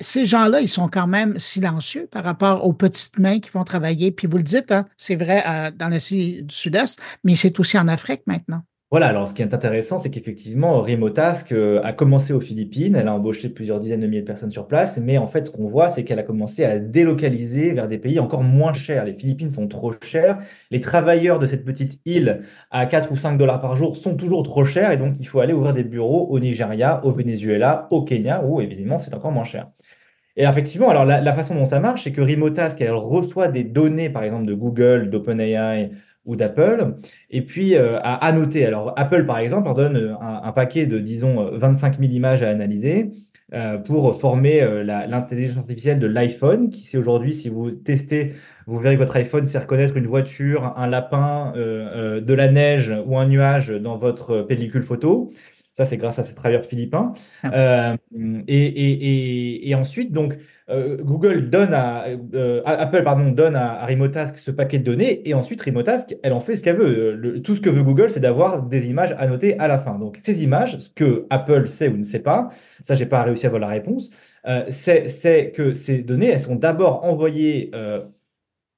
Ces gens-là, ils sont quand même silencieux par rapport aux petites mains qui vont travailler. Puis vous le dites, hein, c'est vrai euh, dans l'Asie du Sud-Est, mais c'est aussi en Afrique maintenant. Voilà, alors ce qui est intéressant, c'est qu'effectivement, Remotask euh, a commencé aux Philippines, elle a embauché plusieurs dizaines de milliers de personnes sur place, mais en fait, ce qu'on voit, c'est qu'elle a commencé à délocaliser vers des pays encore moins chers. Les Philippines sont trop chères, les travailleurs de cette petite île à 4 ou 5 dollars par jour sont toujours trop chers, et donc il faut aller ouvrir des bureaux au Nigeria, au Venezuela, au Kenya, où évidemment c'est encore moins cher. Et effectivement, alors la, façon dont ça marche, c'est que Remotask, elle reçoit des données, par exemple, de Google, d'OpenAI, ou d'Apple, et puis euh, à annoter. Alors Apple, par exemple, leur donne euh, un, paquet de, disons, 25 000 images à analyser euh, pour former l'intelligence artificielle de l'iPhone, qui c'est aujourd'hui, si vous testez, vous verrez que votre iPhone sait reconnaître une voiture, un lapin, de la neige ou un nuage dans votre pellicule photo. Ça, c'est grâce à ces travailleurs philippins. Ah. et, et, ensuite, donc, euh, Google donne à euh, Apple pardon donne à, Remotask ce paquet de données et ensuite Remotask elle en fait ce qu'elle veut. tout ce que veut Google c'est d'avoir des images annotées à la fin. Donc ces images, ce que Apple sait ou ne sait pas, ça j'ai pas réussi à avoir la réponse, euh, c'est que ces données elles sont d'abord envoyées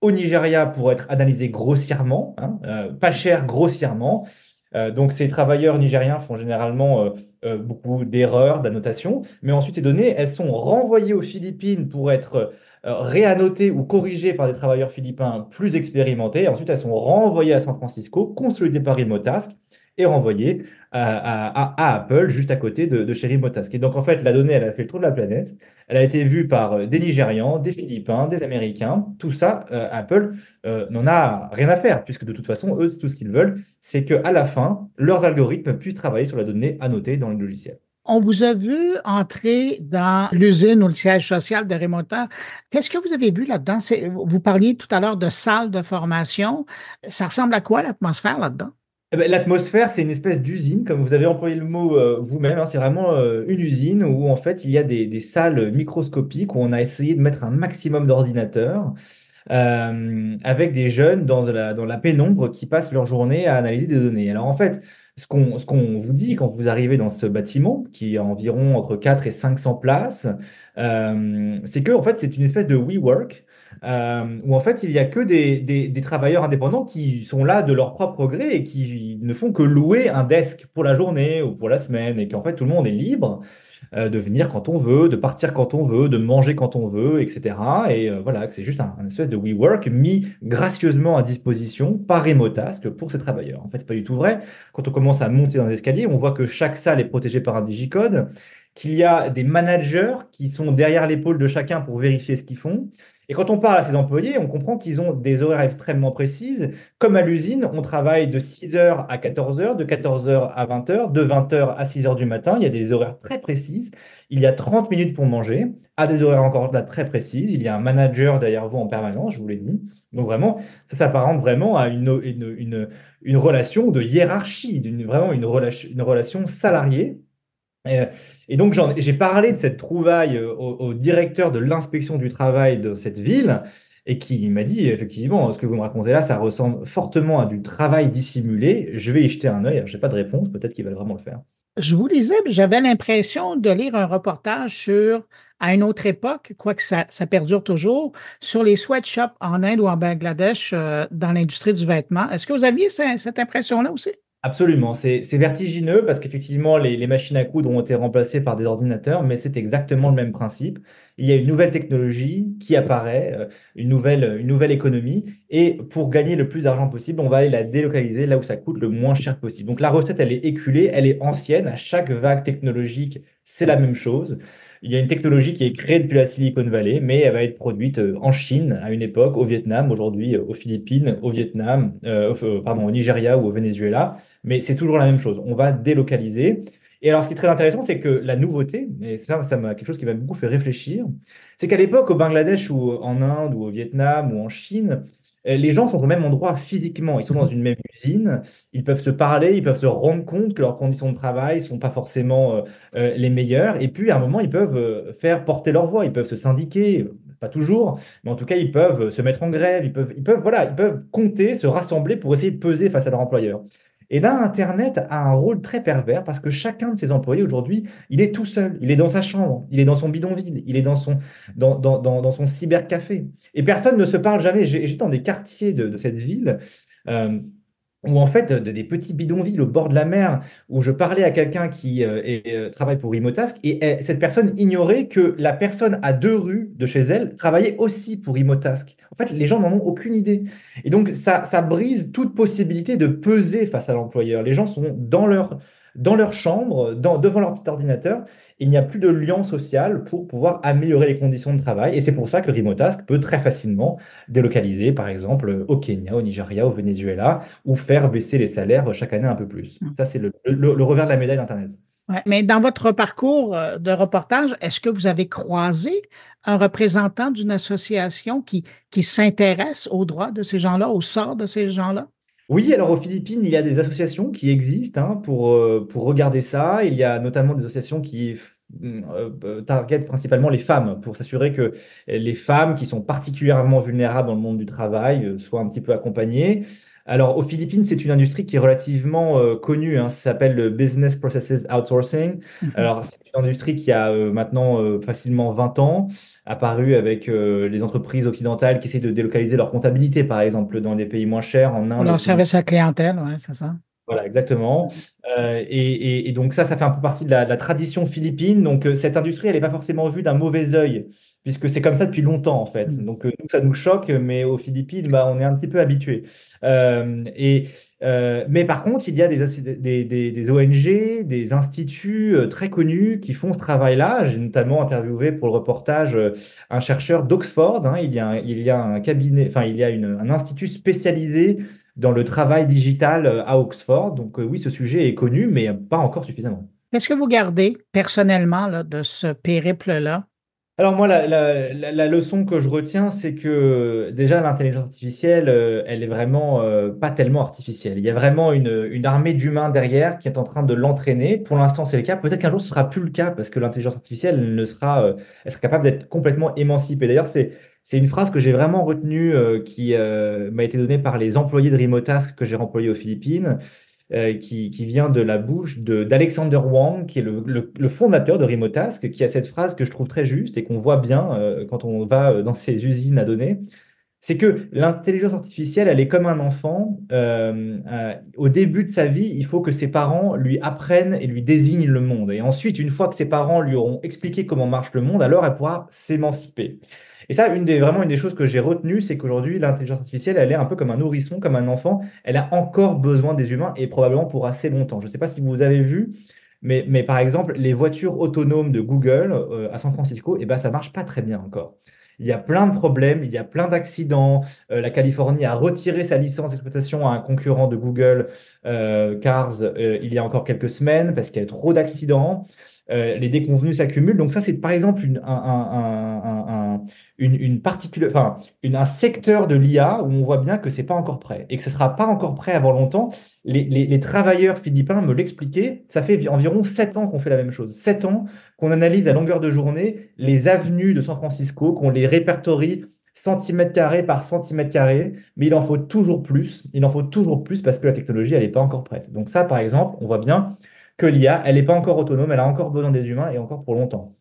au Nigeria pour être analysées grossièrement, hein, pas cher grossièrement. Euh, donc ces travailleurs nigériens font généralement euh, euh, beaucoup d'erreurs d'annotation, mais ensuite ces données, elles sont renvoyées aux Philippines pour être réannotées ou corrigées par des travailleurs philippins plus expérimentés. Ensuite, elles sont renvoyées à San Francisco, consolidées par Remotask et renvoyées à, Apple, juste à côté de, chez Remotask. Et donc, en fait, la donnée, elle a fait le tour de la planète. Elle a été vue par euh, des Nigérians, des Philippins, des Américains. Tout ça, euh, Apple euh, n'en a rien à faire, puisque de toute façon, eux, tout ce qu'ils veulent, c'est qu'à la fin, leurs algorithmes puissent travailler sur la donnée annotée dans le logiciel. On vous a vu entrer dans l'usine ou le siège social de Remota. Qu'est-ce que vous avez vu là-dedans? Vous parliez tout à l'heure de salle de formation. Ça ressemble à quoi l'atmosphère là-dedans? Eh ben, l'atmosphère, c'est une espèce d'usine, comme vous avez employé le mot euh, vous-même. Hein. c'est vraiment euh, une usine où en fait il y a des, salles microscopiques où on a essayé de mettre un maximum d'ordinateurs euh, avec des jeunes dans la, pénombre qui passent leur journée à analyser des données. Alors en fait, ce qu'on ce qu'on vous dit quand vous arrivez dans ce bâtiment, qui a environ entre 4 et 500 places, c'est que en fait c'est une espèce de WeWork euh, où en fait il n'y a que des, des, travailleurs indépendants qui sont là de leur propre gré et qui ne font que louer un desk pour la journée ou pour la semaine et qu'en fait tout le monde est libre euh, de venir quand on veut, de partir quand on veut, de manger quand on veut, etc. Et euh, voilà, que c'est juste un, espèce de WeWork mis gracieusement à disposition par Remotask pour ces travailleurs. En fait, c'est pas du tout vrai. Quand on commence à monter dans les escaliers, on voit que chaque salle est protégée par un digicode, qu'il y a des managers qui sont derrière l'épaule de chacun pour vérifier ce qu'ils font, et quand on parle à ces employés, on comprend qu'ils ont des horaires extrêmement précises. Comme à l'usine, on travaille de 6h à 14h, de 14h à 20h, de 20h à 6h du matin. Il y a des horaires très précises. Il y a 30 minutes pour manger, à des horaires encore là très précises. Il y a un manager derrière vous en permanence, je vous l'ai dit. Donc vraiment, ça s'apparente vraiment à une, une, une, relation de hiérarchie, vraiment une, relation, une relation salariée et donc, j'ai parlé de cette trouvaille euh, au, directeur de l'inspection du travail de cette ville et qui m'a dit effectivement, ce que vous me racontez là, ça ressemble fortement à du travail dissimulé. Je vais y jeter un œil. Je n'ai pas de réponse. Peut-être qu'ils veulent vraiment le faire. Je vous disais, j'avais l'impression de lire un reportage sur, à une autre époque, quoique ça, ça perdure toujours, sur les sweatshops en Inde ou en Bangladesh euh, dans l'industrie du vêtement. Est-ce que vous aviez cette impression-là aussi? Absolument, c'est vertigineux parce qu'effectivement, les, machines à coudre ont été remplacées par des ordinateurs, mais c'est exactement le même principe. Il y a une nouvelle technologie qui apparaît, euh, une nouvelle, une nouvelle économie, et pour gagner le plus d'argent possible, on va aller la délocaliser là où ça coûte le moins cher possible. Donc la recette, elle est éculée, elle est ancienne. À chaque vague technologique, c'est la même chose. Il y a une technologie qui est créée depuis la Silicon Valley, mais elle va être produite euh, en Chine à une époque, au Vietnam, aujourd'hui aux Philippines, au Vietnam, pardon, au Nigeria ou au Venezuela. Mais c'est toujours la même chose. On va délocaliser. Et alors, ce qui est très intéressant, c'est que la nouveauté, et ça, ça m'a quelque chose qui m'a beaucoup fait réfléchir, c'est qu'à l'époque, au Bangladesh ou en Inde ou au Vietnam ou en Chine, euh, les gens sont au même endroit physiquement. Ils sont dans une même usine, ils peuvent se parler, ils peuvent se rendre compte que leurs conditions de travail ne sont pas forcément euh, euh, les meilleures. Et puis, à un moment, ils peuvent faire porter leur voix, ils peuvent se syndiquer, pas toujours, mais en tout cas, ils peuvent se mettre en grève, ils peuvent, ils peuvent, voilà, ils peuvent compter, se rassembler pour essayer de peser face à leur employeur. Et là, Internet a un rôle très pervers parce que chacun de ses employés aujourd'hui, il est tout seul, il est dans sa chambre, il est dans son bidonville, il est dans son, cybercafé. Et personne ne se parle jamais. J'étais dans des quartiers de, de cette ville. Euh, ou en fait des petits bidonvilles au bord de la mer où je parlais à quelqu'un qui euh, euh, travaille pour Imotask et cette personne ignorait que la personne à deux rues de chez elle travaillait aussi pour Imotask. En fait, les gens n'en ont aucune idée. Et donc, ça, ça brise toute possibilité de peser face à l'employeur. Les gens sont dans leur, dans leur chambre, devant leur petit ordinateur, il n'y a plus de lien social pour pouvoir améliorer les conditions de travail. Et c'est pour ça que Remotask peut très facilement délocaliser, par exemple, au Kenya, au Nigeria, au Venezuela, ou faire baisser les salaires chaque année un peu plus. Mm. Ça, c'est le, revers de la médaille d'Internet. mais dans votre parcours euh, de reportage, est-ce que vous avez croisé un représentant d'une association qui, qui s'intéresse aux droits de ces gens-là, au sort de ces gens-là? Oui, alors aux Philippines, il y a des associations qui existent hein, pour, euh, pour regarder ça. Il y a notamment des associations qui euh, euh, targetent principalement les femmes pour s'assurer que les femmes qui sont particulièrement vulnérables dans le monde du travail soient un petit peu accompagnées. Alors, aux Philippines, c'est une industrie qui est relativement euh, connue. Hein. ça s'appelle le Business Processes Outsourcing. Mhm. Alors, c'est une industrie qui a euh, maintenant euh, facilement 20 ans, apparu avec les entreprises occidentales qui essaient de délocaliser leur comptabilité, par exemple, dans des pays moins chers, en Inde. Leur service à clientèle, ouais, c'est ça. Voilà, exactement. et, donc ça, ça fait un peu partie de la, de la tradition philippine. Donc cette industrie, elle n'est pas forcément vue d'un mauvais œil puisque c'est comme ça depuis longtemps en fait. Mm. Donc euh, nous, ça nous choque, mais aux Philippines, bah, on est un petit peu habitué. Euh, et euh, mais par contre, il y a des, des, des, ONG, des instituts très connus qui font ce travail-là. J'ai notamment interviewé pour le reportage un chercheur d'Oxford. Hein. Il, y a un, il y a un cabinet, enfin il y a une, un institut spécialisé dans le travail digital à Oxford. Donc oui, ce sujet est connu, mais pas encore suffisamment. Qu'est-ce que vous gardez personnellement là, de ce périple-là? Alors moi, la, leçon que je retiens, c'est que déjà l'intelligence artificielle, euh, elle est vraiment euh, pas tellement artificielle. Il y a vraiment une, armée d'humains derrière qui est en train de l'entraîner. Pour l'instant, c'est le cas. Peut-être qu'un jour, ce sera plus le cas parce que l'intelligence artificielle ne sera, euh, elle sera capable d'être complètement émancipée. D'ailleurs, c'est c'est une phrase que j'ai vraiment retenue qui m'a été donnée par les employés de Remotask que j'ai employés aux Philippines. Euh, qui, vient de la bouche d'Alexander Wang, qui est le, fondateur de Remotask, qui a cette phrase que je trouve très juste et qu'on voit bien euh, quand on va euh, dans ces usines à données. C'est que l'intelligence artificielle, elle est comme un enfant. au début de sa vie, il faut que ses parents lui apprennent et lui désignent le monde. Et ensuite, une fois que ses parents lui auront expliqué comment marche le monde, alors elle pourra s'émanciper. Et ça, une des, vraiment une des choses que j'ai retenues, c'est qu'aujourd'hui, l'intelligence artificielle, elle est un peu comme un nourrisson, comme un enfant. Elle a encore besoin des humains et probablement pour assez longtemps. Je ne sais pas si vous avez vu, mais, mais par exemple, les voitures autonomes de Google euh, à San Francisco, eh ben, ça marche pas très bien encore. Il y a plein de problèmes, il y a plein d'accidents. Euh, la Californie a retiré sa licence d'exploitation à un concurrent de Google, euh, Cars, il y a encore quelques semaines parce qu'il y a trop d'accidents. Les déconvenus s'accumulent. Donc ça, c'est par exemple une, un, un, une, une enfin, un secteur de l'IA où on voit bien que c'est pas encore prêt et que ce sera pas encore prêt avant longtemps. Les, les, travailleurs philippins me l'expliquaient. Ça fait environ sept ans qu'on fait la même chose. Sept ans qu'on analyse à longueur de journée les avenues de San Francisco, qu'on les répertorie centimètre carré par centimètre carré, mais il en faut toujours plus. Il en faut toujours plus parce que la technologie, elle n'est pas encore prête. Donc ça, par exemple, on voit bien que l'IA, elle n'est pas encore autonome, elle a encore besoin des humains et encore pour longtemps.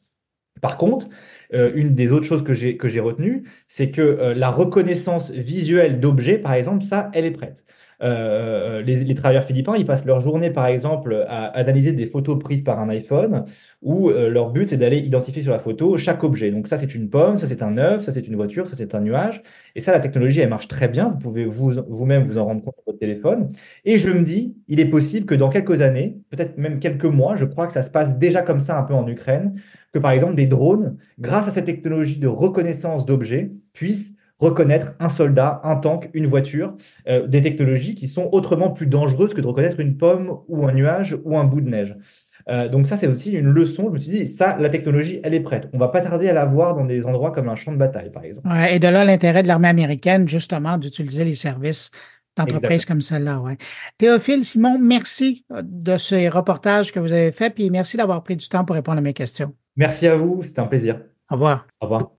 Par contre, euh, une des autres choses que j'ai retenues, c'est que euh, la reconnaissance visuelle d'objets, par exemple, ça, elle est prête. Euh, les, travailleurs philippins, ils passent leur journée, par exemple, à analyser des photos prises par un iPhone, où euh, leur but, c'est d'aller identifier sur la photo chaque objet. Donc ça, c'est une pomme, ça, c'est un œuf, ça, c'est une voiture, ça, c'est un nuage. Et ça, la technologie, elle marche très bien. Vous pouvez vous, vous-même vous en rendre compte sur votre téléphone. Et je me dis, il est possible que dans quelques années, peut-être même quelques mois, je crois que ça se passe déjà comme ça un peu en Ukraine, que par exemple des drones, grâce à cette technologie de reconnaissance d'objets, puissent reconnaître un soldat, un tank, une voiture, euh, des technologies qui sont autrement plus dangereuses que de reconnaître une pomme ou un nuage ou un bout de neige. Euh, donc ça, c'est aussi une leçon. Je me suis dit, ça, la technologie, elle est prête. On va pas tarder à la voir dans des endroits comme un champ de bataille, par exemple. et de là, l'intérêt de l'armée américaine, justement, d'utiliser les services d'entreprises comme celle-là. Ouais. Théophile, Simon, merci euh, de ces reportages que vous avez faits, puis merci d'avoir pris du temps pour répondre à mes questions. Merci à vous, c'était un plaisir. Au revoir. Au revoir.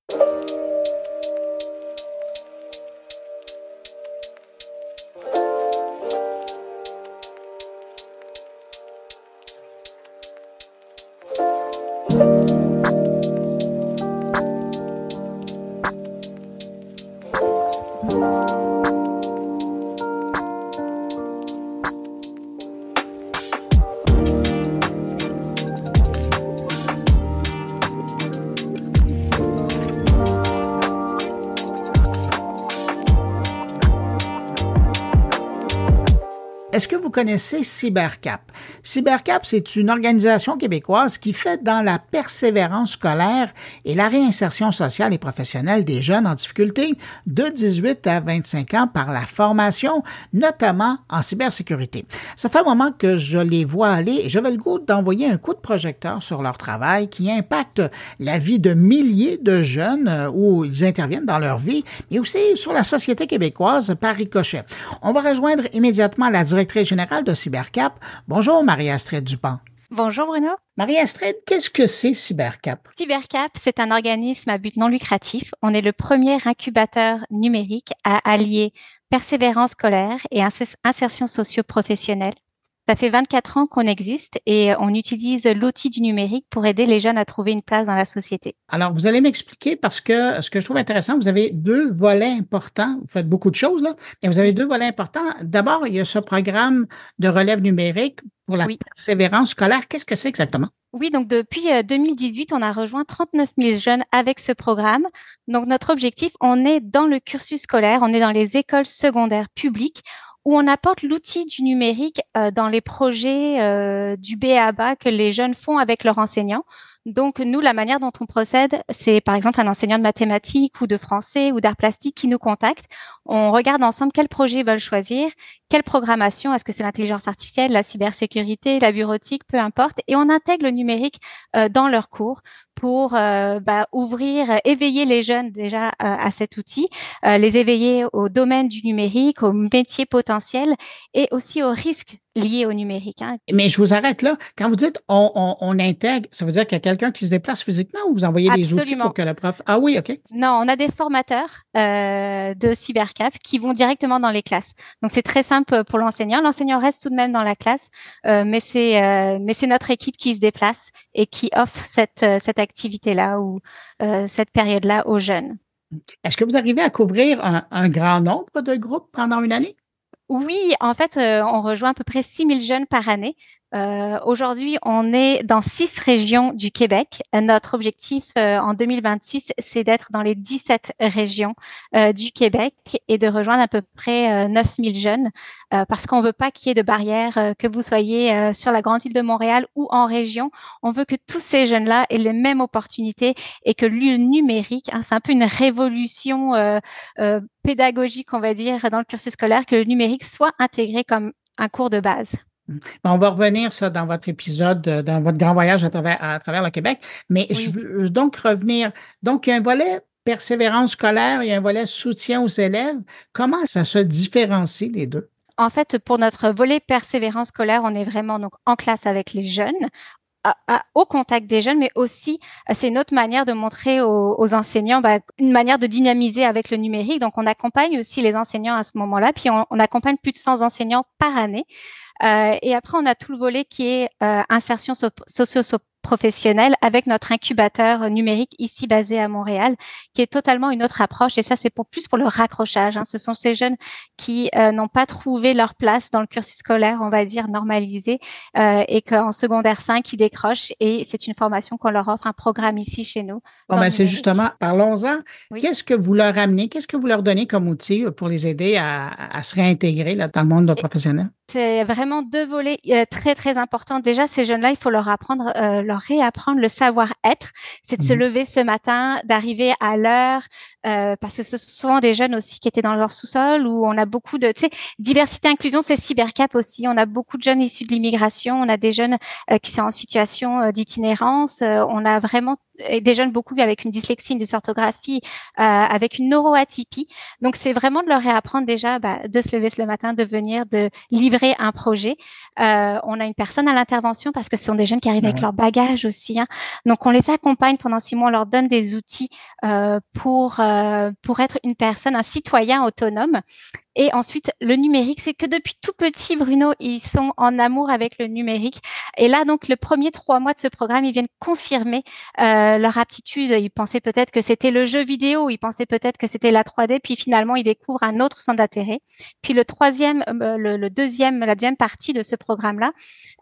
Connaissez Cybercap. Cybercap, c'est une organisation québécoise qui fait dans la persévérance scolaire et la réinsertion sociale et professionnelle des jeunes en difficulté de 18 à 25 ans par la formation, notamment en cybersécurité. Ça fait un moment que je les vois aller et j'avais le goût d'envoyer un coup de projecteur sur leur travail qui impacte la vie de milliers de jeunes euh, où ils interviennent dans leur vie, mais aussi sur la société québécoise par ricochet. On va rejoindre immédiatement la directrice générale de Cybercap. Bonjour Marie-Astrid Dupont. Bonjour Bruno. Marie-Astrid, qu'est-ce que c'est Cybercap? Cybercap, c'est un organisme à but non lucratif. On est le premier incubateur numérique à allier persévérance scolaire et insertion socio-professionnelle. Ça fait 24 ans qu'on existe et on utilise l'outil du numérique pour aider les jeunes à trouver une place dans la société. Alors, vous allez m'expliquer parce que ce que je trouve intéressant, vous avez deux volets importants. Vous faites beaucoup de choses, là, mais vous avez deux volets importants. D'abord, il y a ce programme de relève numérique pour la persévérance scolaire. Qu'est-ce que c'est exactement? Oui, donc depuis 2018, euh, on a rejoint 39 000 jeunes avec ce programme. Donc notre objectif, on est dans le cursus scolaire, on est dans les écoles secondaires publiques où on apporte l'outil du numérique euh, dans les projets euh, du BABA que les jeunes font avec leurs enseignants. Donc, nous, la manière dont on procède, c'est par exemple un enseignant de mathématiques ou de français ou d'art plastique qui nous contacte. On regarde ensemble quel projet ils veulent choisir, quelle programmation, est-ce que c'est l'intelligence artificielle, la cybersécurité, la bureautique, peu importe, et on intègre le numérique euh, dans leurs cours pour euh, bah, ouvrir, éveiller les jeunes déjà euh, à cet outil, euh, les éveiller au domaine du numérique, aux métiers potentiels et aussi aux risques liés au numérique. Hein. Mais je vous arrête là. Quand vous dites on, on, intègre, ça veut dire qu'il y a quelqu'un qui se déplace physiquement ou vous envoyez des outils pour que le prof. Ah oui, OK. Non, on a des formateurs de Cybercap qui vont directement dans les classes. Donc c'est très simple pour l'enseignant. L'enseignant reste tout de même dans la classe, mais c'est mais c'est notre équipe qui se déplace et qui offre cette cette activité activité-là ou euh, cette période-là aux jeunes. Est-ce que vous arrivez à couvrir un, grand nombre de groupes pendant une année? Oui, en fait, euh, on rejoint à peu près 6 000 jeunes par année. Euh, aujourd'hui, on est dans six régions du Québec. Notre objectif euh, en 2026, c'est d'être dans les 17 régions euh, du Québec et de rejoindre à peu près 9000 jeunes parce qu'on veut pas qu'il y ait de barrières, que vous soyez sur la grande île de Montréal ou en région. On veut que tous ces jeunes-là aient les mêmes opportunités et que le numérique, hein, c'est un peu une révolution pédagogique, on va dire, dans le cursus scolaire, que le numérique soit intégré comme un cours de base. On va revenir ça dans votre épisode, euh, dans votre grand voyage à travers, à travers le Québec. Mais je veux donc revenir. Donc, il y a un volet persévérance scolaire, il y a un volet soutien aux élèves. Comment ça se différencie les deux? En fait, pour notre volet persévérance scolaire, on est vraiment donc en classe avec les jeunes. au contact des jeunes, mais aussi euh, c'est une autre manière de montrer aux, enseignants bah, une manière de dynamiser avec le numérique. Donc on accompagne aussi les enseignants à ce moment-là, puis on, on accompagne plus de 100 enseignants par année. Euh, et après, on a tout le volet qui est euh, insertion socio professionnels avec notre incubateur numérique ici basé à Montréal, qui est totalement une autre approche. Et ça, c'est pour plus pour le raccrochage. Hein. Ce sont ces jeunes qui euh, n'ont pas trouvé leur place dans le cursus scolaire, on va dire normalisé, euh, et qu'en secondaire 5, ils décrochent. Et c'est une formation qu'on leur offre, un programme ici chez nous. Bon, ben, c'est justement, parlons-en. Qu'est-ce que vous leur amenez? Qu'est-ce que vous leur donnez comme outil pour les aider à, à se réintégrer là, dans le monde professionnel? C'est vraiment deux volets euh, très très importants. Déjà, ces jeunes-là, il faut leur apprendre, euh, leur réapprendre le savoir-être. C'est de se mmh lever ce matin, d'arriver à l'heure, euh, parce que ce sont souvent des jeunes aussi qui étaient dans leur sous-sol où on a beaucoup de, tu sais, diversité inclusion, c'est cybercap aussi. On a beaucoup de jeunes issus de l'immigration, on a des jeunes qui sont en situation d'itinérance, on a vraiment des jeunes beaucoup avec une dyslexie, une dysorthographie, avec une neuroatypie. Donc c'est vraiment de leur réapprendre déjà bah, de se lever le matin, de venir, de livrer un projet. Euh, on a une personne à l'intervention parce que ce sont des jeunes qui arrivent avec leur bagage aussi. Hein. Donc, on les accompagne pendant six mois, on leur donne des outils euh, pour, euh, pour être une personne, un citoyen autonome. Et ensuite, le numérique, c'est que depuis tout petit, Bruno, ils sont en amour avec le numérique. Et là, donc, le premier trois mois de ce programme, ils viennent confirmer euh, leur aptitude. Ils pensaient peut-être que c'était le jeu vidéo, ils pensaient peut-être que c'était la 3D, puis finalement, ils découvrent un autre centre d'intérêt. Puis le troisième, euh, le, deuxième, la deuxième partie de ce programme-là,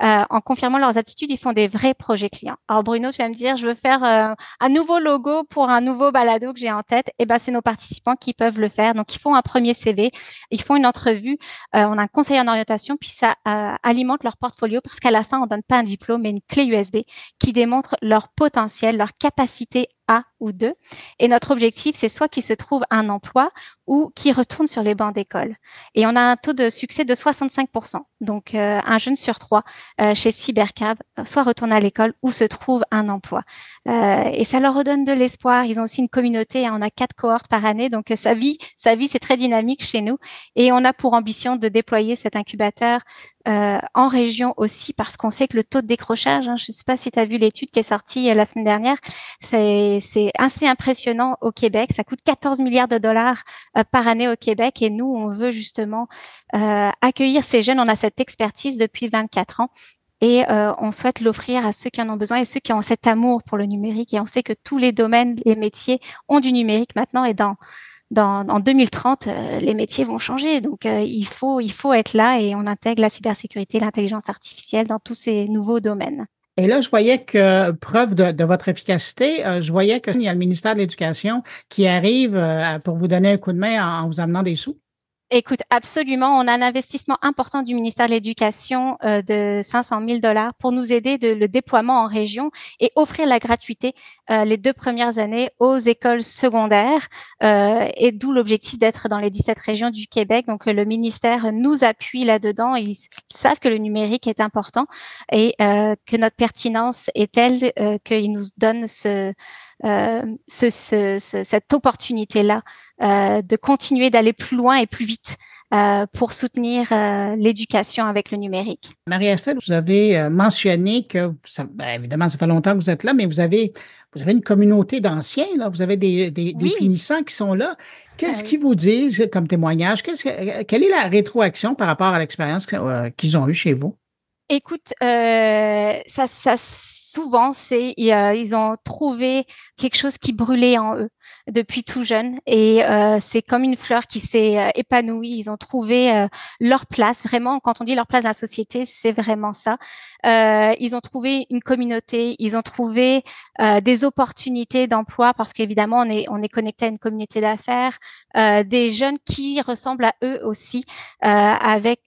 euh, en confirmant leurs aptitudes, ils font des vrais projets clients. Alors, Bruno, tu vas me dire, je veux faire euh, un nouveau logo pour un nouveau balado que j'ai en tête. Eh ben, c'est nos participants qui peuvent le faire. Donc, ils font un premier CV ils font une entrevue, euh, on a un conseiller en orientation, puis ça euh, alimente leur portfolio parce qu'à la fin, on donne pas un diplôme, mais une clé USB qui démontre leur potentiel, leur capacité a ou deux. Et notre objectif, c'est soit qu'ils se trouvent un emploi ou qu'ils retournent sur les bancs d'école. Et on a un taux de succès de 65%. Donc, euh, un jeune sur trois euh, chez Cybercab euh, soit retourne à l'école ou se trouve un emploi. et ça leur redonne de l'espoir. Ils ont aussi une communauté. Hein. on a quatre cohortes par année. Donc, sa vie, sa vie, c'est très dynamique chez nous. Et on a pour ambition de déployer cet incubateur euh, en région aussi, parce qu'on sait que le taux de décrochage, hein, je ne sais pas si tu as vu l'étude qui est sortie euh, la semaine dernière, c'est assez impressionnant au Québec. Ça coûte 14 milliards de dollars euh, par année au Québec et nous, on veut justement accueillir ces jeunes. On a cette expertise depuis 24 ans et on souhaite l'offrir à ceux qui en ont besoin et ceux qui ont cet amour pour le numérique. Et on sait que tous les domaines, les métiers ont du numérique maintenant et dans dans, en 2030, euh, les métiers vont changer. Donc, euh, il, faut, il faut être là et on intègre la cybersécurité, l'intelligence artificielle dans tous ces nouveaux domaines. Et là, je voyais que, preuve de, votre efficacité, euh, je voyais qu'il y a le ministère de l'Éducation qui arrive pour vous donner un coup de main en vous amenant des sous. Écoute, absolument. On a un investissement important du ministère de l'Éducation euh, de 500 000 dollars pour nous aider de le déploiement en région et offrir la gratuité euh, les deux premières années aux écoles secondaires. Euh, et d'où l'objectif d'être dans les 17 régions du Québec. Donc, le ministère nous appuie là-dedans. Ils, savent que le numérique est important et que notre pertinence est telle qu'ils nous donnent ce, ce, ce, cette opportunité-là euh, de continuer d'aller plus loin et plus vite euh, pour soutenir euh, l'éducation avec le numérique. Marie-Estelle, vous avez mentionné que, ça, ben, évidemment, ça fait longtemps que vous êtes là, mais vous avez, vous avez une communauté d'anciens, là, vous avez des, des, des finissants qui sont là. Qu'est-ce qu'ils vous disent comme témoignage? Que, quelle est la rétroaction par rapport à l'expérience qu'ils ont eue chez vous? Écoute, euh, ça, ça souvent c'est ils ont trouvé quelque chose qui brûlait en eux depuis tout jeune et euh, c'est comme une fleur qui s'est euh, épanouie. Ils ont trouvé euh, leur place vraiment. Quand on dit leur place dans la société, c'est vraiment ça. ils ont trouvé une communauté, ils ont trouvé des opportunités d'emploi parce qu'évidemment on est on est connecté à une communauté d'affaires, des jeunes qui ressemblent à eux aussi avec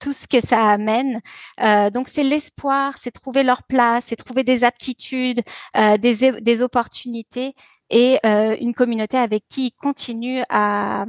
tout ce que ça amène. donc c'est l'espoir, c'est trouver leur place, c'est trouver des aptitudes, des, des opportunités et euh, une communauté avec qui ils continuent à,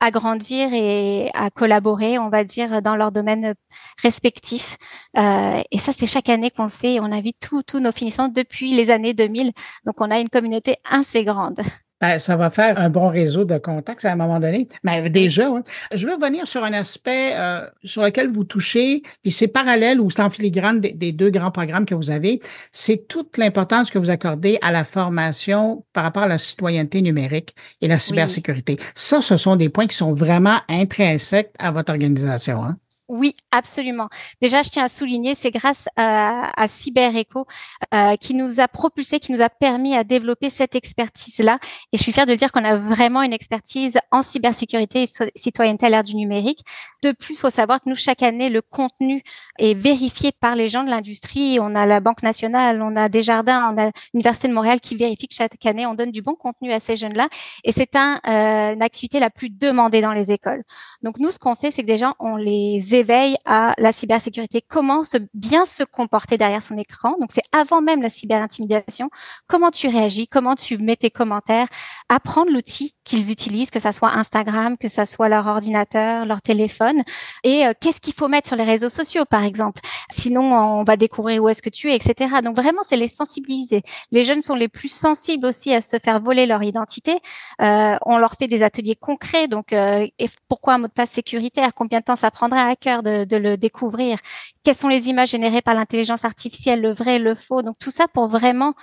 à grandir et à collaborer, on va dire, dans leurs domaines respectifs. Euh, et ça, c'est chaque année qu'on le fait. On invite tous nos finissants depuis les années 2000. Donc, on a une communauté assez grande. Ben, ça va faire un bon réseau de contacts à un moment donné. Mais déjà, je veux revenir sur un aspect euh, sur lequel vous touchez, puis c'est parallèle ou c'est en filigrane des, deux grands programmes que vous avez. C'est toute l'importance que vous accordez à la formation par rapport à la citoyenneté numérique et la cybersécurité. Ça, ce sont des points qui sont vraiment intrinsèques à votre organisation. Hein? Oui, absolument. Déjà, je tiens à souligner, c'est grâce à, à CyberEco euh, qui nous a propulsé, qui nous a permis à développer cette expertise-là. Et je suis fière de dire qu'on a vraiment une expertise en cybersécurité et citoyenneté à l'ère du numérique. De plus, faut savoir que nous, chaque année, le contenu est vérifié par les gens de l'industrie. On a la Banque nationale, on a Desjardins, on a l'Université de Montréal qui vérifie que chaque année, on donne du bon contenu à ces jeunes-là. Et c'est un, euh, une activité la plus demandée dans les écoles. Donc, nous, ce qu'on fait, c'est que déjà, on les éveille à la cybersécurité, comment se, bien se comporter derrière son écran. Donc, c'est avant même la cyberintimidation. Comment tu réagis, comment tu mets tes commentaires, apprendre l'outil qu'ils utilisent, que ça soit Instagram, que ça soit leur ordinateur, leur téléphone, et euh, qu'est-ce qu'il faut mettre sur les réseaux sociaux, par exemple? Sinon, on va découvrir où est-ce que tu es, etc. Donc, vraiment, c'est les sensibiliser. Les jeunes sont les plus sensibles aussi à se faire voler leur identité. Euh, on leur fait des ateliers concrets. Donc, euh, et pourquoi un mot de passe sécuritaire? Combien de temps ça prendrait à cœur de, de le découvrir? Quelles sont les images générées par l'intelligence artificielle, le vrai, le faux? Donc, tout ça pour vraiment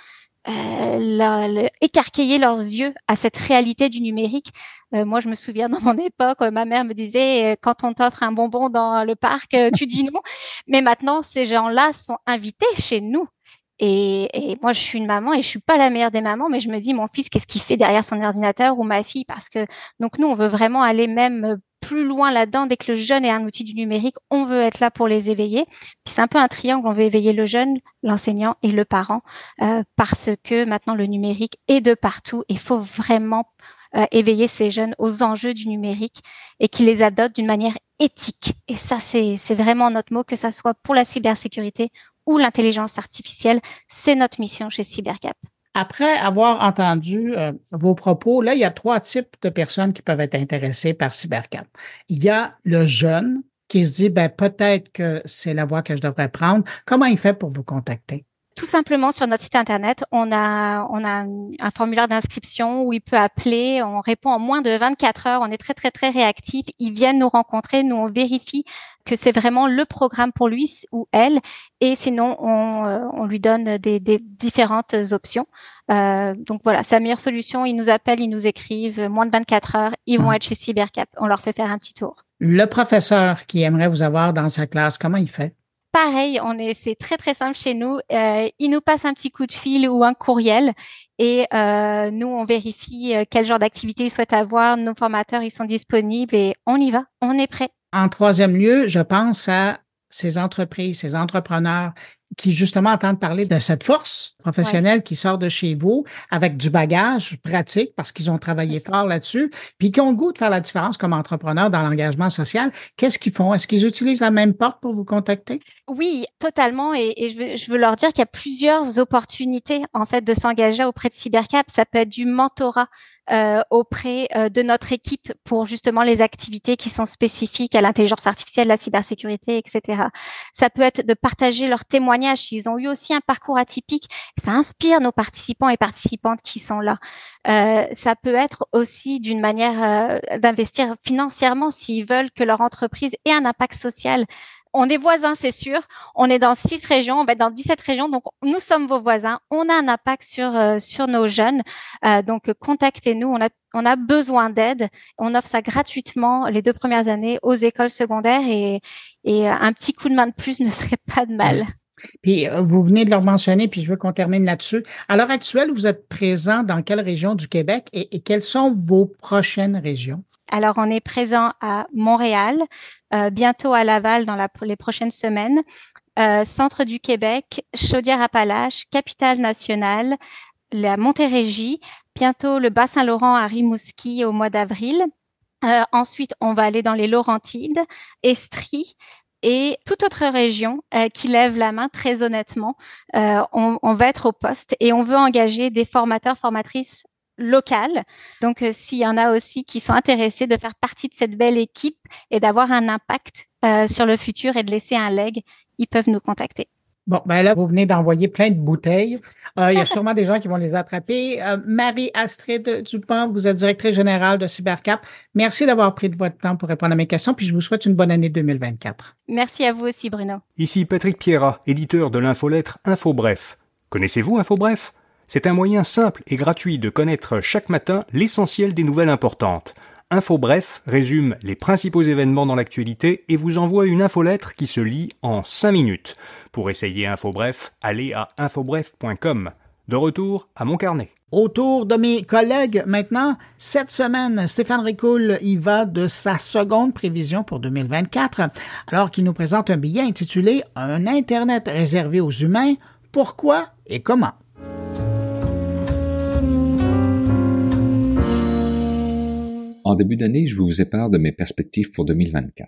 euh, écarquiller leurs yeux à cette réalité du numérique. Euh, moi, je me souviens dans mon époque, euh, ma mère me disait euh, quand on t'offre un bonbon dans le parc, tu dis non. Mais maintenant, ces gens-là sont invités chez nous. Et, et, moi, je suis une maman et je suis pas la meilleure des mamans, mais je me dis, mon fils, qu'est-ce qu'il fait derrière son ordinateur ou ma fille? Parce que donc nous, on veut vraiment aller même plus loin là-dedans. Dès que le jeune est un outil du numérique, on veut être là pour les éveiller. Puis c'est un peu un triangle. On veut éveiller le jeune, l'enseignant et le parent, euh, parce que maintenant le numérique est de partout. Il faut vraiment euh, éveiller ces jeunes aux enjeux du numérique et qu'ils les adoptent d'une manière éthique. Et ça, c'est vraiment notre mot, que ça soit pour la cybersécurité ou l'intelligence artificielle. C'est notre mission chez Cybercap. Après avoir entendu euh, vos propos, là, il y a trois types de personnes qui peuvent être intéressées par Cybercap. Il y a le jeune qui se dit, ben, peut-être que c'est la voie que je devrais prendre. Comment il fait pour vous contacter? Tout simplement sur notre site internet, on a, on a un formulaire d'inscription où il peut appeler. On répond en moins de 24 heures. On est très, très, très réactif. Ils viennent nous rencontrer. Nous, on vérifie que c'est vraiment le programme pour lui ou elle. Et sinon, on, euh, on lui donne des, des différentes options. Euh, donc voilà, c'est la meilleure solution. Ils nous appellent, ils nous écrivent. Moins de 24 heures, ils vont mmh. être chez Cybercap. On leur fait faire un petit tour. Le professeur qui aimerait vous avoir dans sa classe, comment il fait? Pareil, c'est très très simple chez nous. Euh, il nous passe un petit coup de fil ou un courriel et euh, nous on vérifie euh, quel genre d'activité il souhaite avoir. Nos formateurs ils sont disponibles et on y va, on est prêt. En troisième lieu, je pense à ces entreprises, ces entrepreneurs qui justement entendent parler de cette force professionnelle qui sort de chez vous avec du bagage pratique parce qu'ils ont travaillé fort là-dessus, puis qui ont le goût de faire la différence comme entrepreneur dans l'engagement social. Qu'est-ce qu'ils font? Est-ce qu'ils utilisent la même porte pour vous contacter? Oui, totalement. Et, et je, veux, je, veux, leur dire qu'il y a plusieurs opportunités en fait de s'engager auprès de Cybercap. Ça peut être du mentorat euh, auprès euh, de notre équipe pour justement les activités qui sont spécifiques à l'intelligence artificielle, la cybersécurité, etc. Ça peut être de partager leurs témoignages s'ils ont eu aussi un parcours atypique. Ça inspire nos participants et participantes qui sont là. Euh, ça peut être aussi d'une manière euh, d'investir financièrement s'ils veulent que leur entreprise ait un impact social on est voisins, c'est sûr. On est dans six régions, on va être dans 17 régions, donc nous sommes vos voisins. On a un impact sur euh, sur nos jeunes, euh, donc contactez-nous. On a on a besoin d'aide. On offre ça gratuitement les deux premières années aux écoles secondaires et et un petit coup de main de plus ne ferait pas de mal. Puis euh, vous venez de le mentionner, puis je veux qu'on termine là-dessus. À l'heure actuelle, vous êtes présent dans quelle région du Québec et, quelles sont vos prochaines régions? Alors, on est présent à Montréal, euh, bientôt à Laval dans les prochaines semaines, euh, centre du Québec, Chaudière-Appalaches, capitale nationale, la Montérégie, bientôt le Bas-Saint-Laurent à Rimouski au mois d'avril. Ensuite, on va aller dans les Laurentides, Estrie, et toute autre région euh, qui lève la main, très honnêtement, euh, on, va être au poste et on veut engager des formateurs, formatrices locales. Donc, euh, s'il y en a aussi qui sont intéressés de faire partie de cette belle équipe et d'avoir un impact sur le futur et de laisser un leg, ils peuvent nous contacter. Bon, ben là, vous venez d'envoyer plein de bouteilles. Euh, il y a sûrement des gens qui vont les attraper. Marie-Astrid Dupont, vous êtes directrice générale de Cybercap. Merci d'avoir pris de votre temps pour répondre à mes questions, puis je vous souhaite une bonne année 2024. Merci à vous aussi, Bruno. Ici Patrick Pierrat, éditeur de l'infolettre InfoBref. Connaissez-vous InfoBref? C'est un moyen simple et gratuit de connaître chaque matin l'essentiel des nouvelles importantes. InfoBref résume les principaux événements dans l'actualité et vous envoie une infolettre qui se lit en 5 minutes. Pour essayer InfoBref, allez à infobref.com. De retour à mon carnet. Autour de mes collègues maintenant, cette semaine, Stéphane Ricoul y va de sa seconde prévision pour 2024, alors qu'il nous présente un billet intitulé Un Internet réservé aux humains, pourquoi et comment. En début d'année, je vous épare de mes perspectives pour 2024.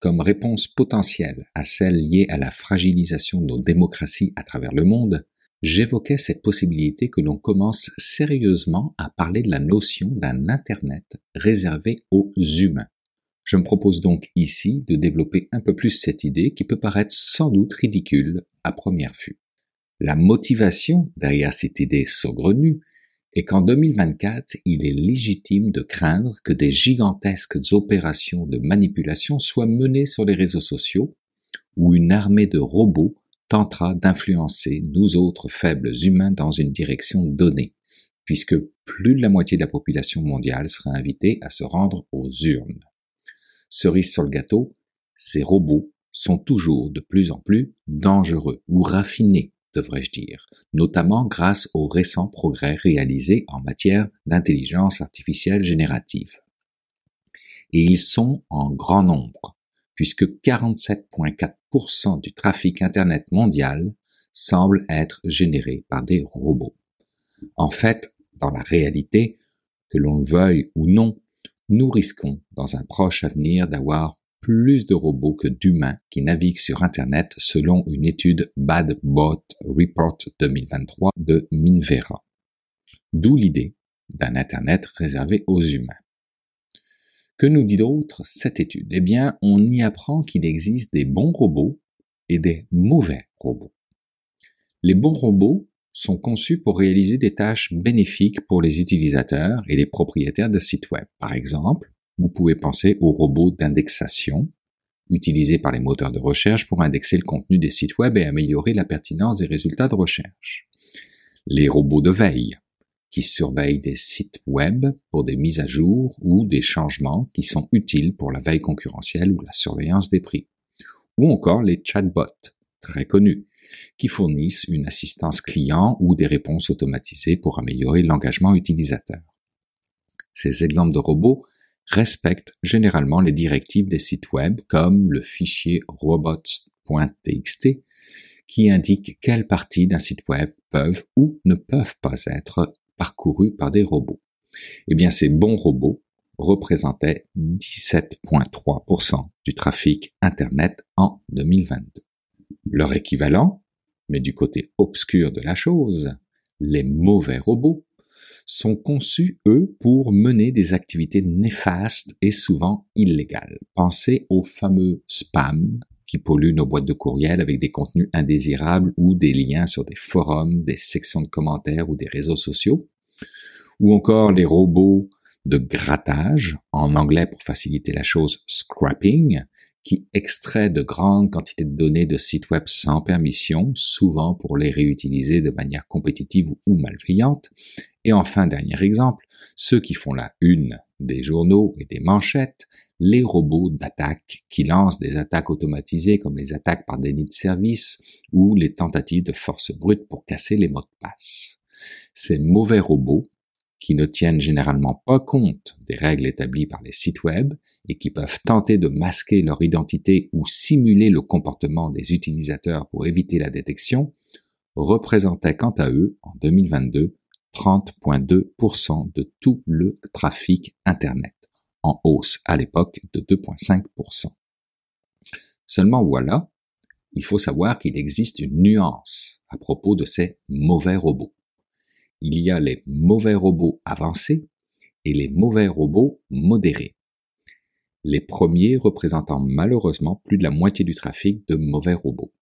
Comme réponse potentielle à celles liées à la fragilisation de nos démocraties à travers le monde, j'évoquais cette possibilité que l'on commence sérieusement à parler de la notion d'un Internet réservé aux humains. Je me propose donc ici de développer un peu plus cette idée qui peut paraître sans doute ridicule à première vue. La motivation derrière cette idée saugrenue est qu'en 2024, il est légitime de craindre que des gigantesques opérations de manipulation soient menées sur les réseaux sociaux où une armée de robots tentera d'influencer nous autres faibles humains dans une direction donnée, puisque plus de la moitié de la population mondiale sera invitée à se rendre aux urnes. Cerise sur le gâteau, ces robots sont toujours de plus en plus dangereux ou raffinés, devrais-je dire, notamment grâce aux récents progrès réalisés en matière d'intelligence artificielle générative. Et ils sont en grand nombre, puisque 47,4% du trafic Internet mondial semble être généré par des robots. En fait, dans la réalité, que l'on le veuille ou non, nous risquons dans un proche avenir d'avoir plus de robots que d'humains qui naviguent sur Internet selon une étude Bad Bot Report 2023 de Minvera. D'où l'idée d'un Internet réservé aux humains. Que nous dit d'autre cette étude? Eh bien, on y apprend qu'il existe des bons robots et des mauvais robots. Les bons robots sont conçus pour réaliser des tâches bénéfiques pour les utilisateurs et les propriétaires de sites web. Par exemple, vous pouvez penser aux robots d'indexation utilisés par les moteurs de recherche pour indexer le contenu des sites web et améliorer la pertinence des résultats de recherche. Les robots de veille qui surveillent des sites web pour des mises à jour ou des changements qui sont utiles pour la veille concurrentielle ou la surveillance des prix. Ou encore les chatbots, très connus, qui fournissent une assistance client ou des réponses automatisées pour améliorer l'engagement utilisateur. Ces exemples de robots respectent généralement les directives des sites web comme le fichier robots.txt qui indique quelles parties d'un site web peuvent ou ne peuvent pas être parcourus par des robots. Eh bien, ces bons robots représentaient 17,3% du trafic Internet en 2022. Leur équivalent, mais du côté obscur de la chose, les mauvais robots, sont conçus, eux, pour mener des activités néfastes et souvent illégales. Pensez au fameux spam qui polluent nos boîtes de courriel avec des contenus indésirables ou des liens sur des forums, des sections de commentaires ou des réseaux sociaux, ou encore les robots de grattage, en anglais pour faciliter la chose scrapping, qui extrait de grandes quantités de données de sites web sans permission, souvent pour les réutiliser de manière compétitive ou malveillante. Et enfin, dernier exemple, ceux qui font la une des journaux et des manchettes, les robots d'attaque qui lancent des attaques automatisées comme les attaques par déni de service ou les tentatives de force brute pour casser les mots de passe. Ces mauvais robots, qui ne tiennent généralement pas compte des règles établies par les sites web et qui peuvent tenter de masquer leur identité ou simuler le comportement des utilisateurs pour éviter la détection, représentaient quant à eux, en 2022, 30,2% de tout le trafic Internet en hausse à l'époque de 2,5%. Seulement voilà, il faut savoir qu'il existe une nuance à propos de ces mauvais robots. Il y a les mauvais robots avancés et les mauvais robots modérés. Les premiers représentant malheureusement plus de la moitié du trafic de mauvais robots.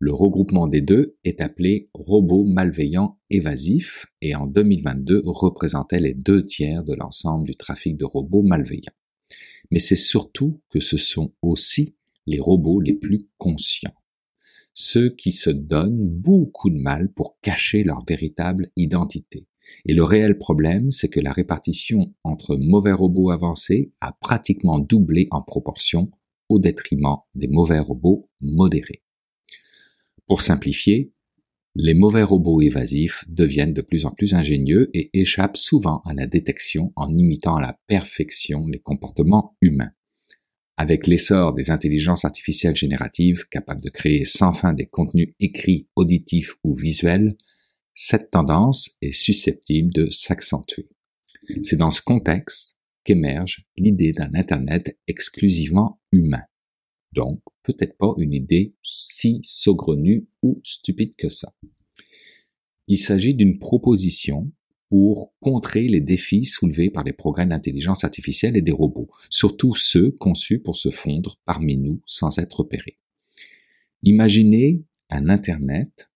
Le regroupement des deux est appelé robots malveillants évasifs et en 2022 représentait les deux tiers de l'ensemble du trafic de robots malveillants. Mais c'est surtout que ce sont aussi les robots les plus conscients. Ceux qui se donnent beaucoup de mal pour cacher leur véritable identité Et le réel problème, c'est que la répartition entre mauvais robots avancés a pratiquement doublé en proportion au détriment des mauvais robots modérés. Pour simplifier, les mauvais robots évasifs deviennent de plus en plus ingénieux et échappent souvent à la détection en imitant à la perfection les comportements humains. Avec l'essor des intelligences artificielles génératives capables de créer sans fin des contenus écrits, auditifs ou visuels, cette tendance est susceptible de s'accentuer. C'est dans ce contexte qu'émerge l'idée d'un Internet exclusivement humain. Donc, peut-être pas une idée si saugrenue ou stupide que ça. Il s'agit d'une proposition pour contrer les défis soulevés par les progrès d'intelligence artificielle et des robots, surtout ceux conçus pour se fondre parmi nous sans être repérés. Imaginez un Internet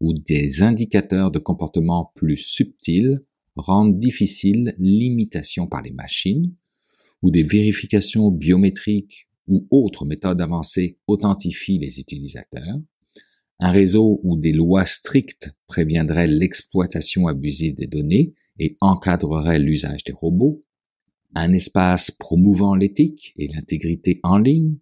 où des indicateurs de comportement plus subtils rendent difficile l'imitation par les machines, où des vérifications biométriques ou autres méthodes avancées authentifient les utilisateurs, un réseau où des lois strictes préviendraient l'exploitation abusive des données et encadreraient l'usage des robots, un espace promouvant l'éthique et l'intégrité en ligne,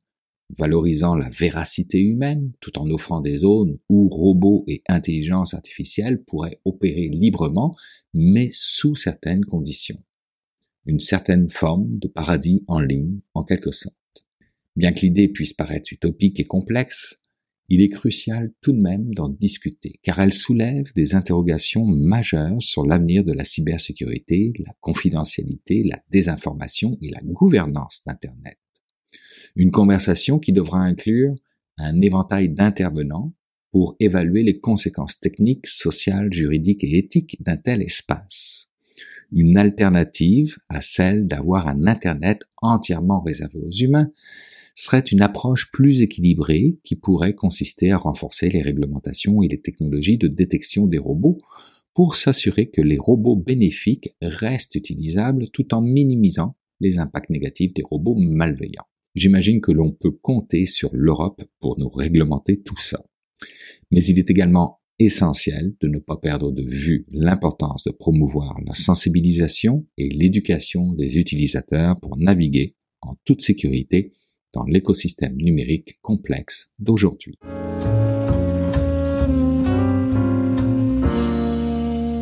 valorisant la véracité humaine tout en offrant des zones où robots et intelligence artificielle pourraient opérer librement, mais sous certaines conditions. Une certaine forme de paradis en ligne, en quelque sorte. Bien que l'idée puisse paraître utopique et complexe, il est crucial tout de même d'en discuter, car elle soulève des interrogations majeures sur l'avenir de la cybersécurité, la confidentialité, la désinformation et la gouvernance d'Internet. Une conversation qui devra inclure un éventail d'intervenants pour évaluer les conséquences techniques, sociales, juridiques et éthiques d'un tel espace. Une alternative à celle d'avoir un Internet entièrement réservé aux humains serait une approche plus équilibrée qui pourrait consister à renforcer les réglementations et les technologies de détection des robots pour s'assurer que les robots bénéfiques restent utilisables tout en minimisant les impacts négatifs des robots malveillants. J'imagine que l'on peut compter sur l'Europe pour nous réglementer tout ça. Mais il est également essentiel de ne pas perdre de vue l'importance de promouvoir la sensibilisation et l'éducation des utilisateurs pour naviguer en toute sécurité dans l'écosystème numérique complexe d'aujourd'hui.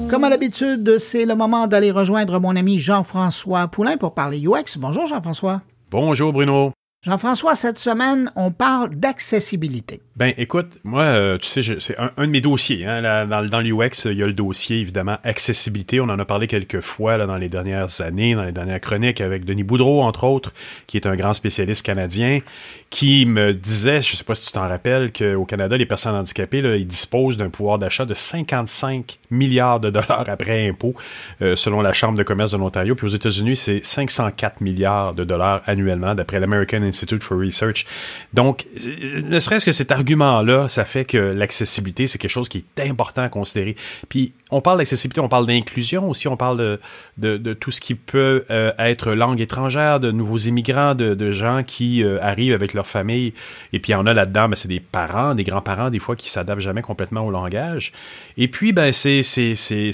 Comme à l'habitude, c'est le moment d'aller rejoindre mon ami Jean-François Poulain pour parler UX. Bonjour Jean-François. Bonjour Bruno. Jean-François, cette semaine, on parle d'accessibilité. Ben, écoute, moi, euh, tu sais, c'est un, de mes dossiers. Hein, dans, l'UX, il y a le dossier, évidemment, accessibilité. On en a parlé quelques fois dans les dernières années, dans les dernières chroniques, avec Denis Boudreau, entre autres, qui est un grand spécialiste canadien, qui me disait, je sais pas si tu t'en rappelles, qu'au Canada, les personnes handicapées, ils disposent d'un pouvoir d'achat de 55 milliards de dollars après impôts, euh, selon la Chambre de commerce de l'Ontario. Puis aux États-Unis, c'est 504 milliards de dollars annuellement, d'après l'American Institute for Research. Donc, ne serait-ce que cet argument-là, ça fait que l'accessibilité, c'est quelque chose qui est important à considérer. Puis, on parle d'accessibilité, on parle d'inclusion aussi, on parle de, de, tout ce qui peut euh, être langue étrangère, de nouveaux immigrants, de, de gens qui euh, arrivent avec leur famille. Et puis, il y en a là-dedans, ben, c'est des parents, des grands-parents, des fois, qui s'adaptent jamais complètement au langage. Et puis, ben, c'est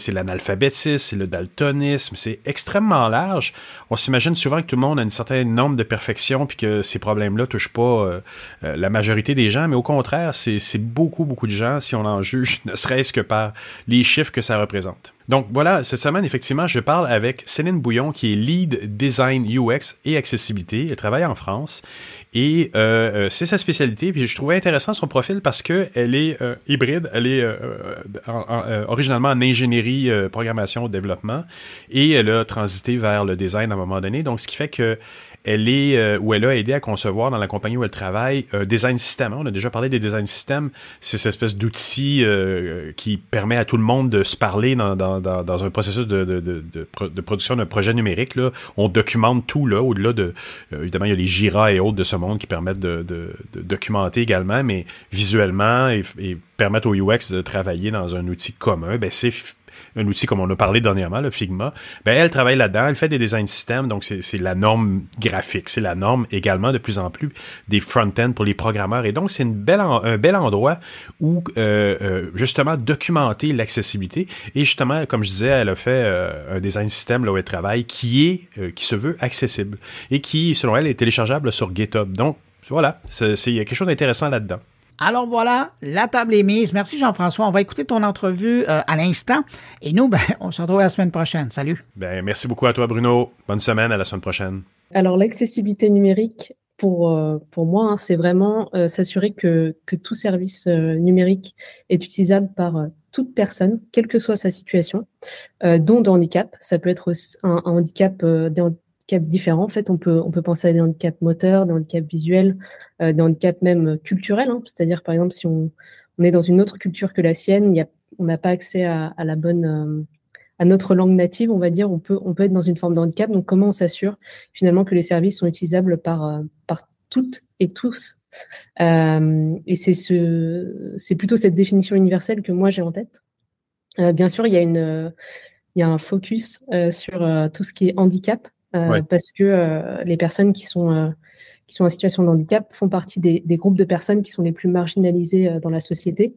l'analphabétisme, c'est le daltonisme, c'est extrêmement large. On s'imagine souvent que tout le monde a une certaine norme de perfection, puis que ces problèmes-là touchent pas euh, la majorité des gens, mais au contraire, c'est beaucoup, beaucoup de gens, si on en juge, ne serait-ce que par les chiffres que ça représente. Donc voilà, cette semaine, effectivement, je parle avec Céline Bouillon, qui est lead design UX et accessibilité. Elle travaille en France et euh, euh, c'est sa spécialité. Puis je trouvais intéressant son profil parce que elle est euh, hybride, elle est originalement en ingénierie, programmation, développement et elle a transité vers le design à un moment donné. Donc ce qui fait que elle est euh, ou elle a aidé à concevoir dans la compagnie où elle travaille un design system. On a déjà parlé des design systems. C'est cette espèce d'outil euh, qui permet à tout le monde de se parler dans, dans, un processus de, de, de, de production d'un projet numérique. Là. On documente tout là, au-delà de euh, évidemment il y a les Jira et autres de ce monde qui permettent de, documenter également, mais visuellement et, et permettre au UX de travailler dans un outil commun. Ben c'est un outil comme on a parlé dernièrement, le Figma, ben elle travaille là-dedans, elle fait des design systèmes, donc c'est la norme graphique, c'est la norme également de plus en plus des front-end pour les programmeurs. Et donc, c'est un bel endroit où euh, euh, justement documenter l'accessibilité. Et justement, comme je disais, elle a fait euh, un design système là où elle travaille qui est qui se veut accessible et qui, selon elle, est téléchargeable sur GitHub. Donc, voilà, il y a quelque chose d'intéressant là-dedans. Alors voilà, la table est mise. Merci Jean-François. On va écouter ton entrevue euh, à l'instant. Et nous, ben, on se retrouve la semaine prochaine. Salut. Ben, merci beaucoup à toi, Bruno. Bonne semaine, à la semaine prochaine. Alors, l'accessibilité numérique, pour, euh, pour moi, hein, c'est vraiment euh, s'assurer que, que tout service numérique est utilisable par toute personne, quelle que soit sa situation, dont de handicap. Ça peut être un, un handicap handicaps différents. En fait, on peut, on peut penser à des handicaps moteurs, des handicaps visuels, euh, des handicaps même culturels. Hein. C'est-à-dire, par exemple, si on, on, est dans une autre culture que la sienne, y a, on n'a pas accès à, à la bonne, euh, à notre langue native, on va dire, on peut, on peut être dans une forme de handicap. Donc, comment on s'assure finalement que les services sont utilisables par, euh, par toutes et tous? Euh, Et c'est ce, c'est plutôt cette définition universelle que moi j'ai en tête. Euh, bien sûr, il y a une, il y a un focus sur tout ce qui est handicap. Euh, parce que euh, les personnes qui sont euh, qui sont en situation de handicap font partie des, des, groupes de personnes qui sont les plus marginalisées dans la société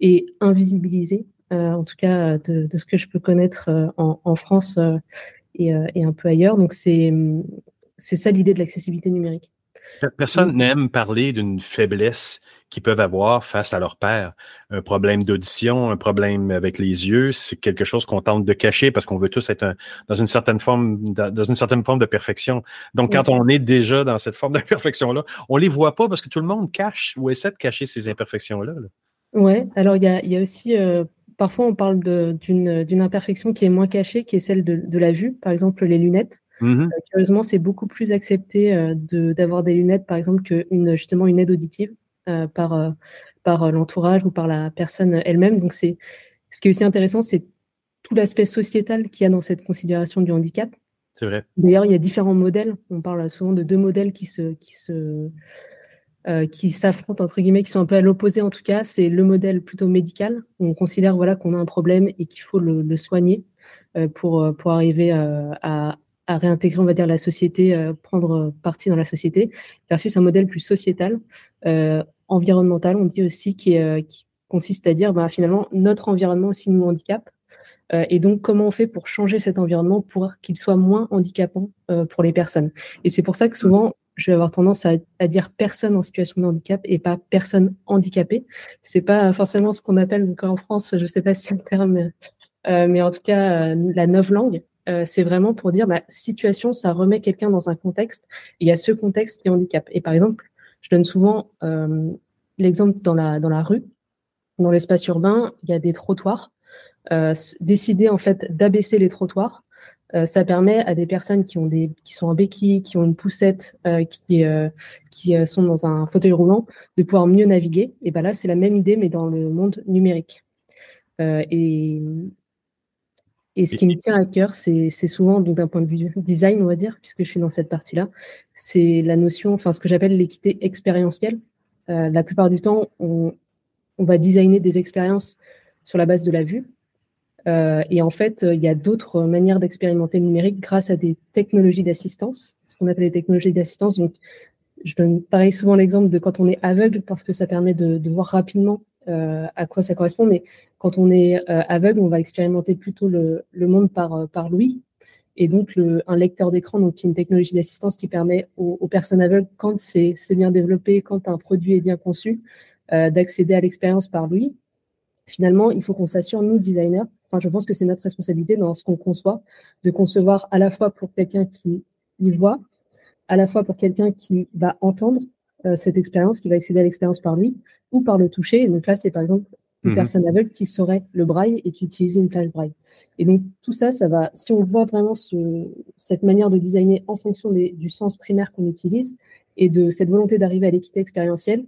et invisibilisées, en tout cas de, de, ce que je peux connaître en, en, France et, et, un peu ailleurs. Donc c'est ça l'idée de l'accessibilité numérique. Personne n'aime parler d'une faiblesse qu'ils peuvent avoir face à leur père. Un problème d'audition, un problème avec les yeux, c'est quelque chose qu'on tente de cacher parce qu'on veut tous être dans une certaine forme, dans une certaine forme de perfection. Donc, quand on est déjà dans cette forme d'imperfection-là, on les voit pas parce que tout le monde cache ou essaie de cacher ces imperfections-là. Ouais. Alors, il y a, y a, aussi euh, parfois on parle d'une imperfection qui est moins cachée, qui est celle de, de la vue, par exemple les lunettes. Mmh curieusement, c'est beaucoup plus accepté euh, d'avoir des lunettes, par exemple, qu'une justement une aide auditive. Euh, par, euh, par l'entourage ou par la personne elle-même. Donc, c'est ce qui est aussi intéressant, c'est tout l'aspect sociétal qu'il y a dans cette considération du handicap. C'est vrai. D'ailleurs, il y a différents modèles. On parle souvent de deux modèles qui se, qui se, euh, qui s'affrontent entre guillemets, qui sont un peu à l'opposé en tout cas. C'est le modèle plutôt médical. Où on considère voilà qu'on a un problème et qu'il faut le, le soigner euh, pour pour arriver euh, à, à réintégrer, on va dire, la société, prendre partie dans la société, versus un modèle plus sociétal, euh, environnemental, on dit aussi, qui, euh, qui consiste à dire bah, finalement notre environnement aussi nous handicape. Euh, et donc, comment on fait pour changer cet environnement pour qu'il soit moins handicapant euh, pour les personnes? Et c'est pour ça que souvent, je vais avoir tendance à, à, dire personne en situation de handicap et pas personne handicapée. C'est pas forcément ce qu'on appelle encore en France, je sais pas si c'est le terme, euh, mais en tout cas, la langue Euh, c'est vraiment pour dire, bah, situation, ça remet quelqu'un dans un contexte. Et il y a ce contexte qui est handicap. Et par exemple, je donne souvent euh, l'exemple dans la, dans la rue, dans l'espace urbain, il y a des trottoirs. Euh, décider en fait d'abaisser les trottoirs, euh, ça permet à des personnes qui ont des qui sont en béquille, qui ont une poussette, qui qui sont dans un fauteuil roulant, de pouvoir mieux naviguer. Et ben là, c'est la même idée, mais dans le monde numérique. et et ce qui me tient à cœur, c'est souvent, d'un point de vue design, on va dire, puisque je suis dans cette partie-là, c'est la notion, enfin ce que j'appelle l'équité expérientielle. Euh, la plupart du temps, on, on, va designer des expériences sur la base de la vue. Euh, et en fait, il y a d'autres manières d'expérimenter le numérique grâce à des technologies d'assistance, ce qu'on appelle les technologies d'assistance. Donc, je donne pareil souvent l'exemple de quand on est aveugle, parce que ça permet de, de voir rapidement euh, à quoi ça correspond. Mais quand on est euh, aveugle, on va expérimenter plutôt le, monde par, euh, par l'ouïe. Et donc, un lecteur d'écran, donc qui est une technologie d'assistance qui permet aux, personnes aveugles, quand c'est bien développé, quand un produit est bien conçu, euh, d'accéder à l'expérience par l'ouïe. Finalement, il faut qu'on s'assure, nous, designers, enfin, je pense que c'est notre responsabilité dans ce qu'on conçoit, de concevoir à la fois pour quelqu'un qui y voit, à la fois pour quelqu'un qui va entendre euh, cette expérience, qui va accéder à l'expérience par lui, ou par le toucher. donc là, c'est par exemple une mmh. personne aveugle qui saurait le braille et qui utilisait une plage braille. Et donc tout ça, ça va, si on voit vraiment ce, cette manière de designer en fonction des, du sens primaire qu'on utilise et de cette volonté d'arriver à l'équité expérientielle,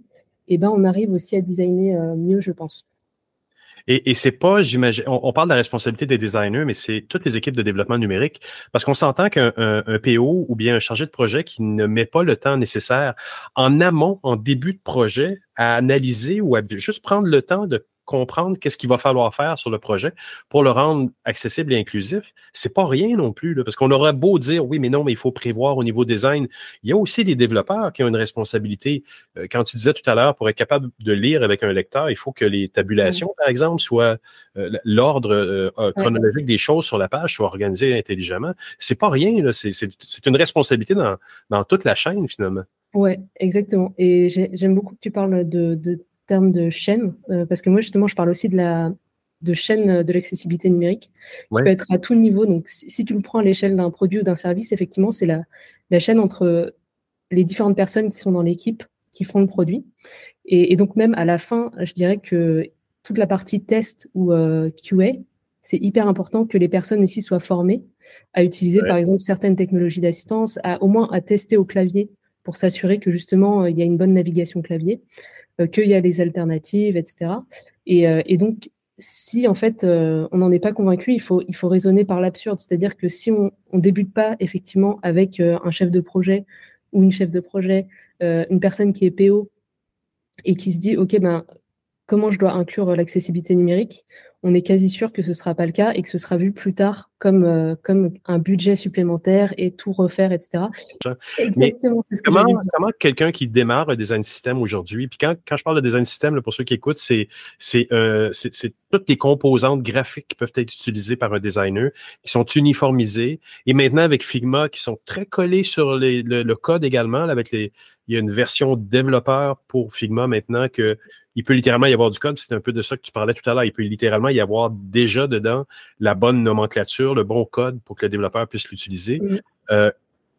eh ben on arrive aussi à designer euh, mieux, je pense. Et, et c'est pas, j'imagine, on, parle de la responsabilité des designers, mais c'est toutes les équipes de développement numérique, parce qu'on s'entend qu'un un, PO ou bien un chargé de projet qui ne met pas le temps nécessaire en amont, en début de projet, à analyser ou à juste prendre le temps de comprendre qu'est-ce qu'il va falloir faire sur le projet pour le rendre accessible et inclusif, c'est pas rien non plus, là, parce qu'on aurait beau dire oui, mais non, mais il faut prévoir au niveau design. Il y a aussi les développeurs qui ont une responsabilité. Euh, quand tu disais tout à l'heure, pour être capable de lire avec un lecteur, il faut que les tabulations, par exemple, soient euh, l'ordre euh, chronologique des choses sur la page soit organisé intelligemment. C'est pas rien, c'est une responsabilité dans, dans toute la chaîne finalement. Ouais, exactement. Et j'aime beaucoup que tu parles de, de termes de chaîne, euh, parce que moi, justement, je parle aussi de la de chaîne de l'accessibilité numérique, qui peut être à tout niveau. Donc, si, tu le prends à l'échelle d'un produit ou d'un service, effectivement, c'est la, la chaîne entre les différentes personnes qui sont dans l'équipe qui font le produit. Et, donc, même à la fin, je dirais que toute la partie test ou euh, QA, c'est hyper important que les personnes ici soient formées à utiliser, par exemple, certaines technologies d'assistance, à au moins à tester au clavier pour s'assurer que justement euh, il y a une bonne navigation clavier, euh, qu'il y a les alternatives, etc. Euh, et, donc, si en fait on n'en est pas convaincu, il faut, il faut raisonner par l'absurde. C'est-à-dire que si on ne débute pas effectivement avec un chef de projet ou une chef de projet, une personne qui est PO et qui se dit, OK, ben, comment je dois inclure l'accessibilité numérique on est quasi sûr que ce ne sera pas le cas et que ce sera vu plus tard comme, euh, comme un budget supplémentaire et tout refaire, etc. Exactement, c'est ce que comment, comment quelqu'un qui démarre un design system aujourd'hui, puis quand, quand je parle de design system, pour ceux qui écoutent, c'est euh, c'est toutes les composantes graphiques qui peuvent être utilisées par un designer, qui sont uniformisées, et maintenant avec Figma, qui sont très collés sur les, le, code également, avec les, il y a une version développeur pour Figma maintenant que il peut littéralement y avoir du code. C'est un peu de ça que tu parlais tout à l'heure. Il peut littéralement y avoir déjà dedans la bonne nomenclature, le bon code pour que le développeur puisse l'utiliser. Euh,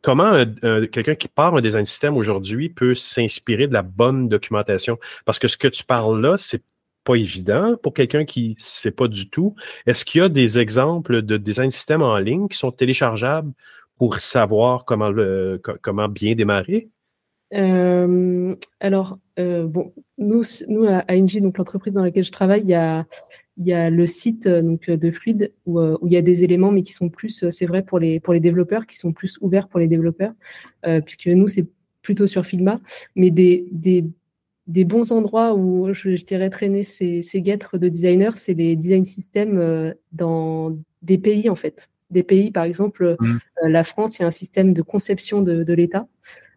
comment quelqu'un qui part un design system aujourd'hui peut s'inspirer de la bonne documentation? Parce que ce que tu parles là, c'est pas évident pour quelqu'un qui ne sait pas du tout. Est-ce qu'il y a des exemples de design system en ligne qui sont téléchargeables pour savoir comment, le, comment bien démarrer? Euh, alors, euh, bon, nous, nous à ING, donc l'entreprise dans laquelle je travaille, il y a, il y a le site euh, donc, de Fluide où, où, il y a des éléments, mais qui sont plus, c'est vrai, pour les, pour les développeurs, qui sont plus ouverts pour les développeurs, puisque nous, c'est plutôt sur Figma, mais des, des, des bons endroits où je, je dirais traîner ces, ces guêtres de designers, c'est les design systems dans des pays, en fait. Des pays, par exemple, mmh. la France, il y a un système de conception de, de l'État.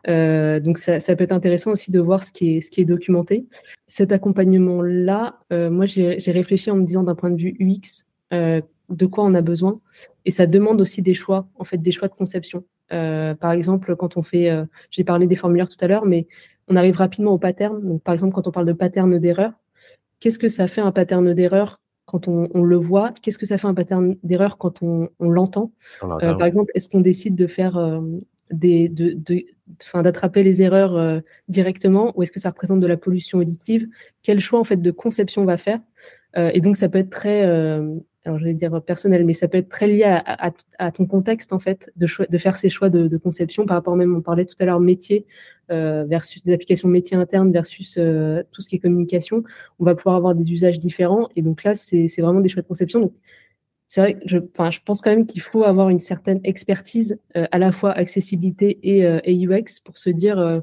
Euh, donc ça, ça, peut être intéressant aussi de voir ce qui est, ce qui est documenté. Cet accompagnement-là, euh, moi j'ai réfléchi en me disant d'un point de vue UX euh, de quoi on a besoin, et ça demande aussi des choix, en fait des choix de conception. Euh, par exemple, quand on fait, euh, j'ai parlé des formulaires tout à l'heure, mais on arrive rapidement au pattern. Donc par exemple, quand on parle de pattern d'erreur, qu'est-ce que ça fait un pattern d'erreur quand on, on, le voit? Qu'est-ce que ça fait un pattern d'erreur quand on, on l'entend? Euh, Par exemple, est-ce qu'on décide de faire des, d'attraper les erreurs euh, directement ou est-ce que ça représente de la pollution auditive? Quel choix en fait de conception on va faire? Euh, Et donc ça peut être très, euh, alors je vais dire personnel, mais ça peut être très lié à, ton contexte en fait de, faire ces choix de, conception par rapport même, on parlait tout à l'heure métier versus des applications métiers internes versus tout ce qui est communication. On va pouvoir avoir des usages différents et donc là c'est, vraiment des choix de conception. C'est vrai que je, pense quand même qu'il faut avoir une certaine expertise euh, à la fois accessibilité et, euh, UX pour se dire euh,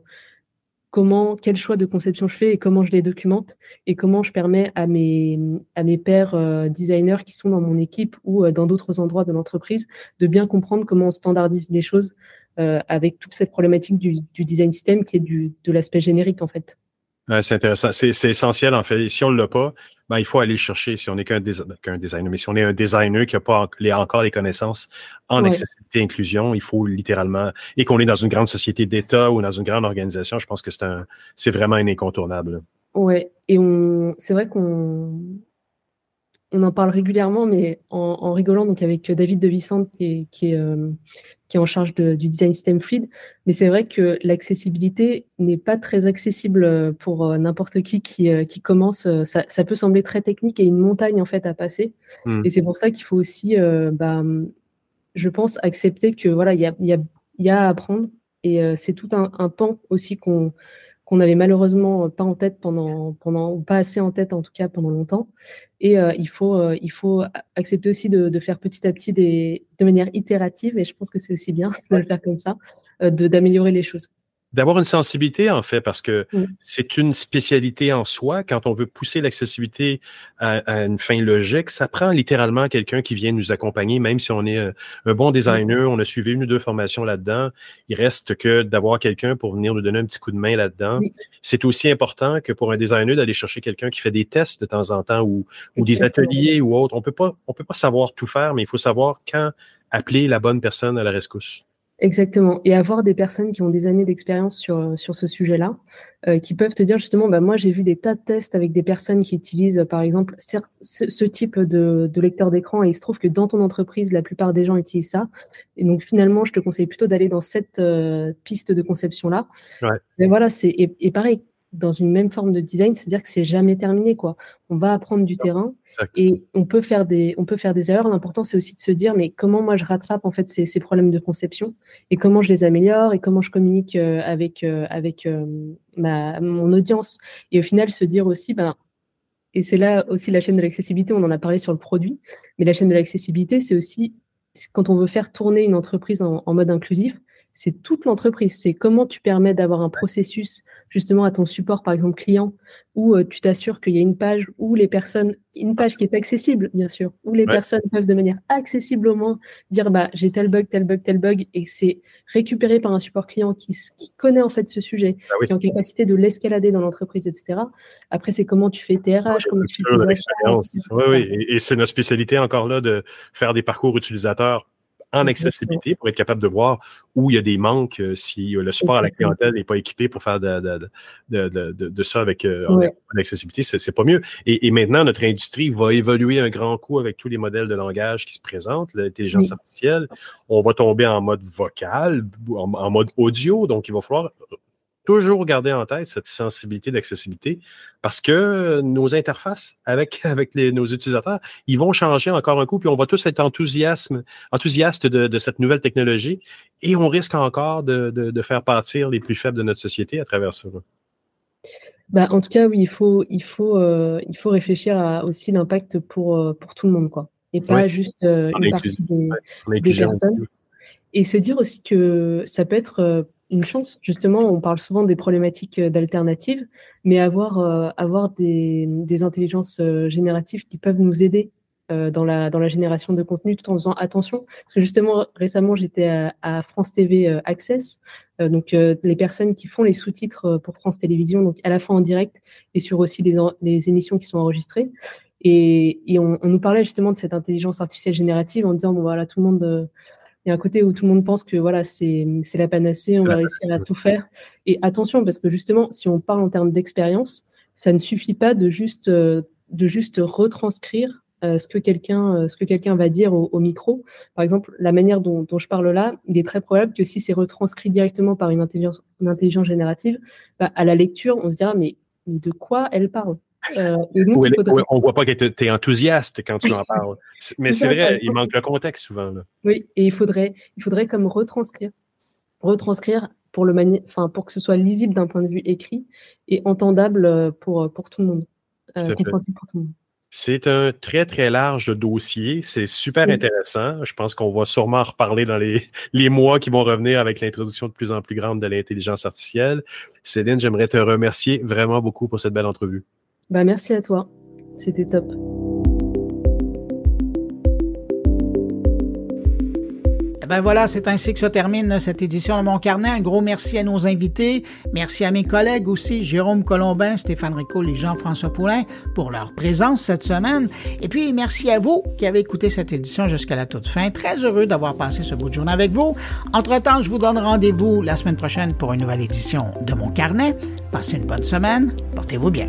comment, quel choix de conception je fais et comment je les documente et comment je permets à mes, à mes pairs designers qui sont dans mon équipe ou dans d'autres endroits de l'entreprise de bien comprendre comment on standardise les choses avec toute cette problématique du, design system qui est du, de l'aspect générique en fait. C'est intéressant. C'est essentiel, en fait. Et si on ne l'a pas, ben, il faut aller chercher si on n'est qu'un designer. Mais si on est un designer qui n'a pas encore les connaissances en accessibilité et inclusion, il faut littéralement, et qu'on est dans une grande société d'État ou dans une grande organisation, je pense que c'est un, c'est vraiment un incontournable. Ouais. Et on, c'est vrai qu'on, on en parle régulièrement, mais en, rigolant, donc avec David De Vicente, qui est, qui est, euh, qui est en charge du design system fluide. Mais c'est vrai que l'accessibilité n'est pas très accessible euh, pour euh, n'importe qui qui, qui commence. Ça, ça, peut sembler très technique et une montagne en fait à passer. Hmm. Et c'est pour ça qu'il faut aussi, bah, je pense, accepter que voilà, il y a, y, a, y a à apprendre. Et c'est tout un, un pan aussi qu'on qu'on n'avait malheureusement pas en tête pendant, pendant, ou pas assez en tête en tout cas pendant longtemps. Et euh, il, faut, euh, il faut accepter aussi de, de, faire petit à petit des, de manière itérative, et je pense que c'est aussi bien de le faire comme ça, euh, d'améliorer les choses. D'avoir une sensibilité, en fait, parce que Mm. c'est une spécialité en soi. Quand on veut pousser l'accessibilité à, à une fin logique, ça prend littéralement quelqu'un qui vient nous accompagner, même si on est un, un bon designer, on a suivi une ou deux formations là-dedans. Il reste que d'avoir quelqu'un pour venir nous donner un petit coup de main là-dedans. Oui. C'est aussi important que pour un designer d'aller chercher quelqu'un qui fait des tests de temps en temps ou, ou des ateliers ou autre. On peut pas, on peut pas savoir tout faire, mais il faut savoir quand appeler la bonne personne à la rescousse. Exactement. Et avoir des personnes qui ont des années d'expérience sur, sur ce sujet-là, euh, qui peuvent te dire justement, bah, moi j'ai vu des tas de tests avec des personnes qui utilisent par exemple ce, ce type de, de lecteur d'écran et il se trouve que dans ton entreprise, la plupart des gens utilisent ça. Et donc finalement, je te conseille plutôt d'aller dans cette euh, piste de conception-là. Ouais. Mais voilà, c'est et, et pareil, dans une même forme de design, c'est-à-dire que c'est jamais terminé quoi. On va apprendre du terrain et on peut faire des on peut faire des erreurs. L'important c'est aussi de se dire mais comment moi je rattrape en fait ces, ces problèmes de conception et comment je les améliore et comment je communique euh, avec euh, avec euh, ma mon audience et au final se dire aussi ben et c'est là aussi la chaîne de l'accessibilité on en a parlé sur le produit mais la chaîne de l'accessibilité c'est aussi quand on veut faire tourner une entreprise en, en mode inclusif c'est toute l'entreprise c'est comment tu permets d'avoir un processus justement à ton support par exemple client où euh, tu t'assures qu'il y a une page où les personnes une page qui est accessible bien sûr où les Ouais. personnes peuvent de manière accessible au moins dire bah j'ai tel bug tel bug tel bug et c'est récupéré par un support client qui, connaît en fait ce sujet, Ah oui. qui est en capacité de l'escalader dans l'entreprise, etc. Après, c'est comment tu fais tes RH, comment tu fais tes. Oui, oui. Et, et c'est notre spécialité encore là de faire des parcours utilisateurs en accessibilité pour être capable de voir où il y a des manques, euh, si euh, le support à la clientèle n'est pas équipé pour faire de, de, de, de, ça avec euh, en Ouais. accessibilité, c'est c'est pas mieux. Et, et maintenant, notre industrie va évoluer un grand coup avec tous les modèles de langage qui se présentent, l'intelligence Oui. artificielle. On va tomber en mode vocal, en, en mode audio, donc il va falloir toujours garder en tête cette sensibilité d'accessibilité parce que nos interfaces avec, avec les, nos utilisateurs, ils vont changer encore un coup, puis on va tous être enthousiasme, enthousiastes de, de cette nouvelle technologie et on risque encore de, de, de faire partir les plus faibles de notre société à travers ça. Bah, en tout cas, oui, il faut, il faut, euh, il faut réfléchir à aussi l'impact pour, euh, pour tout le monde, quoi. Et pas Ouais. juste euh, une partie des, ouais, personnes. Et se dire aussi que ça peut être euh, une chance. Justement, on parle souvent des problématiques euh, d'alternatives, mais avoir, euh, avoir des, des intelligences euh, génératives qui peuvent nous aider dans, la, dans la génération de contenu tout en faisant attention. Parce que justement, récemment, j'étais à, France TV Access, donc les personnes qui font les sous-titres pour France Télévisions, donc à la fois en direct et sur aussi des émissions qui sont enregistrées. Et, et on, on nous parlait justement de cette intelligence artificielle générative en disant, bon voilà, tout le monde... il y a un côté où tout le monde pense que voilà, c'est la panacée, on va réussir à tout faire. Et attention, parce que justement, si on parle en termes d'expérience, ça ne suffit pas de juste, de juste retranscrire euh, ce que quelqu'un euh, ce que quelqu'un va dire au, au micro. Par exemple, la manière dont, dont je parle là, il est très probable que si c'est retranscrit directement par une intelligence, une intelligence générative, bah, à la lecture, on se dira mais, mais de quoi elle parle? Euh, et donc, Ou il elle- faudrait- ou on voit pas que tu es enthousiaste quand tu Oui. en parles. Mais C'est vrai, il manque le contexte souvent. Là. Oui, et il faudrait, il faudrait comme retranscrire, retranscrire pour le mani- enfin pour que ce soit lisible d'un point de vue écrit et entendable euh, pour pour tout le monde, Tout à euh, compréhensible pour tout le monde. C'est un très, très large dossier. C'est super Oui. intéressant. Je pense qu'on va sûrement en reparler dans les, les mois qui vont revenir avec l'introduction de plus en plus grande de l'intelligence artificielle. Céline, j'aimerais te remercier vraiment beaucoup pour cette belle entrevue. Bah merci à toi, c'était top. Eh Ben voilà, c'est ainsi que se termine cette édition de Mon Carnet. Un gros merci à nos invités. Merci à mes collègues aussi, Jérôme Colombin, Stéphane Rico et Jean-François Poulain pour leur présence cette semaine. Et puis, merci à vous qui avez écouté cette édition jusqu'à la toute fin. Très heureux d'avoir passé ce bout de journée avec vous. Entre-temps, je vous donne rendez-vous la semaine prochaine pour une nouvelle édition de Mon Carnet. Passez une bonne semaine. Portez-vous bien.